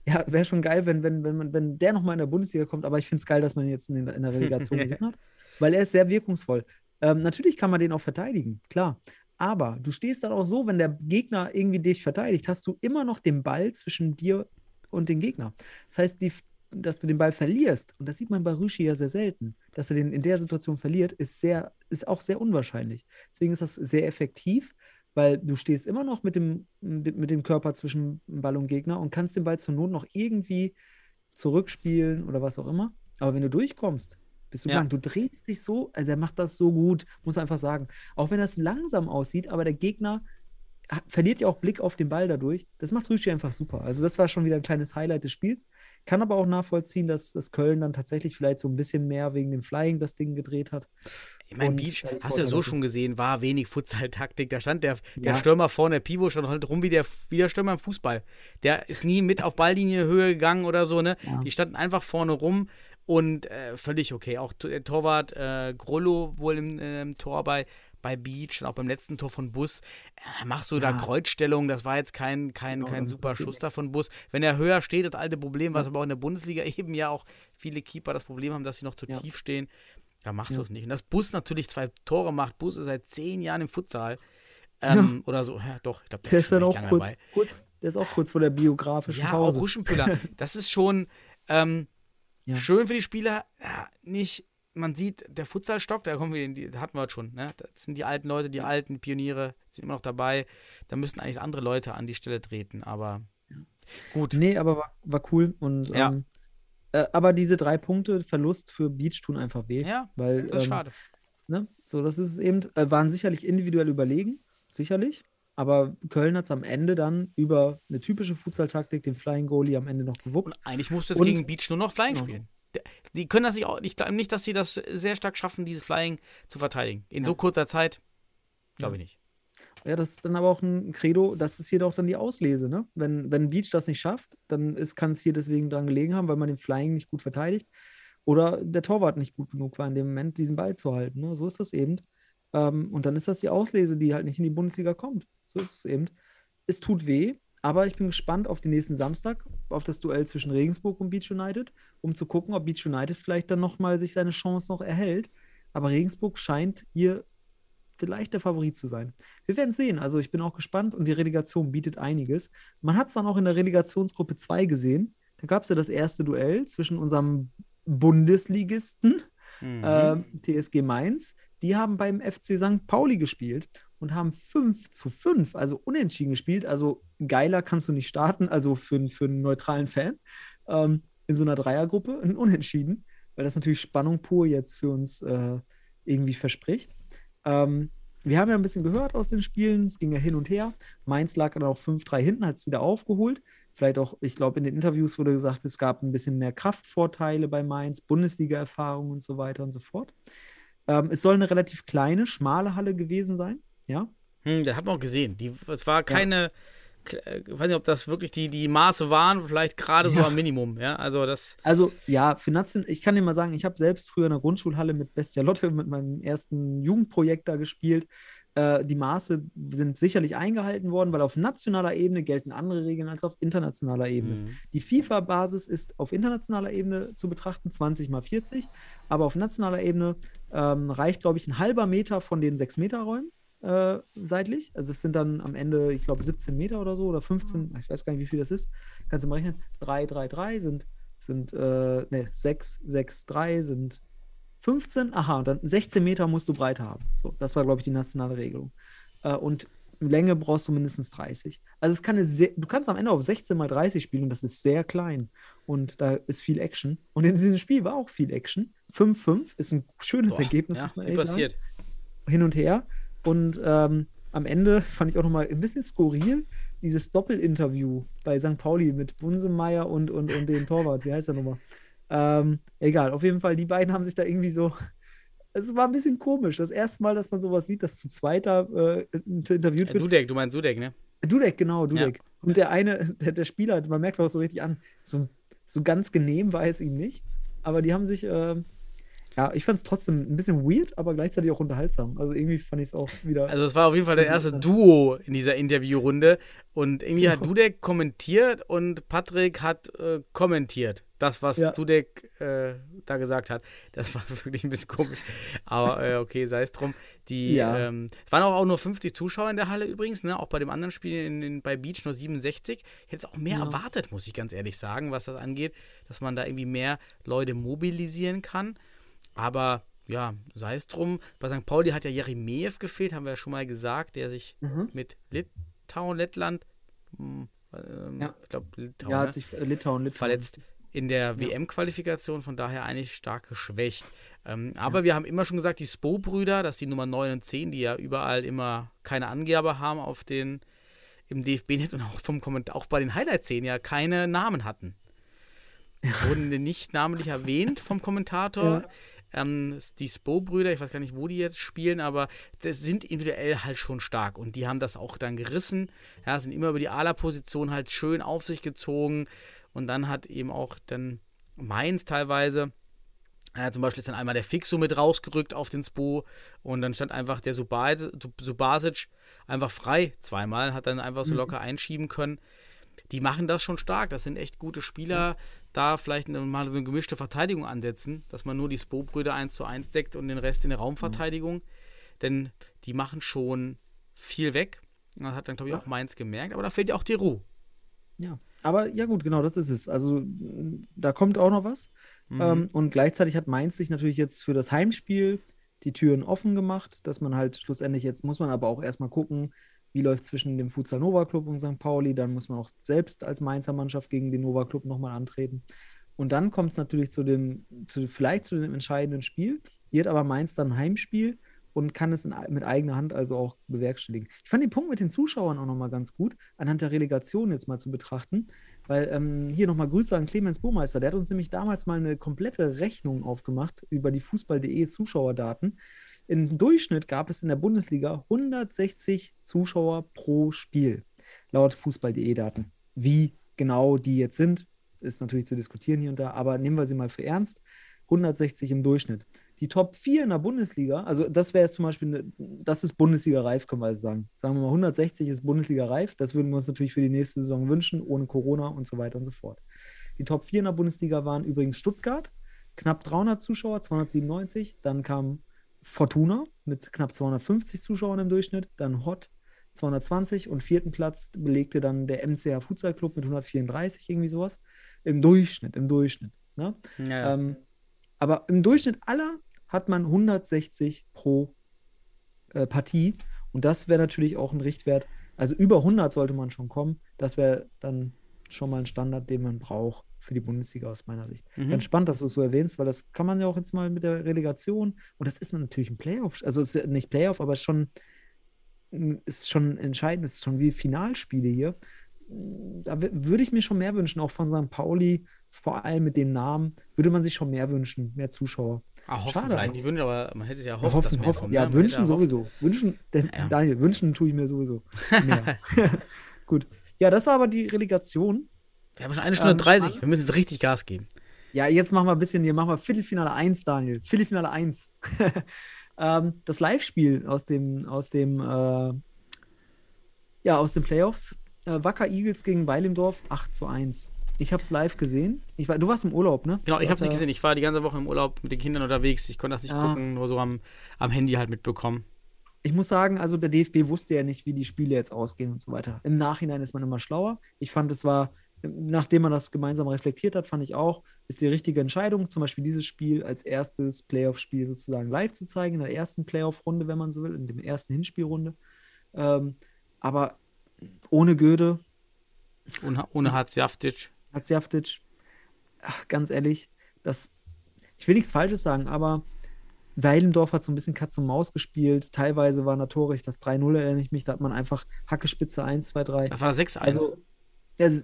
ja, wäre schon geil, wenn, wenn, wenn, man, wenn der nochmal in der Bundesliga kommt, aber ich finde es geil, dass man ihn jetzt in, in der Relegation gesehen hat, weil er ist sehr wirkungsvoll. Ähm, natürlich kann man den auch verteidigen, klar. Aber du stehst dann auch so, wenn der Gegner irgendwie dich verteidigt, hast du immer noch den Ball zwischen dir und dem Gegner. Das heißt, die, dass du den Ball verlierst, und das sieht man bei Rüschi ja sehr selten, dass er den in der Situation verliert, ist, sehr, ist auch sehr unwahrscheinlich. Deswegen ist das sehr effektiv, weil du stehst immer noch mit dem, mit dem Körper zwischen Ball und Gegner und kannst den Ball zur Not noch irgendwie zurückspielen oder was auch immer. Aber wenn du durchkommst, bist du Ja. blank. Du drehst dich so, also er macht das so gut, muss man einfach sagen. Auch wenn das langsam aussieht, aber der Gegner verliert ja auch Blick auf den Ball dadurch. Das macht Rüschi einfach super. Also das war schon wieder ein kleines Highlight des Spiels. Kann aber auch nachvollziehen, dass, dass Köln dann tatsächlich vielleicht so ein bisschen mehr wegen dem Flying das Ding gedreht hat. Ich meine, Beach, äh, hast du ja so schon gesehen, war wenig Futsal-Taktik. Da stand der, der Ja. Stürmer vorne, der Pivot stand halt rum wie der, wie der Stürmer im Fußball. Der ist nie mit auf Balllinienhöhe gegangen oder so, ne? Ja. Die standen einfach vorne rum und äh, völlig okay. Auch äh, Torwart äh, Grollo wohl im ähm, Tor bei, bei Beach und auch beim letzten Tor von Bus. Äh, machst du da Ja. Kreuzstellung, das war jetzt kein, kein, Genau, kein da super Schuss da von Bus. Wenn er höher steht, das alte Problem, was aber auch in der Bundesliga eben ja auch viele Keeper das Problem haben, dass sie noch zu Ja. tief stehen. Da machst Ja. du es nicht. Und dass Bus natürlich zwei Tore macht. Bus ist seit zehn Jahren im Futsal. Ähm, Oder so. Ja, doch, ich glaube, der, Der ist dann auch lange kurz, dabei. kurz, der ist auch kurz vor der biografischen Ja, Pause. auch Ruschenpüller. Das ist schon ähm, Ja. schön für die Spieler. Ja, nicht, man sieht, der Futsalstock, da kommen wir, in die, da hatten wir schon. Ne? Das sind die alten Leute, die alten Pioniere, sind immer noch dabei. Da müssten eigentlich andere Leute an die Stelle treten. Aber Gut. Nee, aber war, war cool. Und, Ja. ähm, äh, aber diese drei Punkte Verlust für Beach tun einfach weh. Ja, weil, das ist ähm, schade. Ne? So, das ist es eben, äh, waren sicherlich individuell überlegen, sicherlich. Aber Köln hat es am Ende dann über eine typische Futsal-Taktik, den Flying Goalie am Ende noch gewuppt. Und eigentlich musst du jetzt Und- gegen Beach nur noch Flying spielen. Die können das nicht auch, ich glaube nicht, dass sie das sehr stark schaffen, dieses Flying zu verteidigen. In Ja. so kurzer Zeit, glaube ich nicht. Ja, das ist dann aber auch ein Credo, das ist hier doch dann die Auslese, ne? Wenn, wenn Beach das nicht schafft, dann kann es hier deswegen dran gelegen haben, weil man den Flying nicht gut verteidigt oder der Torwart nicht gut genug war in dem Moment, diesen Ball zu halten. Ne? So ist das eben. Ähm, und dann ist das die Auslese, die halt nicht in die Bundesliga kommt. So ist es eben. Es tut weh, aber ich bin gespannt auf den nächsten Samstag, auf das Duell zwischen Regensburg und Beach United, um zu gucken, ob Beach United vielleicht dann nochmal sich seine Chance noch erhält. Aber Regensburg scheint hier vielleicht der Favorit zu sein. Wir werden sehen. Also ich bin auch gespannt und die Relegation bietet einiges. Man hat es dann auch in der Relegationsgruppe 2 gesehen. Da gab es ja das erste Duell zwischen unserem Bundesligisten Mhm. ähm, TSG Mainz. Die haben beim FC St. Pauli gespielt und haben 5 zu 5, also unentschieden gespielt. Also geiler kannst du nicht starten, also für, für einen neutralen Fan. Ähm, in so einer Dreiergruppe ein Unentschieden, weil das natürlich Spannung pur jetzt für uns äh, irgendwie verspricht. Ähm, wir haben ja ein bisschen gehört aus den Spielen, es ging ja hin und her. Mainz lag dann auch 5-3 hinten, hat es wieder aufgeholt. Vielleicht auch, ich glaube, in den Interviews wurde gesagt, es gab ein bisschen mehr Kraftvorteile bei Mainz, Bundesliga-Erfahrung und so weiter und so fort. Ähm, es soll eine relativ kleine, schmale Halle gewesen sein. Ja, Hm, das hat man auch gesehen. Die, es war keine, äh, ich weiß nicht, ob das wirklich die, die Maße waren, vielleicht gerade so Ja. am Minimum. Ja, also das, Also ja, Nation, ich kann dir mal sagen, ich habe selbst früher in der Grundschulhalle mit Bestia Lotte, mit meinem ersten Jugendprojekt da gespielt. Äh, die Maße sind sicherlich eingehalten worden, weil auf nationaler Ebene gelten andere Regeln als auf internationaler Ebene. Mhm. Die FIFA-Basis ist auf internationaler Ebene zu betrachten, 20 mal 40, aber auf nationaler Ebene ähm, reicht, glaube ich, ein halber Meter von den 6-Meter-Räumen äh, seitlich. Also es sind dann am Ende, ich glaube, 17 Meter oder so oder 15, ich weiß gar nicht, wie viel das ist. Kannst du mal rechnen. 3, 3, 3 sind, sind äh, ne, 6, 6, 3 sind 15, aha, und dann 16 Meter musst du breit haben. So, das war, glaube ich, die nationale Regelung. Äh, und Länge brauchst du mindestens 30. Also es kann eine sehr, du kannst am Ende auf 16 mal 30 spielen und das ist sehr klein. Und da ist viel Action. Und in diesem Spiel war auch viel Action. 5-5 ist ein schönes boah, Ergebnis, ja, ehrlich passiert. Hin und her. Und ähm, am Ende fand ich auch nochmal ein bisschen skurril, dieses Doppelinterview bei St. Pauli mit Bunsemeyer und, und, und dem Torwart. Wie heißt der nochmal? Ähm, egal, auf jeden Fall, die beiden haben sich da irgendwie so. Es war ein bisschen komisch. Das erste Mal, dass man sowas sieht, dass zu zweit da äh, interviewt Ja, wird. Dudek, du meinst Dudek, ne? Dudek, genau, Dudek. Und der eine, der, der Spieler, man merkt auch so richtig an, so, so ganz genehm war es ihm nicht. Aber die haben sich, ähm, ja, ich fand es trotzdem ein bisschen weird, aber gleichzeitig auch unterhaltsam. Also irgendwie fand ich es auch wieder. Also es war auf jeden Fall der erste. Duo in dieser Interviewrunde und irgendwie hat Ja. Dudek kommentiert und Patrick hat äh, kommentiert. Das, was Ja. Dudek äh, da gesagt hat, das war wirklich ein bisschen komisch. Aber äh, okay, sei es drum. Die, Ja. ähm, es waren auch, auch nur 50 Zuschauer in der Halle übrigens, ne? auch bei dem anderen Spiel in, in, bei Beach nur 67. Ich hätte es auch mehr Ja. erwartet, muss ich ganz ehrlich sagen, was das angeht, dass man da irgendwie mehr Leute mobilisieren kann. Aber ja, sei es drum. Bei St. Pauli hat ja Jeremejew gefehlt, haben wir ja schon mal gesagt, der sich Mhm. mit Litauen, Lettland, hm, ähm, Ja. ich glaube Litauen, ja, ne? hat sich äh, Litauen, Litauen Verletzt. in der WM-Qualifikation, von daher eigentlich stark geschwächt. Ähm, aber wir haben immer schon gesagt, die Spo-Brüder, dass die Nummer 9 und 10, die ja überall immer keine Angabe haben auf den im DFB-Net und auch vom Kommentar, auch bei den Highlight-Szenen ja keine Namen hatten. Wurden nicht namentlich erwähnt vom Kommentator. Ja. Ähm, die Spo-Brüder, ich weiß gar nicht, wo die jetzt spielen, aber das sind individuell halt schon stark und die haben das auch dann gerissen. Ja, sind immer über die Ala-Position halt schön auf sich gezogen und dann hat eben auch dann Mainz teilweise, äh, zum Beispiel ist dann einmal der Fixo mit rausgerückt auf den Spo und dann stand einfach der Subasic, Subasic einfach frei zweimal, hat dann einfach so Mhm. locker einschieben können. Die machen das schon stark, das sind echt gute Spieler. Da vielleicht eine, mal so eine gemischte Verteidigung ansetzen, dass man nur die Spo-Brüder 1 zu 1 deckt und den Rest in der Raumverteidigung. Denn die machen schon viel weg. Und Das hat dann, glaube ich, Ja. auch Mainz gemerkt. Aber da fehlt ja auch die Ruhe. Ja, aber ja gut, genau, das ist es. Also da kommt auch noch was. Mhm. Ähm, und gleichzeitig hat Mainz sich natürlich jetzt für das Heimspiel die Türen offen gemacht, dass man halt schlussendlich jetzt muss man aber auch erstmal gucken, wie läuft es zwischen dem Futsal Nova Club und St. Pauli. Dann muss man auch selbst als Mainzer Mannschaft gegen den Nova Club nochmal antreten. Und dann kommt es natürlich zu dem, zu, vielleicht zu dem entscheidenden Spiel. Hier hat aber Mainz dann ein Heimspiel und kann es in, mit eigener Hand also auch bewerkstelligen. Ich fand den Punkt mit den Zuschauern auch nochmal ganz gut, anhand der Relegation jetzt mal zu betrachten. Weil ähm, hier nochmal Grüße an Clemens Burmeister. Der hat uns nämlich damals mal eine komplette Rechnung aufgemacht über die Fußball.de Zuschauerdaten. Im Durchschnitt gab es in der Bundesliga 160 Zuschauer pro Spiel, laut Fußball.de Daten. Wie genau die jetzt sind, ist natürlich zu diskutieren hier und da, aber nehmen wir sie mal für ernst. 160 im Durchschnitt die Top 4 in der Bundesliga, also das wäre jetzt zum Beispiel, eine, das ist Bundesliga-reif, können wir also sagen. Sagen wir mal, 160 ist Bundesliga-reif. Das würden wir uns natürlich für die nächste Saison wünschen, ohne Corona und so weiter und so fort. Die Top 4 in der Bundesliga waren übrigens Stuttgart, knapp 300 Zuschauer, 297. Dann kam Fortuna mit knapp 250 Zuschauern im Durchschnitt. Dann Hot 220 und vierten Platz belegte dann der MCH Futsal Club mit 134, irgendwie sowas. Im Durchschnitt, im Durchschnitt. Ne? Ja. Ähm, aber im Durchschnitt aller hat man 160 pro äh, Partie. Und das wäre natürlich auch ein Richtwert. Also über 100 sollte man schon kommen. Das wäre dann schon mal ein Standard, den man braucht für die Bundesliga aus meiner Sicht. Mhm. Ganz spannend, dass du es so erwähnst, weil das kann man ja auch jetzt mal mit der Relegation und das ist natürlich ein Playoff, also es ist nicht Playoff, aber schon ist schon entscheidend, es ist schon wie Finalspiele hier. Da würde ich mir schon mehr wünschen, auch von St. Pauli, vor allem mit dem Namen, würde man sich schon mehr wünschen, mehr Zuschauer. Ah, hoffen Schade. vielleicht nicht wünschen, aber man hätte es ja hofft, ja, hoffen, dass hoffen. kommt. Ja, ne? wünschen sowieso. Wünschen, denn, ja. Daniel, wünschen tue ich mir sowieso mehr. Gut. Ja, das war aber die Relegation. Wir haben schon eine Stunde ähm, 30. Wir müssen jetzt richtig Gas geben. Ja, jetzt machen wir ein bisschen, hier machen wir Viertelfinale 1, Daniel. Viertelfinale 1. ähm, das Live-Spiel aus dem, aus dem, äh, ja, aus den Playoffs. Äh, Wacker Eagles gegen Weilimdorf 8 zu 1. Ich habe es live gesehen. Ich war, du warst im Urlaub, ne? Genau, ich habe es nicht gesehen. Ich war die ganze Woche im Urlaub mit den Kindern unterwegs. Ich konnte das nicht ja. gucken, nur so am, am Handy halt mitbekommen. Ich muss sagen, also der DFB wusste ja nicht, wie die Spiele jetzt ausgehen und so weiter. Im Nachhinein ist man immer schlauer. Ich fand, es war, nachdem man das gemeinsam reflektiert hat, fand ich auch, ist die richtige Entscheidung, zum Beispiel dieses Spiel als erstes Playoff-Spiel sozusagen live zu zeigen, in der ersten Playoff-Runde, wenn man so will, in der ersten Hinspielrunde. Ähm, aber ohne Goethe. Ohne, ohne Hatzjaftic. Hatzjaftic, ganz ehrlich, das, ich will nichts Falsches sagen, aber Weilendorf hat so ein bisschen Katz und Maus gespielt. Teilweise war natürlich das 3-0, erinnere ich mich, da hat man einfach Hackespitze 1, 2, 3. Das war 6-1. Also,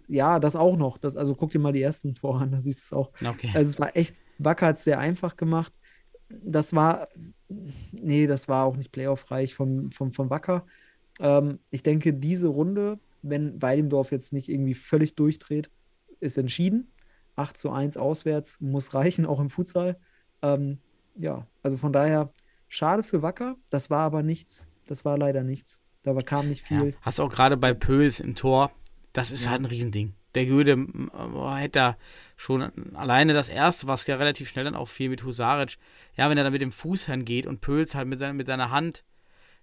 ja, das auch noch. Das, also guck dir mal die ersten voran, da siehst du es auch. Okay. Also es war echt, Wacker hat es sehr einfach gemacht. Das war, nee, das war auch nicht playoff-reich von, von, von Wacker. Ähm, ich denke, diese Runde, wenn Weilendorf jetzt nicht irgendwie völlig durchdreht, ist entschieden. 8 zu 1 auswärts muss reichen, auch im Futsal. Ähm, ja, also von daher schade für Wacker. Das war aber nichts. Das war leider nichts. Da kam nicht viel. Ja, hast auch gerade bei Pöls im Tor. Das ist ja. halt ein Riesending. Der Göde hätte da schon alleine das erste, was ja relativ schnell dann auch fiel mit Husaric. Ja, wenn er dann mit dem Fuß hingeht und Pöls halt mit, seiner, mit seiner Hand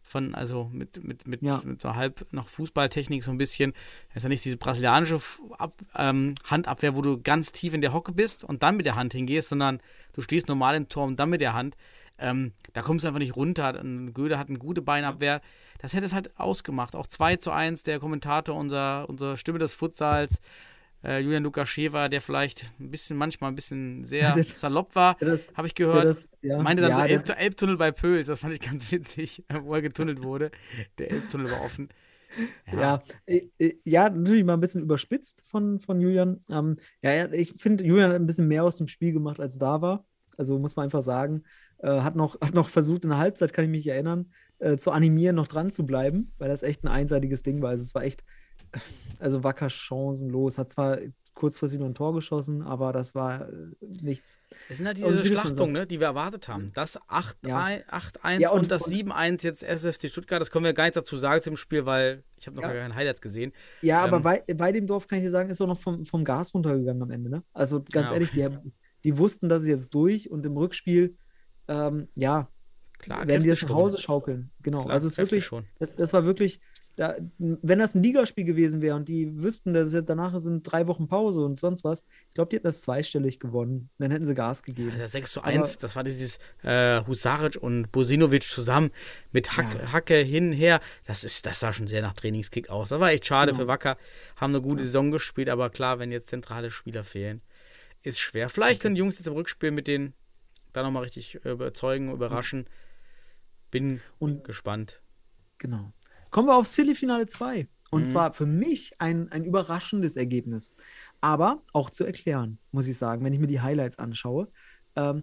von, also mit, mit, mit, ja. mit so halb noch Fußballtechnik so ein bisschen. Das ist ja nicht diese brasilianische Ab, ähm, Handabwehr, wo du ganz tief in der Hocke bist und dann mit der Hand hingehst, sondern du stehst normal im Tor und dann mit der Hand. Ähm, da kommst du einfach nicht runter. Göde hat eine gute Beinabwehr. Das hätte es halt ausgemacht. Auch 2 zu 1, der Kommentator, unser, unsere Stimme des Futsals, äh, Julian Lukaschewa, der vielleicht ein bisschen, manchmal ein bisschen sehr das, salopp war, habe ich gehört. Das, ja. Meinte dann ja, so Elb, Elbtunnel bei Pöls, das fand ich ganz witzig, wo er getunnelt wurde. Der Elbtunnel war offen. Ja. ja, äh, äh, ja, natürlich mal ein bisschen überspitzt von, von Julian. Ähm, ja, ich finde, Julian hat ein bisschen mehr aus dem Spiel gemacht, als da war. Also muss man einfach sagen. Äh, hat, noch, hat noch versucht, in der Halbzeit, kann ich mich erinnern, äh, zu animieren, noch dran zu bleiben, weil das echt ein einseitiges Ding war. Also es war echt also wacker chancenlos. Hat zwar kurzfristig noch ein Tor geschossen, aber das war äh, nichts. Es sind halt diese Schlachtungen, ne, die wir erwartet haben. Das 8-1 ja. ja, und, und, das 7-1 jetzt SFC Stuttgart, das können wir gar nicht dazu sagen zum Spiel, weil ich habe noch ja. gar keinen Highlights gesehen. Ja, ähm, aber bei, bei dem Dorf kann ich dir sagen, ist auch noch vom, vom Gas runtergegangen am Ende. Ne? Also ganz ehrlich, die, die, wussten, dass sie jetzt durch und im Rückspiel, ähm, ja, Klar, werden die das nach. Hause schaukeln. Genau. Klar, also es wirklich, schon. das, das war wirklich, da, wenn das ein Ligaspiel gewesen wäre und die wüssten, dass es danach sind drei Wochen Pause und sonst was, ich glaube, die hätten das zweistellig gewonnen. Dann hätten sie Gas gegeben. Ja, 6 zu Aber- 1, das war dieses äh, Husaric und Bosinovic zusammen mit Hack, Ja. Hacke hin, her. Das, ist, das sah schon sehr nach Trainingskick aus. Das war echt schade Genau. für Wacker. Haben eine gute Saison gespielt, aber klar, wenn jetzt zentrale Spieler fehlen, ist schwer. Vielleicht können die Jungs jetzt im Rückspiel mit denen da nochmal richtig äh, überzeugen, überraschen. Bin Und gespannt. Genau. Kommen wir aufs Viertelfinale 2. Und Mhm. zwar für mich ein, ein überraschendes Ergebnis. Aber auch zu erklären, muss ich sagen, wenn ich mir die Highlights anschaue. Ähm,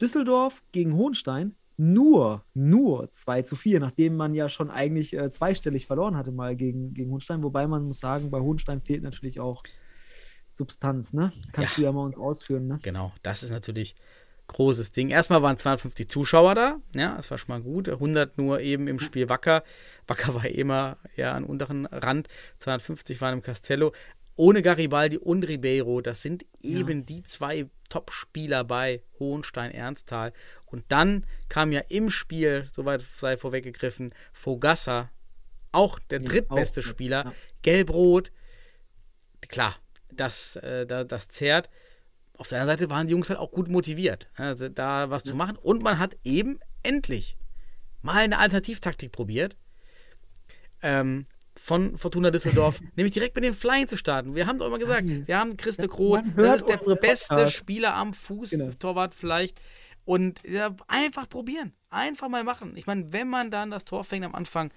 Düsseldorf gegen Hohenstein nur, nur 2 zu 4, nachdem man ja schon eigentlich äh, zweistellig verloren hatte mal gegen, gegen Hohenstein. Wobei man muss sagen, bei Hohenstein fehlt natürlich auch Substanz, ne? Kannst Ja. du ja mal uns ausführen, ne? Genau, das ist natürlich großes Ding. Erstmal waren 250 Zuschauer da, ja, das war schon mal gut. 100 nur eben im Spiel Wacker. Wacker war immer eher am unteren Rand. 250 waren im Castello. Ohne Garibaldi und Ribeiro, das sind eben die zwei Top-Spieler bei Hohenstein-Ernsthal. Und dann kam ja im Spiel, soweit sei vorweggegriffen, Fogassa, auch der Ja, drittbeste auch, ja. Spieler, Ja. gelb-rot. Klar, das, äh, da, das zehrt. Auf der anderen Seite waren die Jungs halt auch gut motiviert, also da was zu machen. Und man hat eben endlich mal eine Alternativtaktik probiert. Ähm, von Fortuna Düsseldorf, nämlich direkt mit den Flying zu starten. Wir haben doch immer gesagt, wir haben Christe Ja, man das ist der beste Podcasts. Spieler am Fuß, Genau. Torwart vielleicht. Und ja, einfach probieren, einfach mal machen. Ich meine, wenn man dann das Tor fängt am Anfang,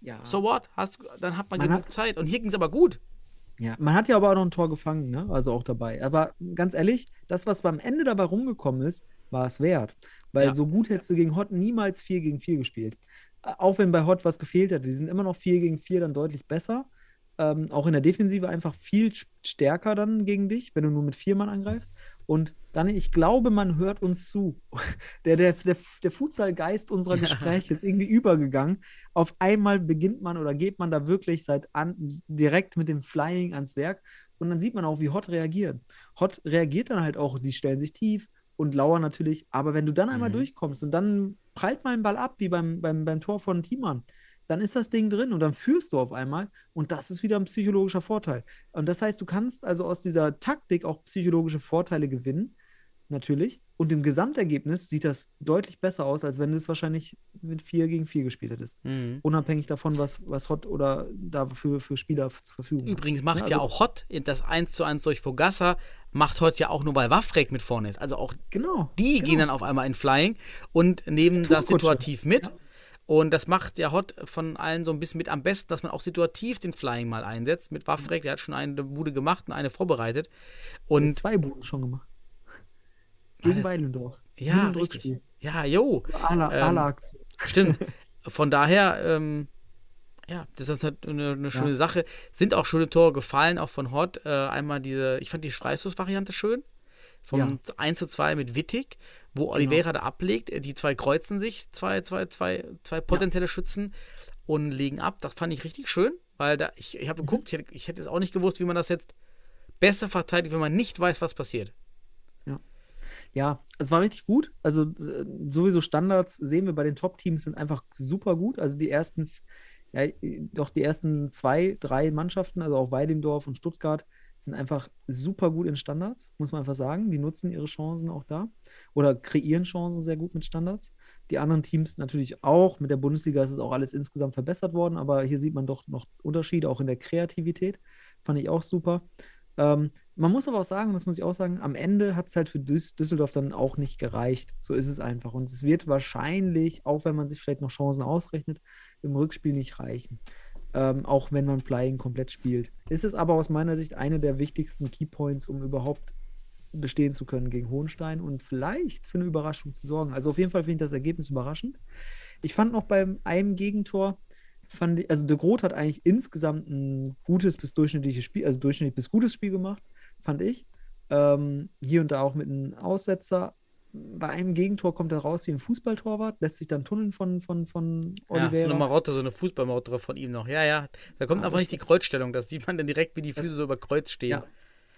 Ja. so what, hast, dann hat man, Man genug hat- Zeit. Und hier ging es aber gut. Ja, man hat ja aber auch noch ein Tor gefangen, ne? Also auch dabei. Aber ganz ehrlich, das, was beim Ende dabei rumgekommen ist, war es wert. Weil Ja. so gut hättest du gegen Hott niemals 4 gegen 4 gespielt. Auch wenn bei Hott was gefehlt hat. Die sind immer noch 4 gegen 4 dann deutlich besser. Ähm, auch in der Defensive einfach viel st- stärker dann gegen dich, wenn du nur mit vier Mann angreifst. Und dann, ich glaube, man hört uns zu. Der, der, der, der Futsal-Geist unserer Gespräche ist irgendwie übergegangen. Auf einmal beginnt man oder geht man da wirklich seit an, direkt mit dem Flying ans Werk. Und dann sieht man auch, wie Hot reagiert. Hot reagiert dann halt auch, die stellen sich tief und lauern natürlich. Aber wenn du dann einmal Mhm. durchkommst und dann prallt mal ein Ball ab, wie beim, beim, beim Tor von Thiemann, dann ist das Ding drin und dann führst du auf einmal und das ist wieder ein psychologischer Vorteil. Und das heißt, du kannst also aus dieser Taktik auch psychologische Vorteile gewinnen, natürlich. Und im Gesamtergebnis sieht das deutlich besser aus, als wenn du es wahrscheinlich mit 4 gegen 4 gespielt hättest. Mhm. Unabhängig davon, was, was Hot oder dafür für Spieler zur Verfügung. Übrigens macht Ja, ja also- auch Hott das 1 zu 1 durch Fogassa, macht Hott ja auch nur, weil Waffrek mit vorne ist. Also auch Genau. die genau. gehen dann auf einmal in Flying und nehmen das situativ mit. Ja. Und das macht ja Hott von allen so ein bisschen mit am besten, dass man auch situativ den Flying mal einsetzt. Mit Waffrek, der hat schon eine Bude gemacht und eine vorbereitet. Und Und zwei Buden schon gemacht. Gegen. Weilendorf. ja, richtig. Ja, jo. Ala, Ähm, Ala Aktion. Stimmt. Von daher, ähm, ja, das ist halt eine, eine schöne Sache. Sind auch schöne Tore gefallen, auch von Hott. Äh, einmal diese, ich fand die Freistoß-Variante schön. Vom Ja. Genau. 1 zu 2 mit Wittig, wo Oliveira da ablegt. Äh, Die zwei kreuzen sich, zwei, zwei, zwei, zwei potenzielle Schützen und legen ab. Das fand ich richtig schön, weil da, ich, ich habe Mhm. geguckt, ich hätte, ich hätte jetzt auch nicht gewusst, wie man das jetzt besser verteidigt, wenn man nicht weiß, was passiert. Ja, es war richtig gut. Also äh, sowieso Standards sehen wir bei den Top-Teams sind einfach super gut. Also die ersten, ja, doch die ersten zwei, drei Mannschaften, also auch Weidendorf und Stuttgart, sind einfach super gut in Standards, muss man einfach sagen. Die nutzen ihre Chancen auch da oder kreieren Chancen sehr gut mit Standards. Die anderen Teams natürlich auch. Mit der Bundesliga ist es auch alles insgesamt verbessert worden, aber hier sieht man doch noch Unterschiede, auch in der Kreativität. Fand ich auch super. Ähm, man muss aber auch sagen, das muss ich auch sagen, am Ende hat es halt für Düs Düsseldorf dann auch nicht gereicht. So ist es einfach. Und es wird wahrscheinlich, auch wenn man sich vielleicht noch Chancen ausrechnet, im Rückspiel nicht reichen. Ähm, auch wenn man Flying komplett spielt. Ist es aber aus meiner Sicht eine der wichtigsten Keypoints, um überhaupt bestehen zu können gegen Hohenstein und vielleicht für eine Überraschung zu sorgen. Also auf jeden Fall finde ich das Ergebnis überraschend. Ich fand noch beim einem Gegentor, fand ich, also De Groot hat eigentlich insgesamt ein gutes bis durchschnittliches Spiel, also durchschnittlich bis gutes Spiel gemacht, fand ich. Ähm, hier und da auch mit einem Aussetzer. Bei einem Gegentor kommt er raus wie ein Fußballtorwart, lässt sich dann tunneln von, von, von Ja, so Oliveira. eine Marotte, so eine Fußballmarotte von ihm noch. Ja, ja. Da kommt Ja, einfach nicht die Kreuzstellung. Das sieht man dann direkt, wie die Füße so über Kreuz stehen. Ja,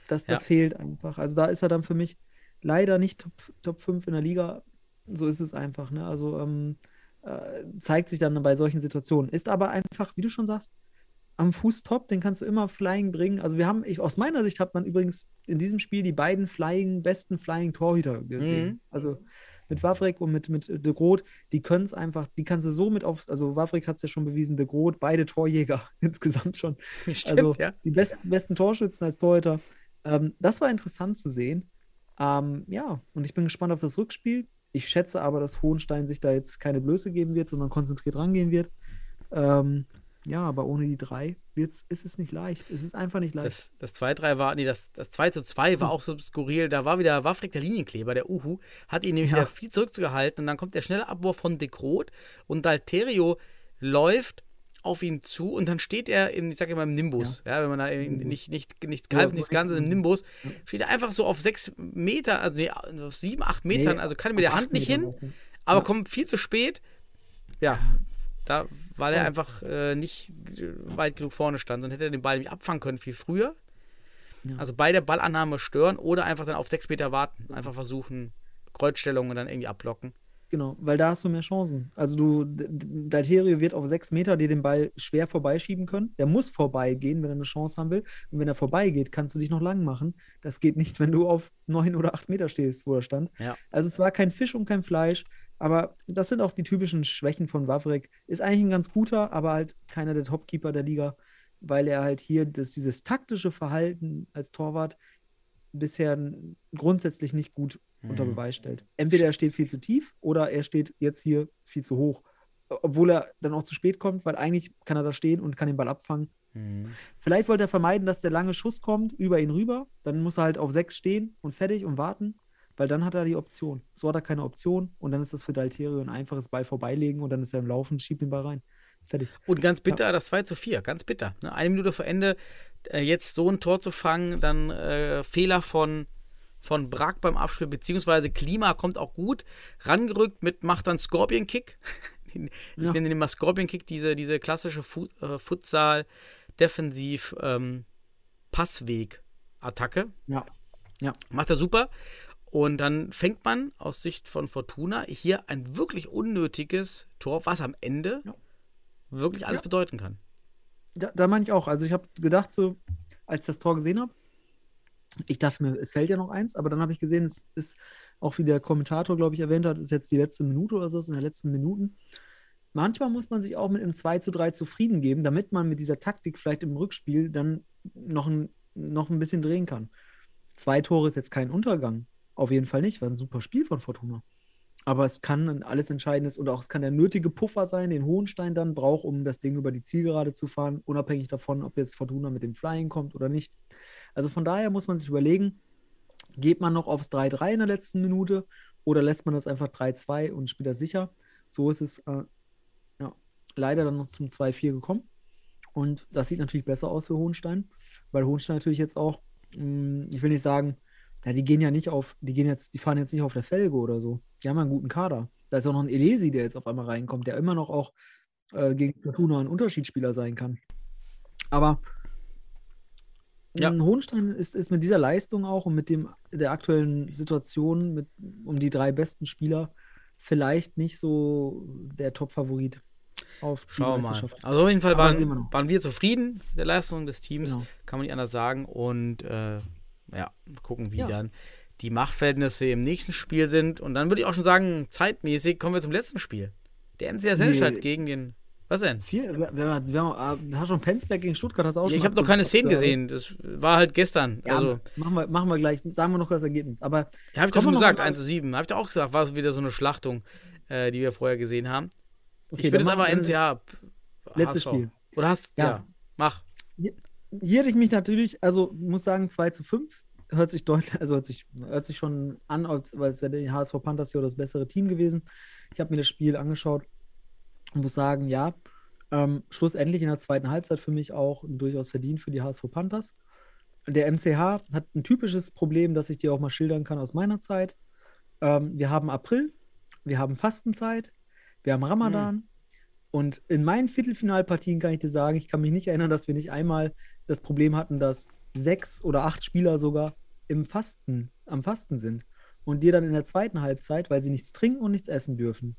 das, das Ja. fehlt einfach. Also da ist er dann für mich leider nicht Top, Top 5 in der Liga. so ist es einfach. Ne? Also ähm, äh, zeigt sich dann bei solchen Situationen. Ist aber einfach, wie du schon sagst, am Fuß top, den kannst du immer Flying bringen. Also wir haben, ich, aus meiner Sicht hat man übrigens in diesem Spiel die beiden Flying, besten Flying-Torhüter gesehen. Mhm. Also mit Wawrik und mit, mit De Groot, die können es einfach, die kannst du so mit auf, also Wawrik hat es ja schon bewiesen, De Groot, beide Torjäger insgesamt schon. Stimmt, also ja. die besten, besten Torschützen als Torhüter. Ähm, das war interessant zu sehen. Ähm, ja, und ich bin gespannt auf das Rückspiel. Ich schätze aber, dass Hohenstein sich da jetzt keine Blöße geben wird, sondern konzentriert rangehen wird. Ähm, ja, aber ohne die drei wird's, ist es nicht leicht. Es ist einfach nicht leicht. Das, das 2-3 war, nee, das, das 2 zu 2 war auch so skurril. Da war wieder Waffrik der Linienkleber, der Uhu, hat ihn nämlich Ja. wieder viel zurückgehalten und dann kommt der schnelle Abwurf von De Groot und Dalterio läuft auf ihn zu und dann steht er im, ich sag immer im Nimbus, ja, wenn man da in, nicht, nicht, nicht Ja, kalb, so nicht ganz im. Nimbus, Ja. steht er einfach so auf sechs Meter, also nee, auf sieben, acht Metern, Nee, also kann er mit der Hand nicht Meter hin, ne? aber Ja. kommt viel zu spät. Ja, da, weil er Ja. einfach äh, nicht weit genug vorne stand und hätte er den Ball nämlich abfangen können viel früher. Ja. Also bei der Ballannahme stören oder einfach dann auf sechs Meter warten. Einfach versuchen, Kreuzstellungen dann irgendwie abblocken. Genau, weil da hast du mehr Chancen. Also du, Dalterio wird auf sechs Meter dir den Ball schwer vorbeischieben können. Der muss vorbeigehen, wenn er eine Chance haben will. Und wenn er vorbeigeht, kannst du dich noch lang machen. Das geht nicht, wenn du auf neun oder acht Meter stehst, wo er stand. Ja. Also es war kein Fisch und kein Fleisch. Aber das sind auch die typischen Schwächen von Wawrik. Ist eigentlich ein ganz guter, aber halt keiner der Topkeeper der Liga, weil er halt hier das, dieses taktische Verhalten als Torwart bisher grundsätzlich nicht gut unter Mhm. Beweis stellt. Entweder er steht viel zu tief oder er steht jetzt hier viel zu hoch. Obwohl er dann auch zu spät kommt, weil eigentlich kann er da stehen und kann den Ball abfangen. Mhm. Vielleicht wollte er vermeiden, dass der lange Schuss kommt über ihn rüber. Dann muss er halt auf sechs stehen und fertig und warten, weil dann hat er die Option. So hat er keine Option und dann ist das für Dalterio ein einfaches Ball vorbeilegen und dann ist er im Laufen, schiebt den Ball rein. Fertig. Und ganz bitter, das 2 zu 4, ganz bitter. Ne? Eine Minute vor Ende, äh, jetzt so ein Tor zu fangen, dann äh, Fehler von, von Brack beim Abspiel, beziehungsweise Klima kommt auch gut, rangerückt mit, macht dann Scorpion-Kick. ich Ja. nenne den mal Scorpion-Kick, diese, diese klassische Fu äh, Futsal-Defensiv- ähm. Ja. Ja. Macht er super. Und dann fängt man aus Sicht von Fortuna hier ein wirklich unnötiges Tor, was am Ende Ja. wirklich alles Ja. bedeuten kann. Da, da meine ich auch. Also ich habe gedacht, so, als ich das Tor gesehen habe, ich dachte mir, es fällt ja noch eins, aber dann habe ich gesehen, es ist auch wie der Kommentator, glaube ich, erwähnt hat, ist jetzt die letzte Minute oder so, ist in den letzten Minuten. Manchmal muss man sich auch mit einem 2 zu 3 zufrieden geben, damit man mit dieser Taktik vielleicht im Rückspiel dann noch ein, noch ein bisschen drehen kann. Zwei Tore ist jetzt kein Untergang. Auf jeden Fall nicht. War ein super Spiel von Fortuna. Aber es kann ein alles Entscheidendes und auch es kann der nötige Puffer sein, den Hohenstein dann braucht, um das Ding über die Zielgerade zu fahren, unabhängig davon, ob jetzt Fortuna mit dem Flying kommt oder nicht. Also von daher muss man sich überlegen, geht man noch aufs 3-3 in der letzten Minute oder lässt man das einfach 3-2 und spielt das sicher? So ist es äh, ja, leider dann noch zum 2-4 gekommen. Und das sieht natürlich besser aus für Hohenstein, weil Hohenstein natürlich jetzt auch, mh, ich will nicht sagen, ja, die gehen ja nicht auf, die gehen jetzt, die fahren jetzt nicht auf der Felge oder so. Die haben ja einen guten Kader. Da ist auch noch ein Elesi, der jetzt auf einmal reinkommt, der immer noch auch äh, gegen Fortuna ein Unterschiedsspieler sein kann. Aber Ja. ein Hohenstein ist, ist mit dieser Leistung auch und mit dem, der aktuellen Situation mit, um die drei besten Spieler vielleicht nicht so der Top-Favorit auf wir mal. Also auf jeden Fall wir waren, noch. waren wir zufrieden mit der Leistung des Teams, Genau. kann man nicht anders sagen. Und äh, ja, gucken, wie Ja. dann die Machtverhältnisse im nächsten Spiel sind. Und dann würde ich auch schon sagen, zeitmäßig kommen wir zum letzten Spiel. Der NCR Selstadt Nee. gegen den. Was denn? Viel, wir, wir, wir, haben- äh, hast schon Penzberg gegen Stuttgart, hast du auch Ja, schon ich habe noch keine Szenen gesehen. Das war halt gestern. Ja, also, machen, wir, machen wir gleich, sagen wir noch das Ergebnis. Aber ja, habe ich doch schon gesagt, mal- 1 zu 7. Habe ich doch auch gesagt, war es wieder so eine Schlachtung, äh, die wir vorher gesehen haben. okay, ich würde jetzt einfach NCA. Letztes HSV. Spiel. Oder hast ja. Ja. mach. Hier hätte ich mich natürlich, also muss sagen, 2 zu 5. Hört sich deutlich, also hört sich, hört sich schon an, als, als wäre die HSV Panthers hier das bessere Team gewesen. Ich habe mir das Spiel angeschaut und muss sagen, ja, ähm, schlussendlich in der zweiten Halbzeit für mich auch durchaus verdient für die HSV Panthers. Der MCH hat ein typisches Problem, das ich dir auch mal schildern kann aus meiner Zeit. Ähm, wir haben April, wir haben Fastenzeit, wir haben Ramadan. Und in meinen Viertelfinalpartien kann ich dir sagen, ich kann mich nicht erinnern, dass wir nicht einmal das Problem hatten, dass sechs oder acht Spieler sogar im Fasten, am Fasten sind. und dir dann in der zweiten Halbzeit, weil sie nichts trinken und nichts essen dürfen,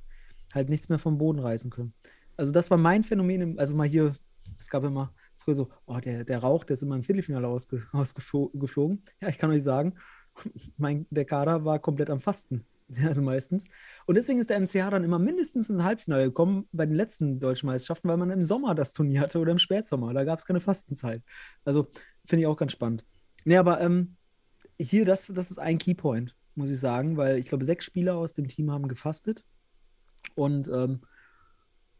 halt nichts mehr vom Boden reißen können. Also das war mein Phänomen, im, also mal hier, es gab immer früher so, oh, der, der Rauch, der ist immer im Viertelfinale ausge, ausgeflogen. Ja, ich kann euch sagen, mein, der Kader war komplett am Fasten. Also meistens. Und deswegen ist der MCH dann immer mindestens ins Halbfinale gekommen bei den letzten deutschen Meisterschaften, weil man im Sommer das Turnier hatte oder im Spätsommer. Da gab es keine Fastenzeit. Also finde ich auch ganz spannend. Nee, aber ähm, hier, das, das ist ein Keypoint, muss ich sagen, weil ich glaube, sechs Spieler aus dem Team haben gefastet. Und ähm,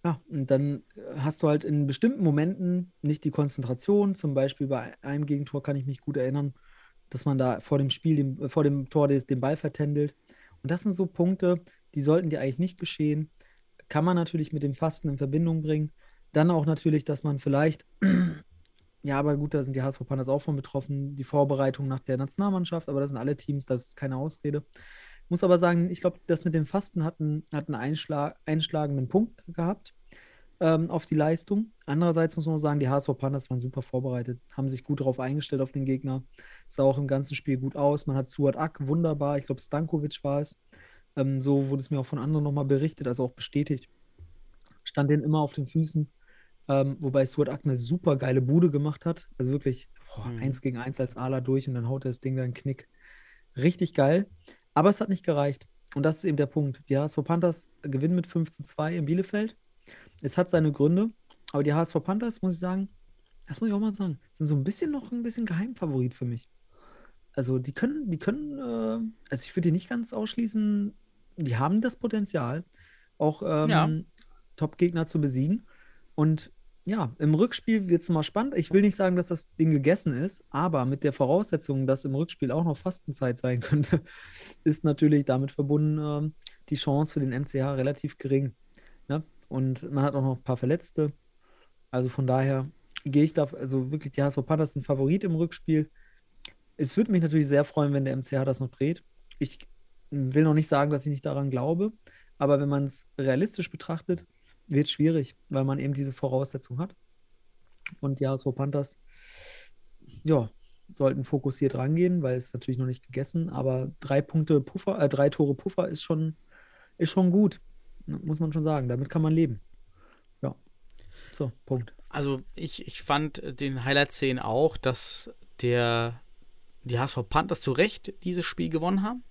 ja, und dann hast du halt in bestimmten Momenten nicht die Konzentration. Zum Beispiel bei einem Gegentor kann ich mich gut erinnern, dass man da vor dem Spiel, dem, vor dem Tor des, den Ball vertändelt. Und das sind so Punkte, die sollten dir eigentlich nicht geschehen. Kann man natürlich mit dem Fasten in Verbindung bringen. Dann auch natürlich, dass man vielleicht, ja, aber gut, da sind die HSV Panthers auch von betroffen, die Vorbereitung nach der Nationalmannschaft, aber das sind alle Teams, das ist keine Ausrede. Muss aber sagen, ich glaube, das mit dem Fasten hat einen, hat einen Einschlag, einschlagenden Punkt gehabt ähm, auf die Leistung. Andererseits muss man sagen, die HSV Panthers waren super vorbereitet, haben sich gut darauf eingestellt auf den Gegner. Sah auch im ganzen Spiel gut aus. Man hat Suat Ak wunderbar, ich glaube Stankovic war es. Ähm, so wurde es mir auch von anderen nochmal berichtet, also auch bestätigt. Stand den immer auf den Füßen. Ähm, wobei Suat Ak eine super geile Bude gemacht hat. Also wirklich boah, mhm. eins gegen eins als Ala durch und dann haut er das Ding da einen Knick. Richtig geil. Aber es hat nicht gereicht. Und das ist eben der Punkt. Die HSV Panthers gewinnen mit 5 zu 2 in Bielefeld. Es hat seine Gründe, aber die HSV Panthers, muss ich sagen, das muss ich auch mal sagen, sind so ein bisschen noch ein bisschen Geheimfavorit für mich. Also die können, die können, äh, also ich würde die nicht ganz ausschließen, die haben das Potenzial, auch ähm, ja. Top-Gegner zu besiegen. Und ja, im Rückspiel wird es mal spannend. Ich will nicht sagen, dass das Ding gegessen ist, aber mit der Voraussetzung, dass im Rückspiel auch noch Fastenzeit sein könnte, ist natürlich damit verbunden äh, die Chance für den MCH relativ gering. Ne? Und man hat auch noch ein paar Verletzte. Also von daher gehe ich da, also wirklich die HSV Panthers sind Favorit im Rückspiel. Es würde mich natürlich sehr freuen, wenn der MCH das noch dreht. Ich will noch nicht sagen, dass ich nicht daran glaube, aber wenn man es realistisch betrachtet, wird es schwierig, weil man eben diese Voraussetzung hat. Und die HSV Panthers, ja, sollten fokussiert rangehen, weil es natürlich noch nicht gegessen, aber drei Punkte Puffer, äh, drei Tore Puffer ist schon, ist schon gut muss man schon sagen. Damit kann man leben. Ja. So, Punkt. Also ich, ich fand den Highlight-Szenen auch, dass der die HSV Panthers zu Recht dieses Spiel gewonnen haben.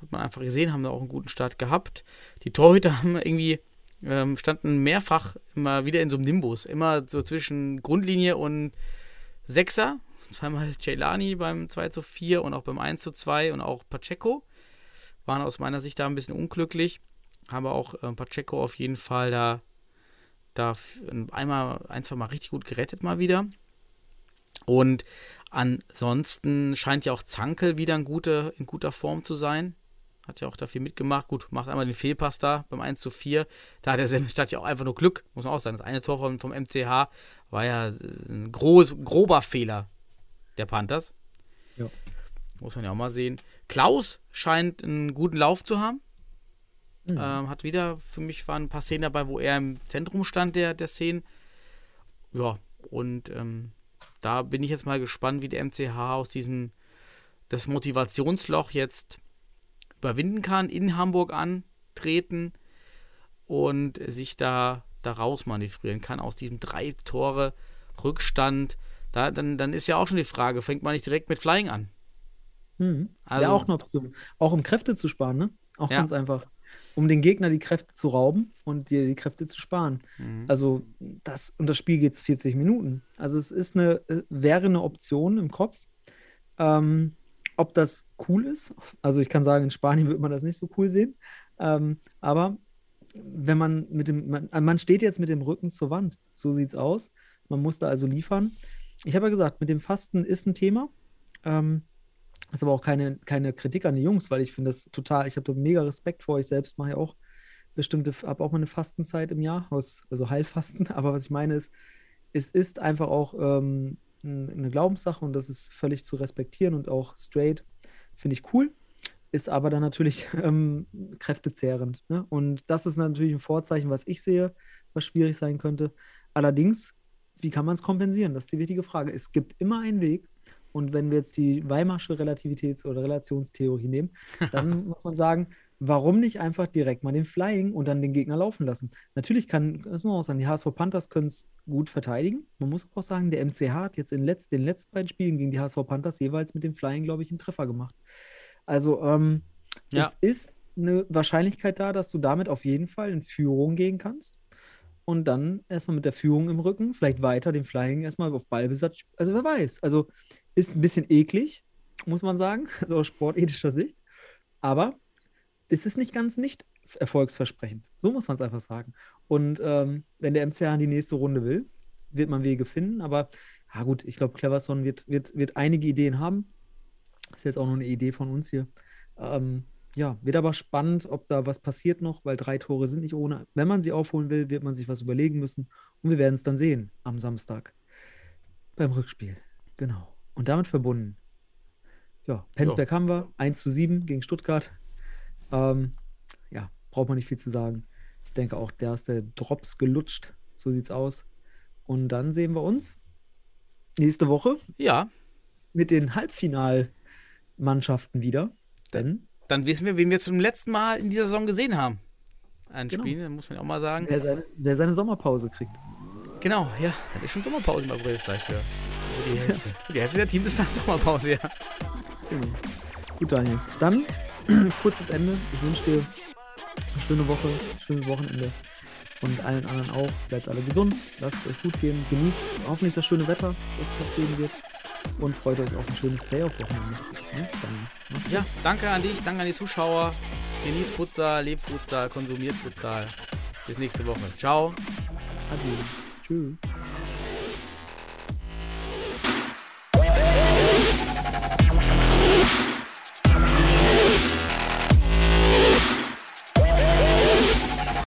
Hat man einfach gesehen, haben da auch einen guten Start gehabt. Die Torhüter haben irgendwie ähm, standen mehrfach immer wieder in so einem Nimbus, immer so zwischen Grundlinie und Sechser. Zweimal Celani beim 2 zu 4 und auch beim 1 zu 2 und auch Pacheco waren aus meiner Sicht da ein bisschen unglücklich haben wir auch äh, Pacheco auf jeden Fall da, da einmal, ein, zwei Mal richtig gut gerettet mal wieder. Und ansonsten scheint ja auch Zankel wieder in, gute, in guter Form zu sein. Hat ja auch dafür mitgemacht. Gut, macht einmal den Fehlpass da beim 1 zu 4. Da hat der Stadt ja auch einfach nur Glück, muss man auch sagen. Das eine Tor vom, vom MCH war ja ein groß, grober Fehler der Panthers. Ja. Muss man ja auch mal sehen. Klaus scheint einen guten Lauf zu haben. Mhm. Ähm, hat wieder, für mich waren ein paar Szenen dabei, wo er im Zentrum stand der, der Szenen. Ja, und ähm, da bin ich jetzt mal gespannt, wie der MCH aus diesem das Motivationsloch jetzt überwinden kann, in Hamburg antreten und sich da, da rausmanövrieren kann aus diesem drei Tore Rückstand. Da, dann, dann ist ja auch schon die Frage, fängt man nicht direkt mit Flying an? Mhm. Also, ja, auch noch zu, auch um Kräfte zu sparen, ne? Auch ja. ganz einfach um den Gegner die Kräfte zu rauben und dir die Kräfte zu sparen. Mhm. Also das, und das Spiel geht 40 Minuten. Also es ist eine, äh, wäre eine Option im Kopf. Ähm, ob das cool ist, also ich kann sagen, in Spanien wird man das nicht so cool sehen. Ähm, aber wenn man mit dem, man, man steht jetzt mit dem Rücken zur Wand. So sieht es aus. Man muss da also liefern. Ich habe ja gesagt, mit dem Fasten ist ein Thema. Ähm, das ist aber auch keine, keine Kritik an die Jungs, weil ich finde das total, ich habe da mega Respekt vor. Ich selbst mache ja auch bestimmte, habe auch mal eine Fastenzeit im Jahr, also Heilfasten. Aber was ich meine ist, es ist einfach auch ähm, eine Glaubenssache und das ist völlig zu respektieren und auch straight. Finde ich cool. Ist aber dann natürlich ähm, kräftezehrend. Ne? Und das ist natürlich ein Vorzeichen, was ich sehe, was schwierig sein könnte. Allerdings, wie kann man es kompensieren? Das ist die wichtige Frage. Es gibt immer einen Weg Und wenn wir jetzt die Weimarsche Relativitäts- oder Relationstheorie nehmen, dann muss man sagen, warum nicht einfach direkt mal den Flying und dann den Gegner laufen lassen? Natürlich kann, das muss man auch sagen, die HSV Panthers können es gut verteidigen. Man muss auch sagen, der MCH hat jetzt in letz, den letzten beiden Spielen gegen die HSV Panthers jeweils mit dem Flying, glaube ich, einen Treffer gemacht. Also, ähm, Ja. es ist eine Wahrscheinlichkeit da, dass du damit auf jeden Fall in Führung gehen kannst. Und dann erstmal mit der Führung im Rücken, vielleicht weiter den Flying erstmal auf Ballbesatz. Also wer weiß. Also ist ein bisschen eklig, muss man sagen, also aus sportethischer Sicht. Aber es ist nicht ganz nicht erfolgsversprechend. So muss man es einfach sagen. Und ähm, wenn der MCH in die nächste Runde will, wird man Wege finden. Aber ja gut, ich glaube, Cleverson wird, wird, wird einige Ideen haben. Ist jetzt auch nur eine Idee von uns hier. Ähm, ja, wird aber spannend, ob da was passiert noch, weil drei Tore sind nicht ohne. Wenn man sie aufholen will, wird man sich was überlegen müssen. Und wir werden es dann sehen am Samstag beim Rückspiel. Genau. Und damit verbunden. Ja, Penzberg haben wir. 1 zu 7 gegen Stuttgart. Ähm, ja, braucht man nicht viel zu sagen. Ich denke auch, der ist der Drops gelutscht. So sieht's aus. Und dann sehen wir uns nächste Woche Ja, mit den Halbfinalmannschaften wieder. Denn dann wissen wir, wen wir zum letzten Mal in dieser Saison gesehen haben. Ein Genau. Spiel, muss man auch mal sagen. wer seine, wer seine Sommerpause kriegt. Genau, ja, dann ist schon Sommerpause im April vielleicht für, für die Hälfte. Für die Hälfte der Teams ist dann Sommerpause, ja. Genau. Gut, Daniel. Dann kurzes Ende. Ich wünsche dir eine schöne Woche, schönes Wochenende. Und allen anderen auch. Bleibt alle gesund. Lasst es euch gut gehen. Genießt hoffentlich das schöne Wetter, das es noch geben wird. Und freut euch auf ein schönes Playoff-Wochenende. Ne? Ja, danke an dich, danke an die Zuschauer. Genießt Futsal, lebt Futsal, konsumiert Futsal. Bis nächste Woche. Ciao. Ade. Tschüss.